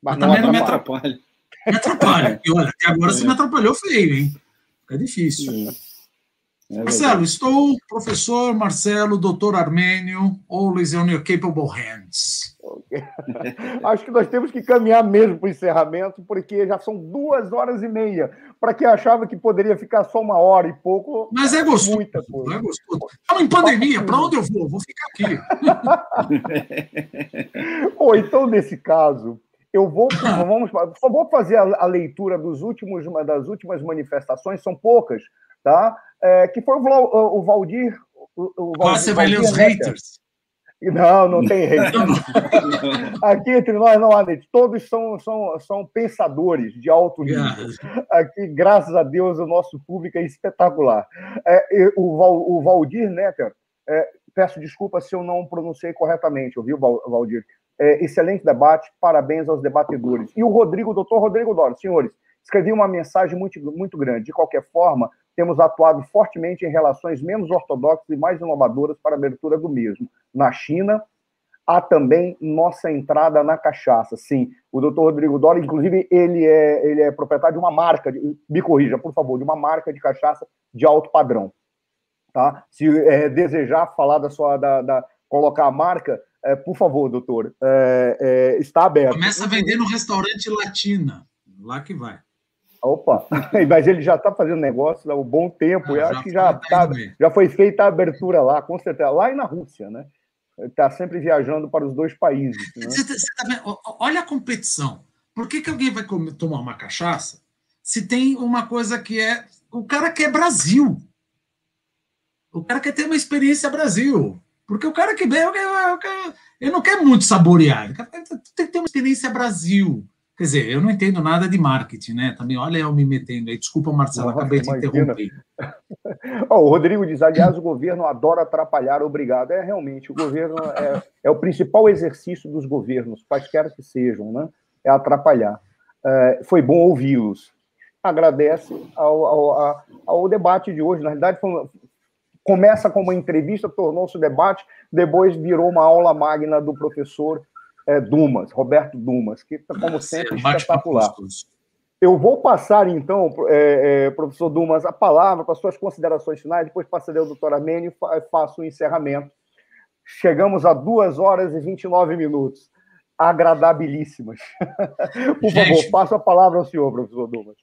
Mas, Mas também não me atrapalha. Me atrapalha. E olha, até agora é. você me atrapalhou feio, hein? Fica difícil. Sim. É Marcelo, estou professor Marcelo, doutor Armênio, always on your capable hands. Okay. (laughs) Acho que nós temos que caminhar mesmo para o encerramento, porque já são duas horas e meia. Para quem achava que poderia ficar só uma hora e pouco. Mas é gostoso. Muita coisa. É gostoso. Estamos em pandemia, para onde eu vou? Vou ficar aqui. (laughs) Bom, então, nesse caso, eu vou, vamos, só vou fazer a, a leitura dos últimos, das últimas manifestações, são poucas, tá? É, que foi o, Valdir. Valdir você vai ler os haters. Não, não tem (laughs) haters. Aqui entre nós não há haters. Todos são, são, são pensadores de alto nível. Aqui, graças a Deus, o nosso público é espetacular. É, o, o Valdir Netter, é, peço desculpa se eu não pronunciei corretamente, ouviu, Valdir? É, excelente debate, parabéns aos debatedores. E o Rodrigo, doutor Rodrigo Doro, senhores, escrevi uma mensagem muito, muito grande. De qualquer forma, temos atuado fortemente em relações menos ortodoxas e mais inovadoras para a abertura do mesmo. Na China, há também nossa entrada na cachaça. Sim, o doutor Rodrigo Dora, inclusive, ele é, ele é proprietário de uma marca, de, me corrija, por favor, de uma marca de cachaça de alto padrão. Tá? Se é, desejar falar da sua, da, da colocar a marca, é, por favor, doutor, é, é está aberto. Começa a vender no restaurante Latina, lá que vai. Opa, (laughs) mas ele já está fazendo negócio há um bom tempo. Ah, eu acho que já, tá, já foi feita a abertura lá, com certeza. Lá e na Rússia, né? Está sempre viajando para os dois países. Né? Você, você tá Olha a competição. Por que, que alguém vai comer, tomar uma cachaça se tem uma coisa que é. O cara quer Brasil. O cara quer ter uma experiência Brasil. Porque o cara que vem, ele não quer muito saborear. Tem que ter uma experiência Brasil. Quer dizer, eu não entendo nada de marketing, né? Também, olha eu me metendo aí. Desculpa, Marcelo, Nossa, acabei de interromper. (laughs) oh, o Rodrigo diz, aliás, o governo adora atrapalhar, obrigado. É, realmente, o governo é, é o principal exercício dos governos, quaisquer que sejam, né? É atrapalhar. É, foi bom ouvi-los. Agradece ao, ao, ao, debate de hoje. Na realidade, foi, começa como uma entrevista, tornou-se debate, depois virou uma aula magna do professor é, Dumas, Roberto Dumas, que, como sempre, é espetacular. Eu vou passar, então, é, é, professor Dumas, a palavra para suas considerações finais, depois passarei ao doutor Amênio e faço o encerramento. Chegamos a duas horas e 29 minutos. Agradabilíssimas. (laughs) Por Gente, favor, passo a palavra ao senhor, professor Dumas.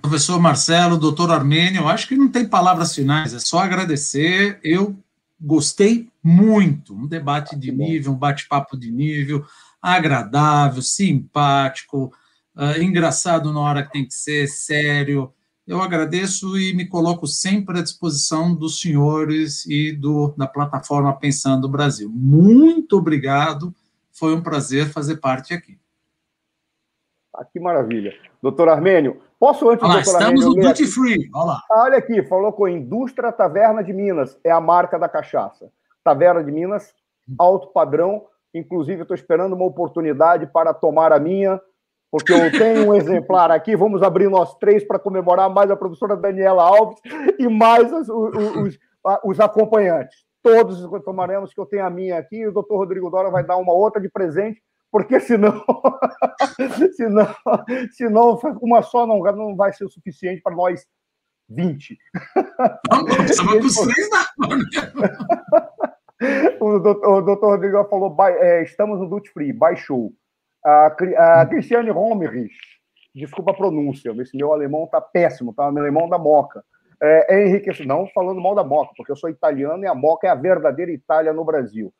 Professor Marcelo, doutor Armênio, acho que não tem palavras finais, é só agradecer. Eu gostei muito. Um debate de nível, um bate-papo de nível, agradável, simpático, uh, engraçado na hora que tem que ser, sério. Eu agradeço e me coloco sempre à disposição dos senhores e do, da plataforma Pensando Brasil. Muito obrigado, foi um prazer fazer parte aqui. Ah, que maravilha. Doutor Armênio, posso antes... Olha estamos Armênio, no Duty Free, olha lá. Ah, olha aqui, falou com Indústria Taverna de Minas, é a marca da cachaça. Taverna de Minas, alto padrão, inclusive estou esperando uma oportunidade para tomar a minha, porque eu tenho um exemplar aqui, vamos abrir nós três para comemorar mais a professora Daniela Alves e mais os, os, os acompanhantes. Todos tomaremos, que eu tenho a minha aqui, e o doutor Rodrigo Dora vai dar uma outra de presente, porque senão, (laughs) senão, senão uma só não, não vai ser o suficiente para nós 20. Vamos, com três o, doutor, o doutor Rodrigo falou, é, estamos no Duty Free, baixou. A, a Cristiane Romerich, desculpa a pronúncia, esse meu alemão está péssimo, tá? Meu alemão da Moca. É, é enriquecedor, não falando mal da Moca, porque eu sou italiano e a Moca é a verdadeira Itália no Brasil.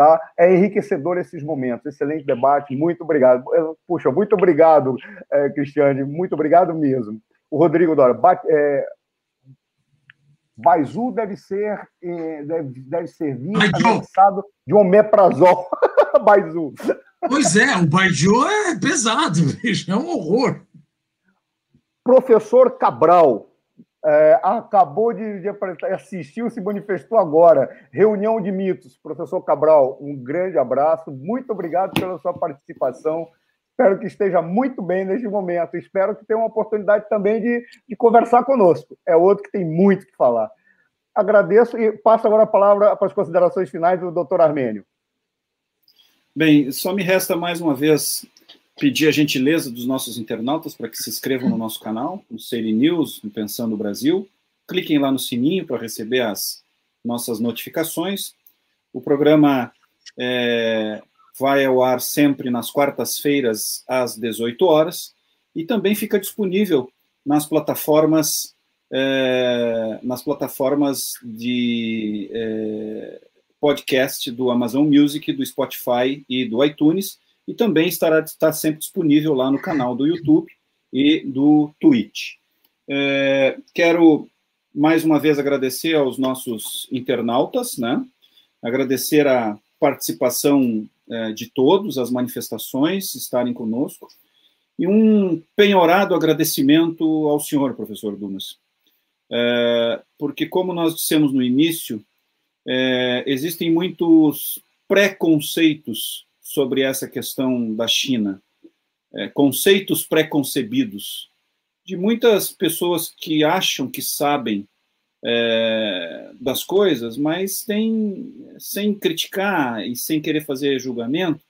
Tá? É enriquecedor esses momentos. Excelente debate, muito obrigado. Puxa, muito obrigado, é, Cristiane, muito obrigado mesmo. O Rodrigo Dora, bate, é, Baizu deve ser é, deve, deve servir anexado de omeprazol. (laughs) Baizu. Pois é, o Baizu é pesado, (laughs) é um horror. Professor Cabral, é, acabou de, de assistiu, se manifestou agora. Reunião de mitos. Professor Cabral, um grande abraço. Muito obrigado pela sua participação. Espero que esteja muito bem neste momento. Espero que tenha uma oportunidade também de, de conversar conosco. É outro que tem muito que falar. Agradeço e passo agora a palavra para as considerações finais do doutor Armênio. Bem, só me resta mais uma vez pedir a gentileza dos nossos internautas para que se inscrevam no nosso canal, no Seire News, no Pensando Brasil. Cliquem lá no sininho para receber as nossas notificações. O programa é, vai ao ar sempre nas quartas-feiras, às 18 horas, e também fica disponível nas plataformas é, nas plataformas de é, podcast do Amazon Music, do Spotify e do iTunes e também estará está sempre disponível lá no canal do YouTube e do Twitch. É, quero mais uma vez agradecer aos nossos internautas, né? Agradecer a participação é, de todos, as manifestações estarem conosco e um penhorado agradecimento ao senhor, professor Dumas, é, porque como nós dissemos no início, é, existem muitos preconceitos sobre essa questão da China, é, conceitos preconcebidos de muitas pessoas que acham que sabem é, das coisas, mas tem, sem criticar e sem querer fazer julgamento,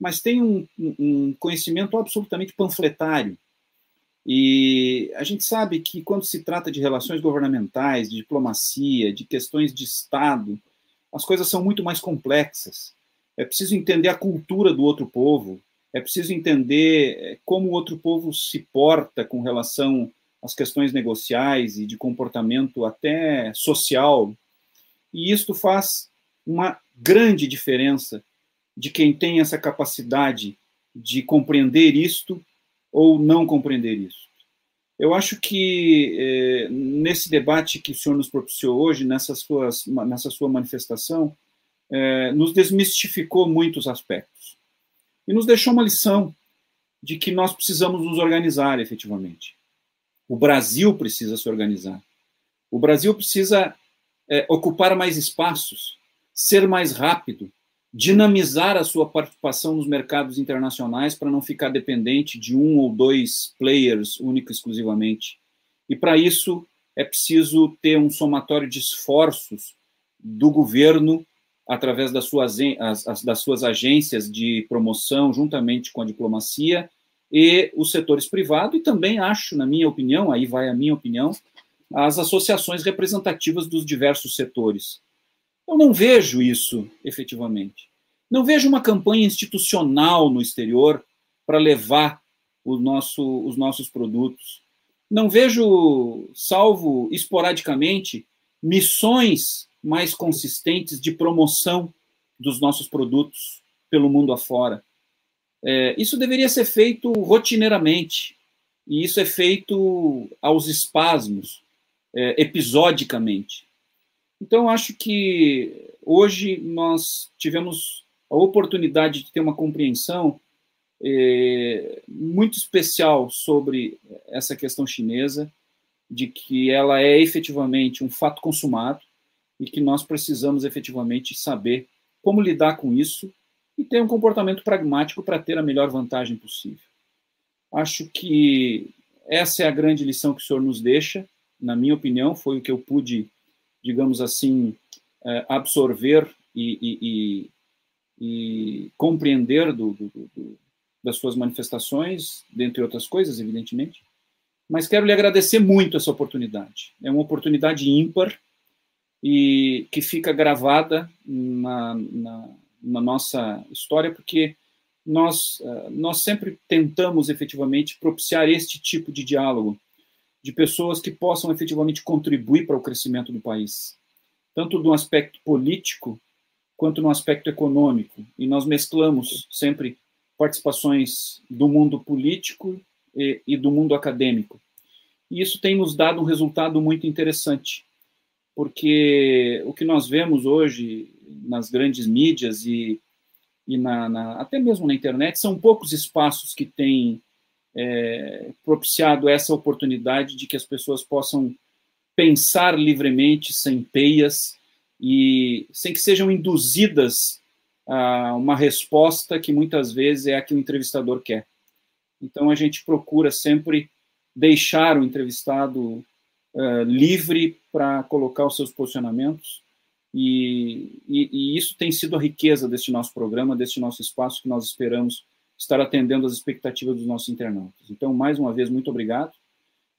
mas tem um, um conhecimento absolutamente panfletário. E a gente sabe que quando se trata de relações governamentais, de diplomacia, de questões de Estado, as coisas são muito mais complexas é preciso entender a cultura do outro povo, é preciso entender é, como o outro povo se porta com relação às questões negociais e de comportamento até social. E isto faz uma grande diferença de quem tem essa capacidade de compreender isto ou não compreender isso. Eu acho que eh, nesse debate que o senhor nos propiciou hoje, nessa, nessa sua manifestação, eh, nos desmistificou muitos aspectos e nos deixou uma lição de que nós precisamos nos organizar efetivamente. O Brasil precisa se organizar. O Brasil precisa eh, ocupar mais espaços, ser mais rápido, dinamizar a sua participação nos mercados internacionais para não ficar dependente de um ou dois players único exclusivamente. E para isso é preciso ter um somatório de esforços do governo através das suas, as, das suas agências de promoção, juntamente com a diplomacia e os setores privados, e também acho, na minha opinião, aí vai a minha opinião, as associações representativas dos diversos setores. Eu não vejo isso efetivamente. Não vejo uma campanha institucional no exterior para levar nosso, os nossos produtos. Não vejo, salvo esporadicamente, missões mais consistentes de promoção dos nossos produtos pelo mundo afora. É, isso deveria ser feito rotineiramente, e isso é feito aos espasmos, é, episodicamente. Então, acho que hoje nós tivemos a oportunidade de ter uma compreensão é, muito especial sobre essa questão chinesa, de que ela é efetivamente um fato consumado e que nós precisamos efetivamente saber como lidar com isso e ter um comportamento pragmático para ter a melhor vantagem possível. Acho que essa é a grande lição que o senhor nos deixa, na minha opinião, foi o que eu pude digamos assim, é, absorver e, e, e, e compreender do, do, do, das suas manifestações, dentre outras coisas, evidentemente. Mas quero lhe agradecer muito essa oportunidade. É uma oportunidade ímpar e que fica gravada na, na, na nossa história, porque nós, é, nós sempre tentamos efetivamente propiciar este tipo de diálogo de pessoas que possam efetivamente contribuir para o crescimento do país, tanto no aspecto político quanto no aspecto econômico. E nós mesclamos sempre participações do mundo político e, e do mundo acadêmico. E isso tem nos dado um resultado muito interessante, porque o que nós vemos hoje nas grandes mídias e, e na, na, até mesmo na internet são poucos espaços que têm é, propiciado essa oportunidade de que as pessoas possam pensar livremente, sem peias e sem que sejam induzidas a uma resposta que muitas vezes é a que o entrevistador quer. Então a gente procura sempre deixar o entrevistado uh, livre para colocar os seus posicionamentos e, e, e, isso tem sido a riqueza deste nosso programa, deste nosso espaço que nós esperamos estar atendendo às expectativas dos nossos internautas. Então, mais uma vez, muito obrigado.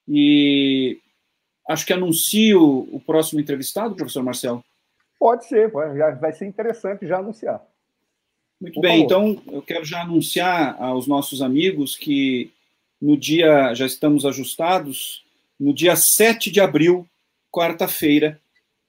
E acho que anuncio o próximo entrevistado, professor Marcelo. Pode ser, vai ser interessante já anunciar. Muito Por bem, favor. então eu quero já anunciar aos nossos amigos que no dia, já estamos ajustados, no dia 7 de abril, quarta-feira,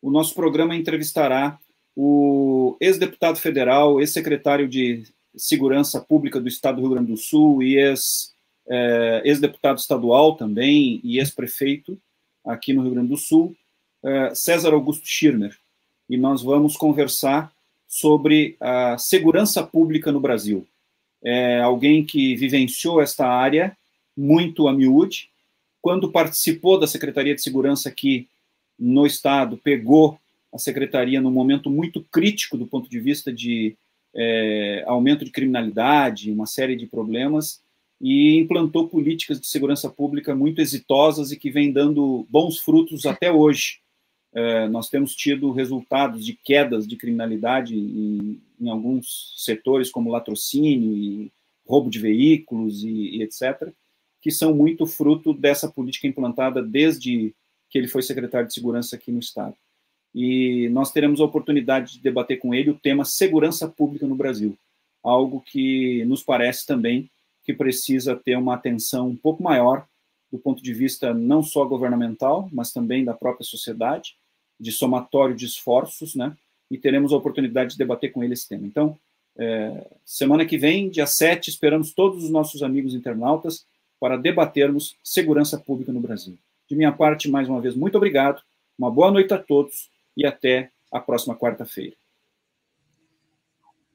o nosso programa entrevistará o ex-deputado federal, ex-secretário de Segurança Pública do Estado do Rio Grande do Sul e é, ex-deputado estadual também e ex-prefeito aqui no Rio Grande do Sul, é, César Augusto Schirmer. E nós vamos conversar sobre a segurança pública no Brasil. É alguém que vivenciou esta área muito a miúde. Quando participou da Secretaria de Segurança aqui no Estado, pegou a Secretaria num momento muito crítico do ponto de vista de é, aumento de criminalidade, uma série de problemas, e implantou políticas de segurança pública muito exitosas e que vem dando bons frutos até hoje. É, nós temos tido resultados de quedas de criminalidade em, em alguns setores, como latrocínio e roubo de veículos e, e etc., que são muito fruto dessa política implantada desde que ele foi secretário de segurança aqui no Estado e nós teremos a oportunidade de debater com ele o tema segurança pública no Brasil, algo que nos parece também que precisa ter uma atenção um pouco maior do ponto de vista não só governamental, mas também da própria sociedade, de somatório de esforços, né? E teremos a oportunidade de debater com ele esse tema. Então, é, semana que vem, dia 7, esperamos todos os nossos amigos internautas para debatermos segurança pública no Brasil. De minha parte, mais uma vez, muito obrigado, uma boa noite a todos e até a próxima quarta-feira.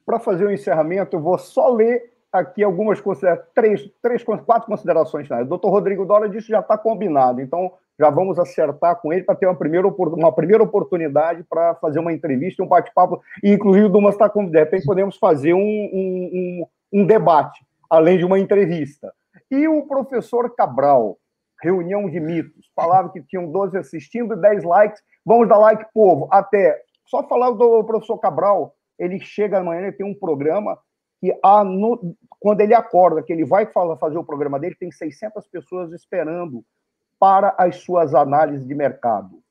Para fazer o encerramento, eu vou só ler aqui algumas três, três, quatro considerações. Né? O doutor Rodrigo Dória disse que já está combinado, então já vamos acertar com ele para ter uma primeira, uma primeira oportunidade para fazer uma entrevista, um bate-papo, e inclusive o Dumas está com, de repente podemos fazer um, um, um, um debate, além de uma entrevista. E o professor Cabral, reunião de mitos, falava que tinham 12 assistindo e 10 likes, vamos dar like, povo, até, só falar do professor Cabral, ele chega amanhã, ele tem um programa que há no, quando ele acorda, que ele vai fazer o programa dele, tem 600 pessoas esperando para as suas análises de mercado.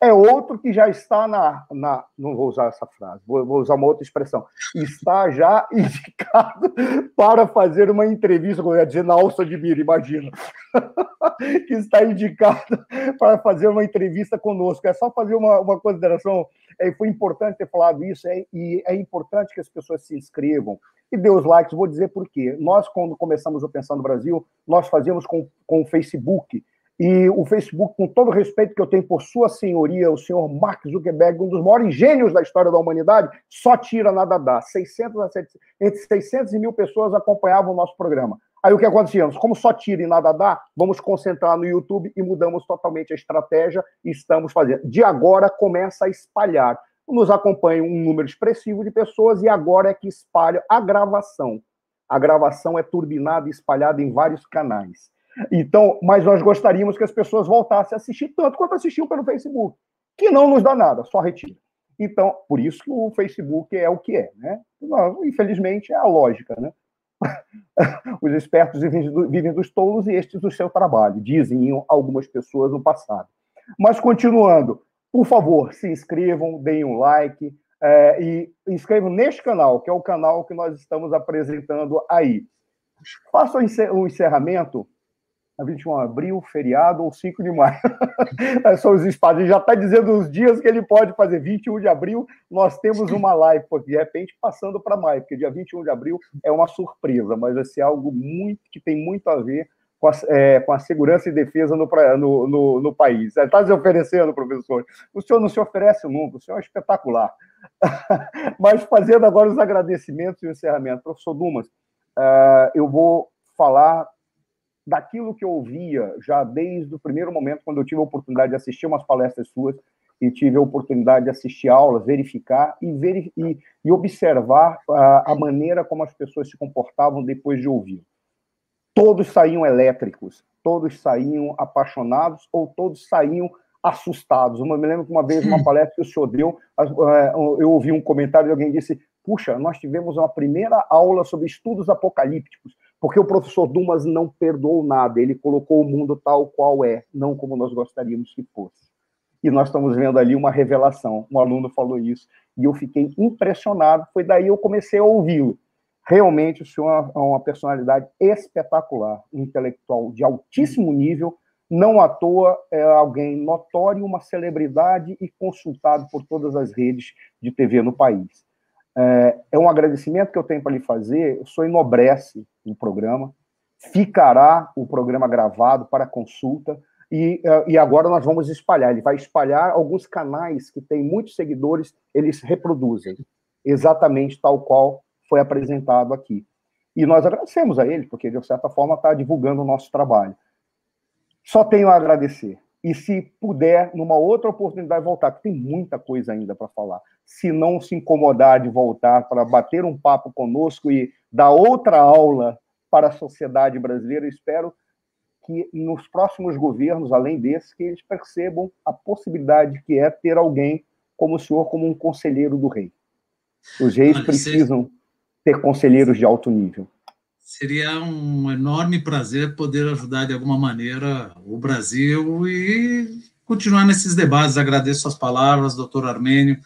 É outro que já está na. na não vou usar essa frase, vou, vou usar uma outra expressão. Está já (laughs) indicado para fazer uma entrevista, como eu ia dizer, na alça de mira, imagina. (laughs) está indicado para fazer uma entrevista conosco. É só fazer uma, uma consideração. É, foi importante ter falado isso, é, e é importante que as pessoas se inscrevam e dê os likes. Vou dizer por quê. Nós, quando começamos o Pensando Brasil, nós fazíamos com, com o Facebook e o Facebook, com todo o respeito que eu tenho por sua senhoria, o senhor Mark Zuckerberg, um dos maiores gênios da história da humanidade, só tira nada dá. 600 a 700, entre 600 e mil pessoas acompanhavam o nosso programa. Aí o que acontecia? Como só tira e nada dá, vamos concentrar no YouTube e mudamos totalmente a estratégia e estamos fazendo. De agora começa a espalhar. Nos acompanha um número expressivo de pessoas e agora é que espalha a gravação. A gravação é turbinada e espalhada em vários canais. Então, mas nós gostaríamos que as pessoas voltassem a assistir tanto quanto assistiam pelo Facebook, que não nos dá nada, só retira. Então, por isso que o Facebook é o que é, né? Infelizmente, é a lógica, né? (laughs) Os espertos vivem dos tolos e estes do seu trabalho, dizem algumas pessoas no passado. Mas, continuando, por favor, se inscrevam, deem um like é, e inscrevam neste canal, que é o canal que nós estamos apresentando aí. Faça o encerramento a 21 de abril, feriado ou 5 de maio. (laughs) São os espaços. Ele já está dizendo os dias que ele pode fazer. 21 de abril, nós temos uma live, de repente passando para maio, porque dia 21 de abril é uma surpresa, mas vai ser algo muito que tem muito a ver com a, é, com a segurança e defesa no, no, no, no país. Está se oferecendo, professor. O senhor não se oferece nunca, o senhor é espetacular. (laughs) mas fazendo agora os agradecimentos e o encerramento. Professor Dumas, uh, eu vou falar daquilo que eu ouvia já desde o primeiro momento, quando eu tive a oportunidade de assistir umas palestras suas e tive a oportunidade de assistir aulas, verificar e, ver, e, e observar a, a, maneira como as pessoas se comportavam depois de ouvir. Todos saíam elétricos, todos saíam apaixonados ou todos saíam assustados. Eu me lembro que uma vez, uma palestra que o senhor deu, é, eu ouvi um comentário de alguém que disse: Puxa, nós tivemos uma primeira aula sobre estudos apocalípticos porque o professor Dumas não perdoou nada, ele colocou o mundo tal qual é, não como nós gostaríamos que fosse. E nós estamos vendo ali uma revelação. Um aluno falou isso e eu fiquei impressionado. Foi daí eu comecei a ouvi-lo. Realmente, o senhor é uma personalidade espetacular, um intelectual de altíssimo nível. Não à toa é alguém notório, uma celebridade e consultado por todas as redes de TV no país. É, é um agradecimento que eu tenho para lhe fazer. O senhor enobrece o programa, ficará o programa gravado para consulta. E, é, e agora nós vamos espalhar. Ele vai espalhar alguns canais que têm muitos seguidores, eles reproduzem exatamente tal qual foi apresentado aqui. E nós agradecemos a ele, porque de certa forma está divulgando o nosso trabalho. Só tenho a agradecer. E se puder, numa outra oportunidade, voltar, porque tem muita coisa ainda para falar se não se incomodar de voltar para bater um papo conosco e dar outra aula para a sociedade brasileira. espero que nos próximos governos, além desse, que eles percebam a possibilidade que é ter alguém como o senhor como um conselheiro do rei. Os reis Olha, precisam seria... ter conselheiros de alto nível. Seria um enorme prazer poder ajudar de alguma maneira o Brasil e continuar nesses debates. Agradeço as palavras, doutor Armênio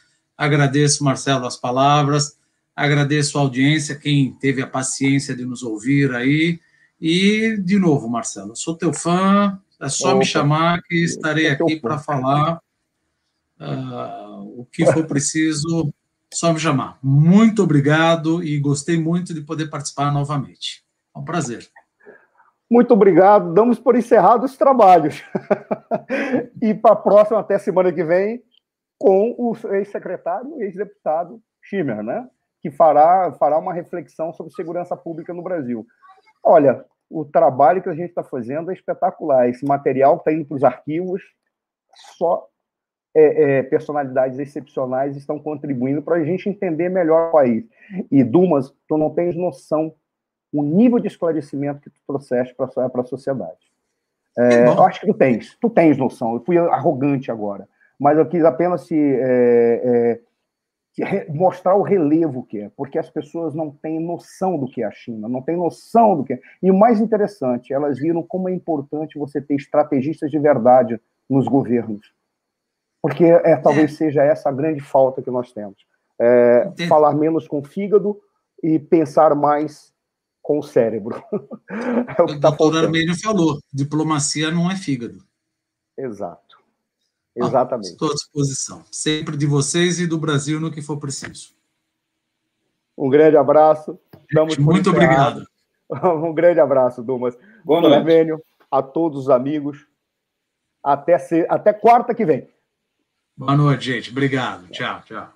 Agradeço, Marcelo, as palavras, agradeço a audiência, quem teve a paciência de nos ouvir aí. E, de novo, Marcelo, sou teu fã, é só Opa, me chamar que estarei aqui para falar uh, o que for preciso, só me chamar. Muito obrigado e gostei muito de poder participar novamente. É um prazer. Muito obrigado. Damos por encerrado os trabalhos. (laughs) e para a próxima, até semana que vem, com o ex-secretário e ex-deputado Schimmer, né? que fará, fará uma reflexão sobre segurança pública no Brasil. Olha, o trabalho que a gente está fazendo é espetacular. Esse material está indo para os arquivos, só é, é, personalidades excepcionais estão contribuindo para a gente entender melhor o país. E, Dumas, tu não tens noção o nível de esclarecimento que tu trouxeste para a sociedade. É, eu acho que tu tens, tu tens noção. Eu fui arrogante agora, mas eu quis apenas se, é, é, mostrar o relevo que é, porque as pessoas não têm noção do que é a China, não têm noção do que é. E o mais interessante, elas viram como é importante você ter estrategistas de verdade nos governos, porque é, talvez é. seja essa a grande falta que nós temos. É, falar menos com o fígado e pensar mais com o cérebro. (laughs) é o que o tá doutor Armênio falou, diplomacia não é fígado. Exato. Exatamente. Estou à disposição, sempre de vocês e do Brasil no que for preciso. Um grande abraço. Gente, muito obrigado. (laughs) Um grande abraço, Dumas. Boa noite. Armênio, a todos os amigos. Até, até quarta que vem. Boa noite, gente. Obrigado. Tchau, tchau.